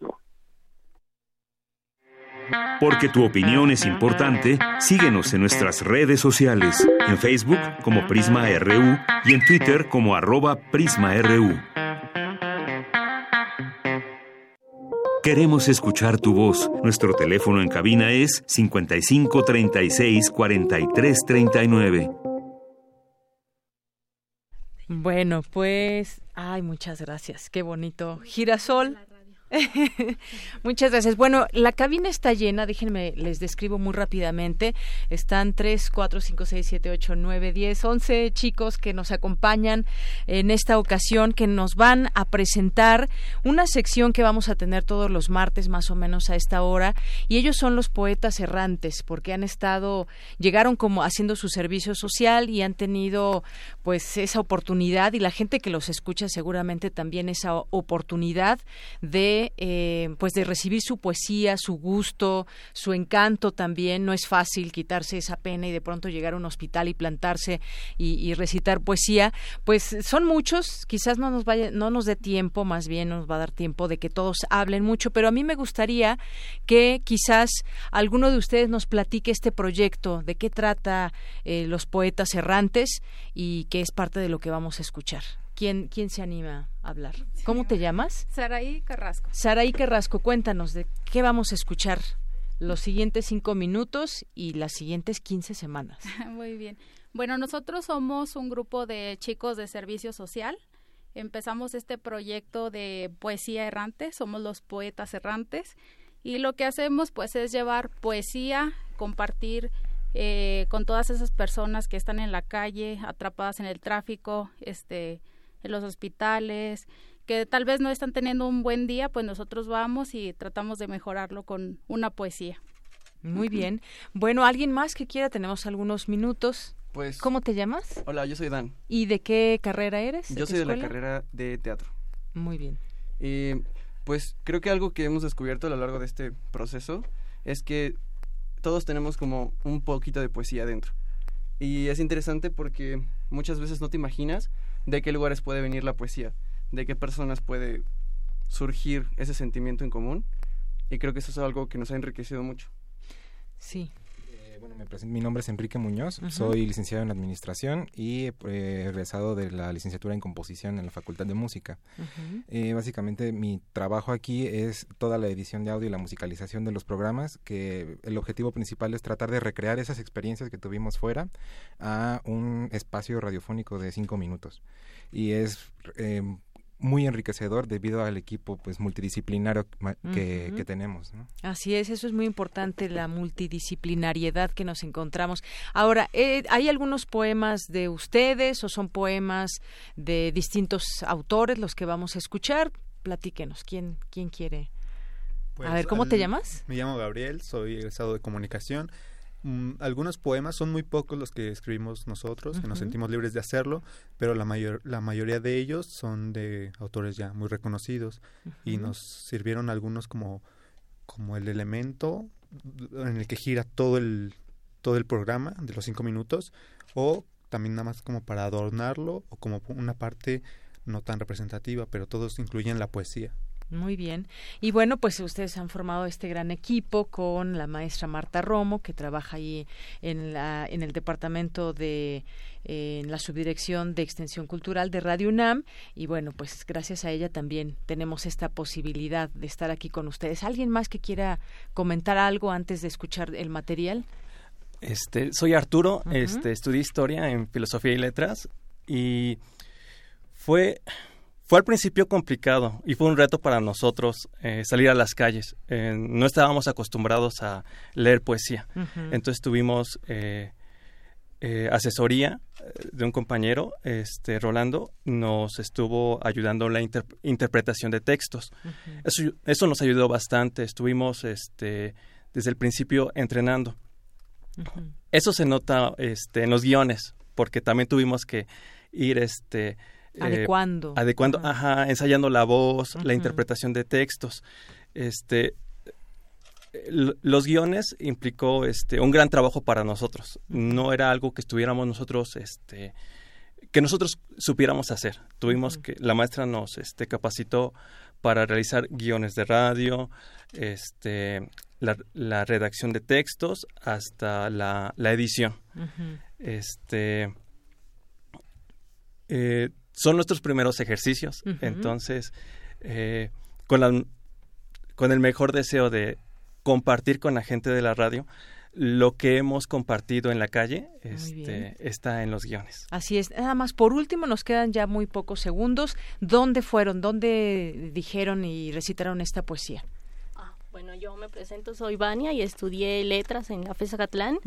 Porque tu opinión es importante, síguenos en nuestras redes sociales, en Facebook como Prisma RU y en Twitter como arroba PrismaRU. Queremos escuchar tu voz. Nuestro teléfono en cabina es 55 36 43 39. Bueno, pues, ay, muchas gracias. Qué bonito. Girasol. Muchas gracias. Bueno, la cabina está llena, déjenme, les describo muy rápidamente. Están 3, 4, 5, 6, 7, 8, 9, 10, 11 chicos que nos acompañan en esta ocasión, que nos van a presentar una sección que vamos a tener todos los martes más o menos a esta hora. Y ellos son los poetas errantes, porque han estado, llegaron como haciendo su servicio social y han tenido pues esa oportunidad y la gente que los escucha seguramente también esa oportunidad de eh, pues de recibir su poesía, su gusto, su encanto también. No es fácil quitarse esa pena y de pronto llegar a un hospital y plantarse y, recitar poesía. Pues son muchos, quizás no nos vaya, no nos dé tiempo, más bien nos va a dar tiempo de que todos hablen mucho, pero a mí me gustaría que quizás alguno de ustedes nos platique este proyecto, de qué trata eh, los poetas errantes y que es parte de lo que vamos a escuchar. ¿Quién, quién se anima a hablar? ¿Cómo te llamas? Saraí Carrasco. Saraí Carrasco, cuéntanos de qué vamos a escuchar los siguientes cinco minutos y las siguientes quince semanas. Muy bien. Bueno, nosotros somos un grupo de chicos de servicio social. Empezamos este proyecto de poesía errante, somos los poetas errantes y lo que hacemos pues es llevar poesía, compartir eh, con todas esas personas que están en la calle, atrapadas en el tráfico, este, en los hospitales, que tal vez no están teniendo un buen día, pues nosotros vamos y tratamos de mejorarlo con una poesía. Muy bien. Bueno, ¿alguien más que quiera? Tenemos algunos minutos. Pues, ¿Cómo te llamas? Hola, yo soy Dan. ¿Y de qué carrera eres? Yo soy de la carrera de teatro. Muy bien. Y pues creo que algo que hemos descubierto a lo largo de este proceso es que todos tenemos como un poquito de poesía dentro. Y es interesante porque muchas veces no te imaginas de qué lugares puede venir la poesía, de qué personas puede surgir ese sentimiento en común. Y creo que eso es algo que nos ha enriquecido mucho. Sí. Bueno, me presento, mi nombre es Enrique Muñoz, soy licenciado en Administración y eh, egresado de la licenciatura en Composición en la Facultad de Música. Eh, básicamente mi trabajo aquí es toda la edición de audio y la musicalización de los programas, que el objetivo principal es tratar de recrear esas experiencias que tuvimos fuera a un espacio radiofónico de cinco minutos. Y es eh, muy enriquecedor debido al equipo pues multidisciplinario que, que tenemos. Así es, eso es muy importante, la multidisciplinariedad que nos encontramos. Ahora, eh, ¿hay algunos poemas de ustedes o son poemas de distintos autores los que vamos a escuchar? Platíquenos, ¿quién, quién quiere? a ver, ¿cómo te llamas? Me llamo Gabriel, soy egresado de comunicación. Mm, algunos poemas son muy pocos los que escribimos nosotros, que nos sentimos libres de hacerlo, pero la, mayor, la mayoría de ellos son de autores ya muy reconocidos y nos sirvieron algunos como, como el elemento en el que gira todo el, todo el programa de los cinco minutos o también nada más como para adornarlo o como una parte no tan representativa, pero todos incluyen la poesía. Muy bien. Y bueno, pues ustedes han formado este gran equipo con la maestra Marta Romo, que trabaja ahí en, la, en el departamento de en la subdirección de extensión cultural de Radio UNAM. Y bueno pues gracias a ella también tenemos esta posibilidad de estar aquí con ustedes. Alguien más que quiera comentar algo antes de escuchar el material este soy Arturo este estudié historia en filosofía y letras y fue fue al principio complicado y fue un reto para nosotros eh, salir a las calles. Eh, no estábamos acostumbrados a leer poesía. Entonces tuvimos eh, asesoría de un compañero, este Rolando, nos estuvo ayudando en la interpretación de textos. eso, eso, nos ayudó bastante. Estuvimos este, desde el principio entrenando. Eso se nota este, en los guiones, porque también tuvimos que ir este, adecuando. adecuando, ajá. ensayando la voz, la interpretación de textos. Este, los guiones implicó este un gran trabajo para nosotros. No era algo que estuviéramos nosotros este que nosotros supiéramos hacer. Tuvimos que la maestra nos este capacitó para realizar guiones de radio, este la, redacción de textos hasta la, la edición. Este eh, son nuestros primeros ejercicios. Entonces, eh, con, la, con el mejor deseo de compartir con la gente de la radio, lo que hemos compartido en la calle este, está en los guiones. Así es. Nada más, por último, nos quedan ya muy pocos segundos. ¿Dónde fueron? ¿Dónde dijeron y recitaron esta poesía? Yo me presento, soy Vania y estudié letras en la FESA Catlán.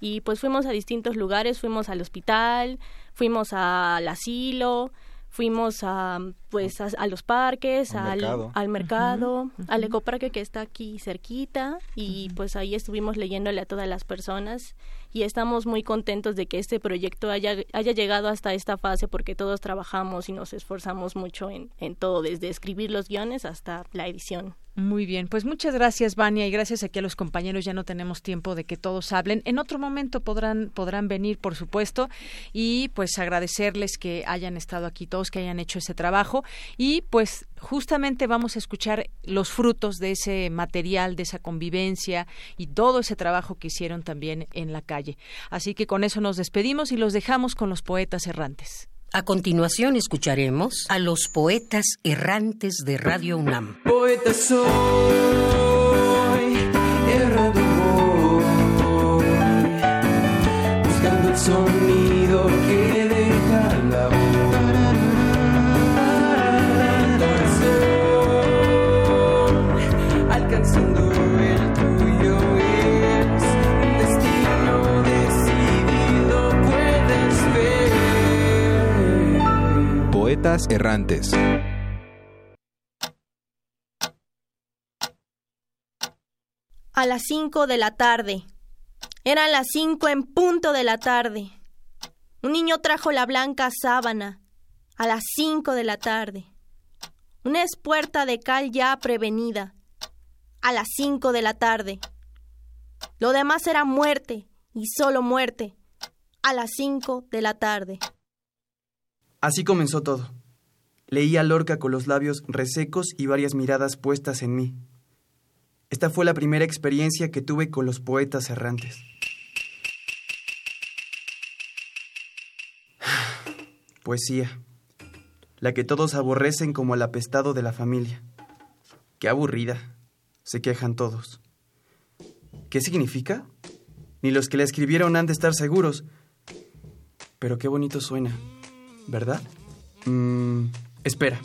Y pues fuimos a distintos lugares, fuimos al hospital, fuimos al asilo, fuimos a pues a, los parques, al, mercado, al, mercado, al ecoparque que está aquí cerquita. Y pues ahí estuvimos leyéndole a todas las personas. Y estamos muy contentos de que este proyecto haya, haya llegado hasta esta fase porque todos trabajamos y nos esforzamos mucho en, en todo, desde escribir los guiones hasta la edición. Muy bien, pues muchas gracias, Vania, y gracias aquí a los compañeros. Ya no tenemos tiempo de que todos hablen. En otro momento podrán, podrán venir, por supuesto, y pues agradecerles que hayan estado aquí todos, que hayan hecho ese trabajo. Y pues justamente vamos a escuchar los frutos de ese material, de esa convivencia y todo ese trabajo que hicieron también en la calle. Así que con eso nos despedimos y los dejamos con los poetas errantes. A continuación escucharemos a los poetas errantes de Radio UNAM. Poeta soy, errando voy, buscando el sonido Errantes. A las cinco de la tarde. Eran las cinco en punto de la tarde. Un niño trajo la blanca sábana. A las cinco de la tarde. Una espuerta de cal ya prevenida. A las cinco de la tarde. Lo demás era muerte y solo muerte. A las cinco de la tarde. Así comenzó todo. Leí a Lorca con los labios resecos y varias miradas puestas en mí. Esta fue la primera experiencia que tuve con los poetas errantes. Poesía. La que todos aborrecen como el apestado de la familia. Qué aburrida. Se quejan todos. ¿Qué significa? Ni los que la escribieron han de estar seguros. Pero qué bonito suena, ¿verdad? Mmm, espera.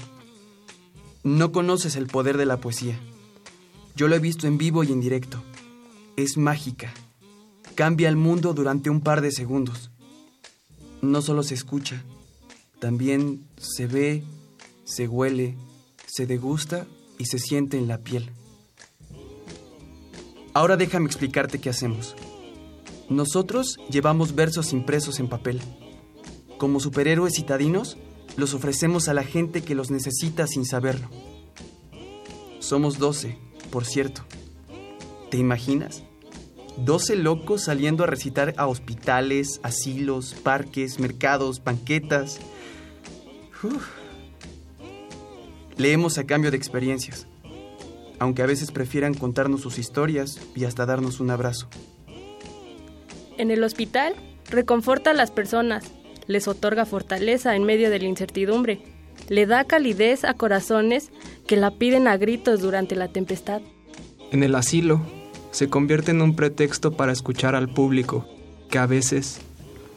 No conoces el poder de la poesía. Yo lo he visto en vivo y en directo. Es mágica. Cambia el mundo durante un par de segundos. No solo se escucha, también se ve, se huele, se degusta y se siente en la piel. Ahora déjame explicarte qué hacemos. Nosotros llevamos versos impresos en papel. Como superhéroes citadinos, los ofrecemos a la gente que los necesita sin saberlo. Somos doce, por cierto. ¿Te imaginas? Doce locos saliendo a recitar a hospitales, asilos, parques, mercados, banquetas. Leemos a cambio de experiencias, aunque a veces prefieran contarnos sus historias y hasta darnos un abrazo. En el hospital, reconforta a las personas, les otorga fortaleza en medio de la incertidumbre, le da calidez a corazones que la piden a gritos durante la tempestad. En el asilo, se convierte en un pretexto para escuchar al público, que a veces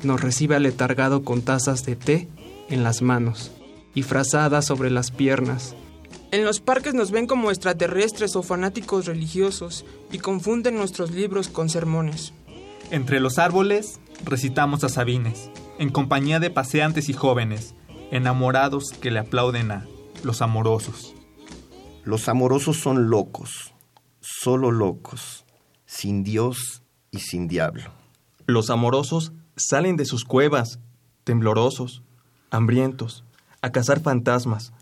nos recibe aletargado con tazas de té en las manos y frazadas sobre las piernas. En los parques nos ven como extraterrestres o fanáticos religiosos y confunden nuestros libros con sermones. Entre los árboles recitamos a Sabines, en compañía de paseantes y jóvenes, enamorados que le aplauden a los amorosos. Los amorosos son locos, solo locos, sin Dios y sin diablo. Los amorosos salen de sus cuevas, temblorosos, hambrientos, a cazar fantasmas.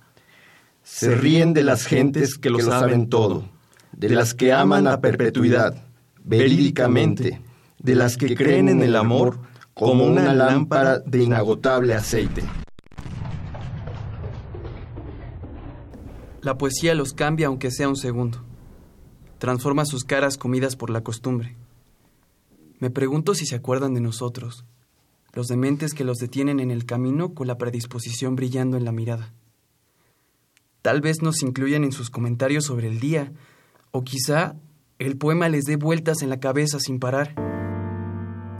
Se ríen de las gentes que lo saben todo, de las que aman a perpetuidad, verídicamente, de las que creen en el amor como una lámpara de inagotable aceite. La poesía los cambia aunque sea un segundo. Transforma sus caras comidas por la costumbre. Me pregunto si se acuerdan de nosotros, los dementes que los detienen en el camino con la predisposición brillando en la mirada. Tal vez nos incluyan en sus comentarios sobre el día, o quizá el poema les dé vueltas en la cabeza sin parar.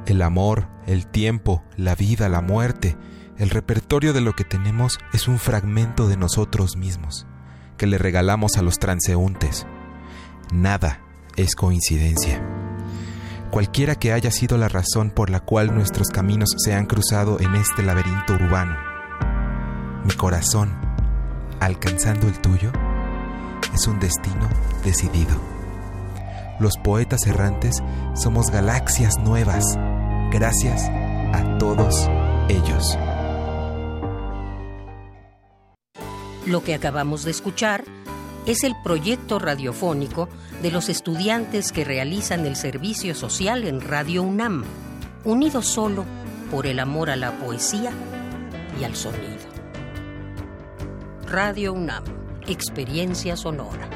El amor, el tiempo, la vida, la muerte, el repertorio de lo que tenemos es un fragmento de nosotros mismos, que le regalamos a los transeúntes. Nada es coincidencia. Cualquiera que haya sido la razón por la cual nuestros caminos se han cruzado en este laberinto urbano, mi corazón, alcanzando el tuyo, es un destino decidido. Los poetas errantes somos galaxias nuevas, gracias a todos ellos. Lo que acabamos de escuchar es el proyecto radiofónico de los estudiantes que realizan el servicio social en Radio UNAM, unidos solo por el amor a la poesía y al sonido. Radio UNAM, experiencia sonora.